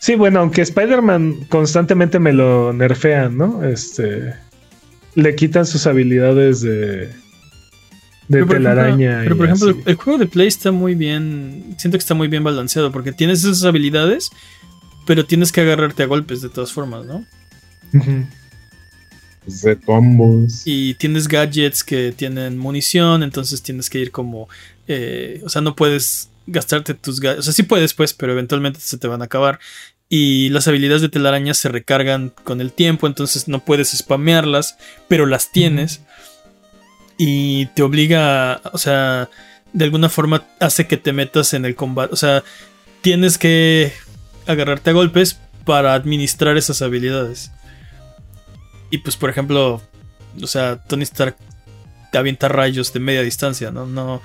Sí, bueno, aunque Spider-Man constantemente me lo nerfean, ¿no? Este. Le quitan sus habilidades de. De Pero por telaraña. ejemplo, pero por ejemplo, así. el juego de Play está muy bien. Siento que está muy bien balanceado porque tienes esas habilidades, pero tienes que agarrarte a golpes de todas formas, ¿no? Ujú. De combos. Y tienes gadgets que tienen munición, entonces tienes que ir como. eh, o sea, no puedes gastarte tus gadgets. O sea, sí puedes, pues, pero eventualmente se te van a acabar. Y las habilidades de telaraña se recargan con el tiempo, entonces no puedes spamearlas, pero las tienes. Y te obliga, o sea, de alguna forma hace que te metas en el combate. O sea, tienes que agarrarte a golpes para administrar esas habilidades. Y pues, por ejemplo, o sea, Tony Stark te avienta rayos de media distancia, ¿no? No.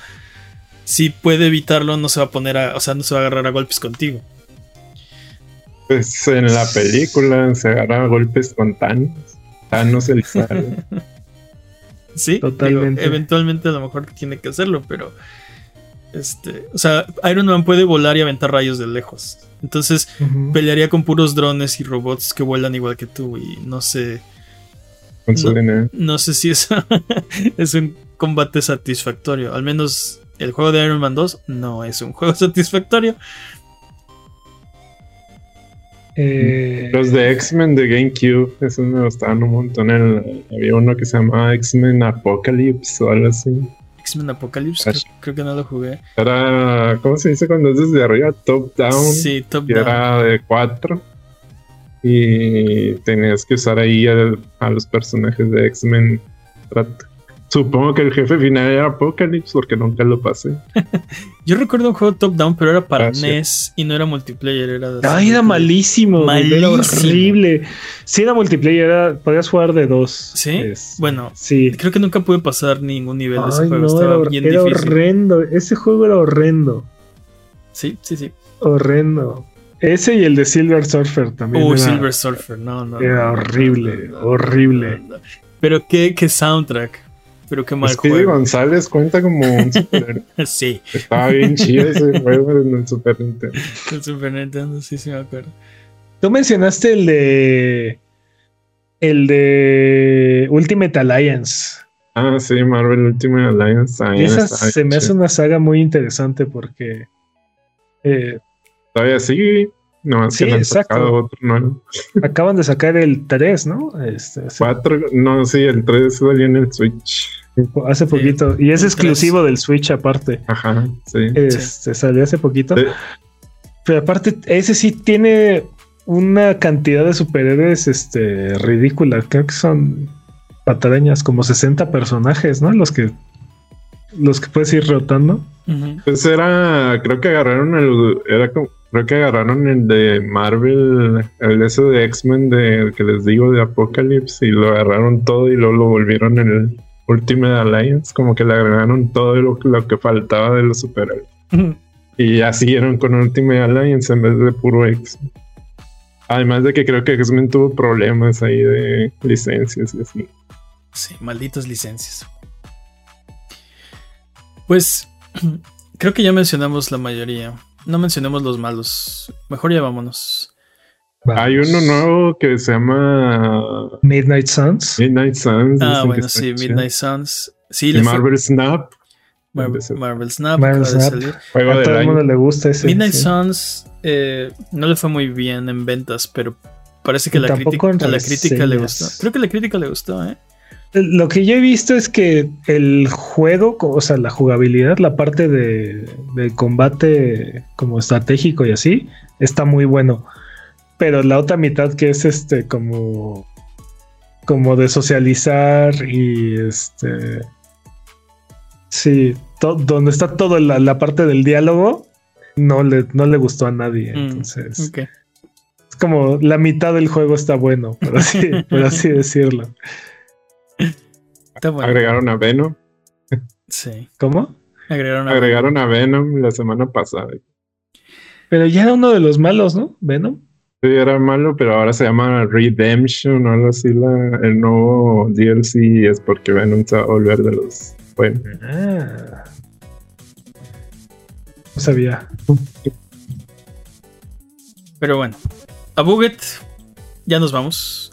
Si puede evitarlo, no se va a poner a. O sea, no se va a agarrar a golpes contigo. Pues en la película se agarra a golpes con Thanos. Thanos el Sí, digo, Totalmente. eventualmente a lo mejor tiene que hacerlo, pero. Este. O sea, Iron Man puede volar y aventar rayos de lejos. Entonces, pelearía con puros drones y robots que vuelan igual que tú. Y no sé. No. No sé si eso es un combate satisfactorio. Al menos el juego de Iron Man 2 no es un juego satisfactorio. Eh, Los de X-Men de GameCube, esos me gustaban un montón. El- había uno que se llamaba X-Men Apocalypse o algo así. X-Men Apocalypse, creo, creo que no lo jugué. Era, ¿cómo se dice cuando es desde arriba? Top down. Sí, top que down. era de cuatro. Y tenías que usar ahí al- a, los personajes de X-Men. Supongo que el jefe final era Apocalypse porque nunca lo pasé. Yo recuerdo un juego top down, pero era para Ah, sí. NES y no era multiplayer. Era de Ay, era malísimo. Era Malísimo. horrible. Sí, era multiplayer, era, podías jugar de dos. ¿Sí? Es- Bueno, sí. creo que nunca pude pasar ningún nivel de ese Ay, juego. no, Estaba era, hor- bien era difícil. horrendo. Ese juego era horrendo. Sí, sí, sí. Horrendo. Ese y el de Silver Surfer también. Uy, era, Silver Surfer, no, no. era no, horrible, no, no, horrible. no, no. Pero qué, qué soundtrack. Pero qué mal Speedy juego. González cuenta como un superhéroe. Sí, Estaba bien chido ese juego en el Super Nintendo. el Super Nintendo, sí, sí me acuerdo. Tú mencionaste el de. El de Ultimate Alliance. Ah, sí, Marvel Ultimate Alliance. Esa se me hace una saga muy interesante porque. eh, Todavía sí. No, Sí, que le han exacto. sacado otro nuevo. acaban de sacar el 3, ¿no? Este, hace, Cuatro, no, sí, el 3 salió en el Switch. Hace poquito. Y es exclusivo del Switch aparte. Ajá, sí. Este, salió hace poquito. Sí. Pero aparte, ese sí tiene una cantidad de superhéroes este, ridícula. Creo que son patarañas, como 60 personajes, ¿no? Los que los que puedes ir rotando. Ujú. Pues era, creo que agarraron el, era como, creo que agarraron el de Marvel, el ese de X-Men de que les digo de Apocalypse y lo agarraron todo y luego lo volvieron en el Ultimate Alliance, como que le agregaron todo lo, lo que faltaba de los superhéroes. Y ya siguieron con Ultimate Alliance en vez de puro X-Men. Además de que creo que X-Men tuvo problemas ahí de licencias y así. Sí, malditas licencias. Pues creo que ya mencionamos la mayoría. No mencionemos los malos. Mejor ya vámonos. Hay uno nuevo que se llama Midnight Suns. Midnight Suns. Ah, bueno, sí. Midnight Suns. Sí, Y le fue- Marvel Snap. Mar-. Marvel Snap. Marvel acaba de Snap. salir. Juego A todo el mundo le gusta ese. Midnight sí. Suns eh, no le fue muy bien en ventas, pero parece que la tampoco crítica, la crítica le gustó. Creo que la crítica le gustó, ¿eh? Lo que yo he visto es que el juego, o sea, la jugabilidad, la parte de, de combate como estratégico y así, está muy bueno. Pero la otra mitad que es este como como de socializar y este sí, to- donde está toda la, la parte del diálogo no le no le gustó a nadie, Mm, entonces es como la mitad del juego está bueno, por así, por así decirlo. Está bueno. Agregaron a Venom. Sí. ¿Cómo? Agregaron a Agregaron a Venom la semana pasada. Pero ya era uno de los malos, ¿no? Venom. Sí, era malo, pero ahora se llama Redemption o algo así. La, el nuevo DLC es porque Venom se va a volver de los buenos. Ah. No sabía. Pero bueno, a Buget, ya nos vamos.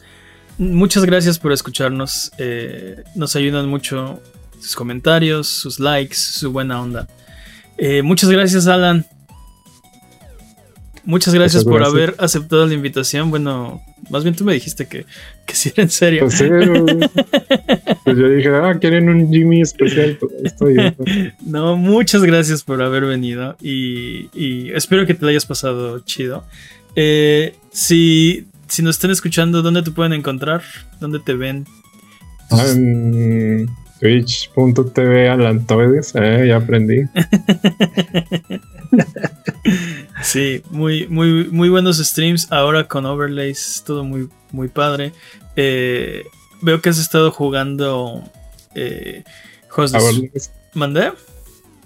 Muchas gracias por escucharnos. eh, nos ayudan mucho sus comentarios, sus likes, su buena onda. Eh, muchas gracias, Alan. Muchas gracias por gracias. haber aceptado la invitación. Bueno, más bien tú me dijiste que, que sí era en serio. Pues, pues yo dije, ah, quieren un Jimmy especial. Estoy. No, muchas gracias por haber venido y, y espero que te la hayas pasado chido. Eh, si, si nos están escuchando, ¿dónde te pueden encontrar? ¿Dónde te ven? Ah, Twitch.tv Alantoides, eh, ya aprendí. Sí, muy, muy, muy buenos streams. Ahora con overlays, todo muy, muy padre. Eh, veo que has estado jugando eh. Hours, ¿Mandé?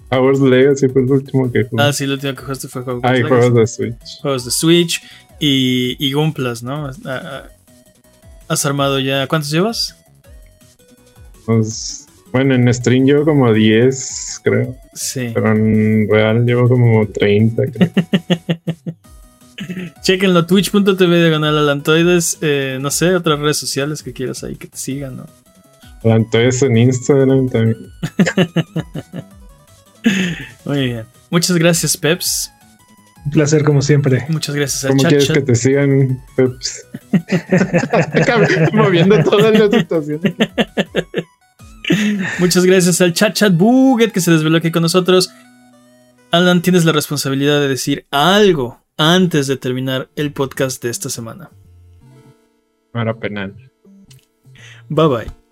Hours Legacy fue el último que jugué. Ah, sí, lo último que jugaste fue Hogwarts Hay Legacy. juegos de Switch. juegos de Switch y, y Gunplas, ¿no? Ah, ah, ¿Has armado ya? ¿Cuántos llevas? Pues, bueno, en stream llevo como 10, creo. Sí. Pero en real llevo como 30, creo. Chequenlo, twitch.tv diagonal alantoides. eh, no sé, otras redes sociales que quieras ahí que te sigan, ¿no? Alantoides en Instagram también. Muy bien. Muchas gracias, Peps. Un placer como siempre. Muchas gracias a ¿Cómo quieres que te sigan, Peps? Moviendo todas las situaciones. Muchas gracias al Chat Chat Buget que se desveló aquí con nosotros. Alan, tienes la responsabilidad de decir algo antes de terminar el podcast de esta semana. Para penal. Bye bye.